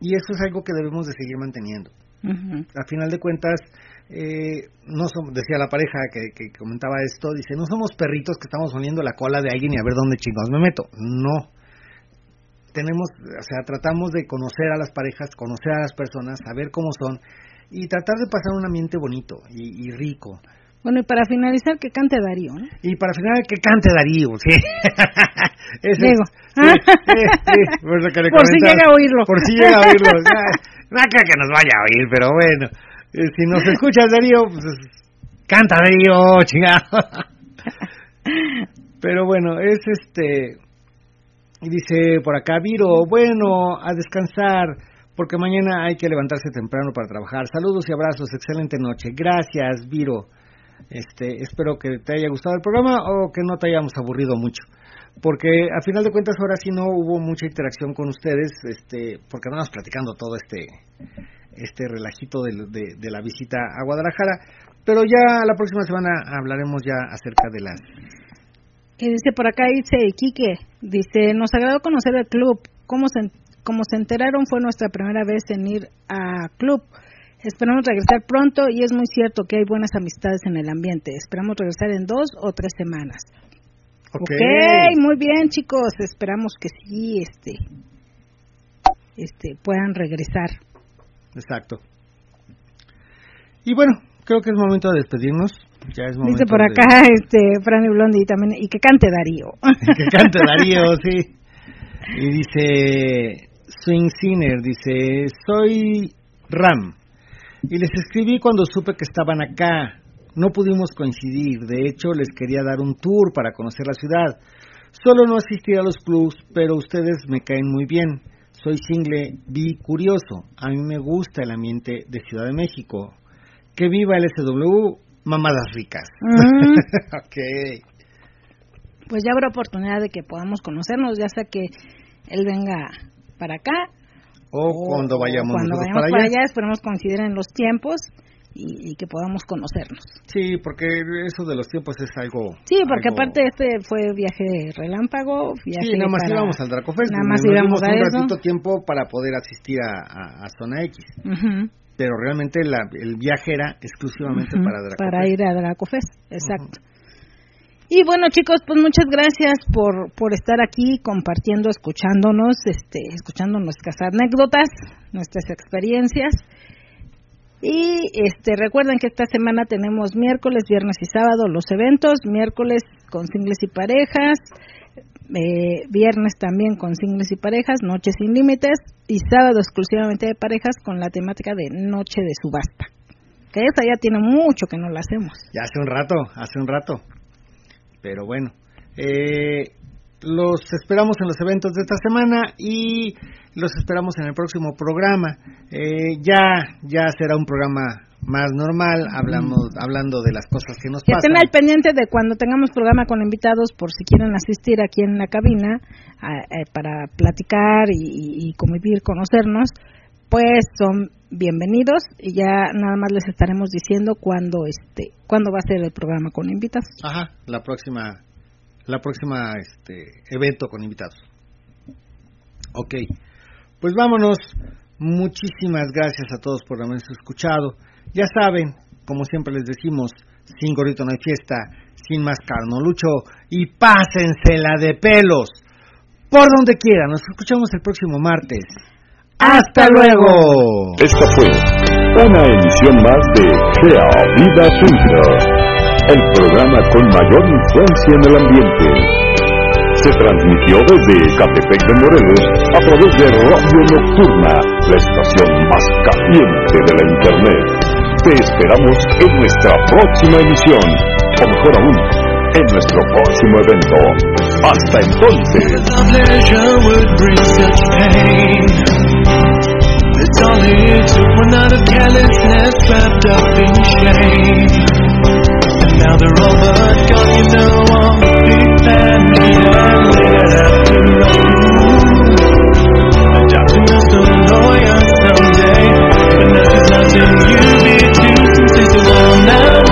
y eso es algo que debemos de seguir manteniendo. A final de cuentas, eh, no somos, decía la pareja que, que comentaba esto, dice, no somos perritos que estamos poniendo la cola de alguien y a ver dónde chingados me meto. No, tenemos, o sea, tratamos de conocer a las parejas, conocer a las personas, saber cómo son y tratar de pasar un ambiente bonito y, rico. Bueno, y para finalizar, que cante Darío, ¿no? Y para finalizar, que cante Darío, sí. Digo. por, si llega a oírlo. Por si llega a oírlo. no, creo que nos vaya a oír, pero bueno. Eh, si nos escuchas, Darío, pues canta Darío, chingado. pero bueno, es este y dice por acá, Viro, bueno, a descansar, porque mañana hay que levantarse temprano para trabajar. Saludos y abrazos, excelente noche. Gracias, Viro. Este, espero que te haya gustado el programa o que no te hayamos aburrido mucho. Porque a final de cuentas ahora sí no hubo mucha interacción con ustedes, este, porque andamos platicando todo este, este relajito de, de la visita a Guadalajara. Pero ya la próxima semana hablaremos ya acerca de las y dice por acá, dice Quique, dice, nos agradó conocer el club. Como se, como se enteraron, fue nuestra primera vez en ir a club. Esperamos regresar pronto y es muy cierto que hay buenas amistades en el ambiente. Esperamos regresar en dos o tres semanas. Okay. ok, muy bien chicos, esperamos que sí, este, este, puedan regresar. Exacto. Y bueno, creo que es momento de despedirnos. Dice por acá este Franny Blondi también y que cante Darío. que cante Darío, sí. Y dice Swing Sinner, dice, soy Ram. Y les escribí cuando supe que estaban acá. No pudimos coincidir, de hecho les quería dar un tour para conocer la ciudad. Solo no asistí a los clubs, pero ustedes me caen muy bien. soy single curioso. A mí me gusta el ambiente de Ciudad de México. Que viva el SW, mamadas ricas. Mm. ok. Pues ya habrá oportunidad de que podamos conocernos, ya sea que él venga para acá. O, cuando vayamos, cuando vayamos para, allá. esperemos coincidir en los tiempos y, que podamos conocernos. Sí, porque eso de los tiempos es algo... Sí, porque aparte este fue viaje relámpago, viaje Sí, nada más íbamos al Dracofest. Nada más íbamos a un ratito tiempo para poder asistir a, Zona X. Pero realmente el viaje era exclusivamente para Dracofest. Para ir a Dracofest, exacto. Y bueno, chicos, pues muchas gracias por, por estar aquí compartiendo, escuchándonos, este, escuchando nuestras anécdotas, nuestras experiencias. Y este, recuerden que esta semana tenemos miércoles, viernes y sábado los eventos, miércoles con singles y parejas, eh, viernes también con singles y parejas, noche sin límites y sábado exclusivamente de parejas con la temática de noche de subasta. Que esa ya tiene mucho que no la hacemos. Ya hace un rato, hace un rato. Pero bueno, eh, los esperamos en los eventos de esta semana y los esperamos en el próximo programa. Eh, ya, ya será un programa más normal, hablamos, hablando de las cosas que nos que pasan. Estén al pendiente de cuando tengamos programa con invitados, por si quieren asistir aquí en la cabina eh, para platicar y, y convivir, conocernos, pues son bienvenidos y ya nada más les estaremos diciendo cuándo este cuándo va a ser el programa con invitados. Ajá, la próxima la próxima este evento con invitados. Ok, pues vámonos. Muchísimas gracias a todos por habernos escuchado. Ya saben, como siempre les decimos, sin gorrito no hay fiesta, sin máscara no lucho y pásensela de pelos. Por donde quiera, nos escuchamos el próximo martes. ¡Hasta luego! Esta fue una emisión más de Gea Vida Suiza, el programa con mayor influencia en el ambiente se transmitió desde Catepec de Morelos a través de Radio Nocturna, la estación más caliente de la Internet. Te esperamos en nuestra próxima emisión, o mejor aún, en nuestro próximo evento. Hasta entonces. Now they're all but gone, you know, now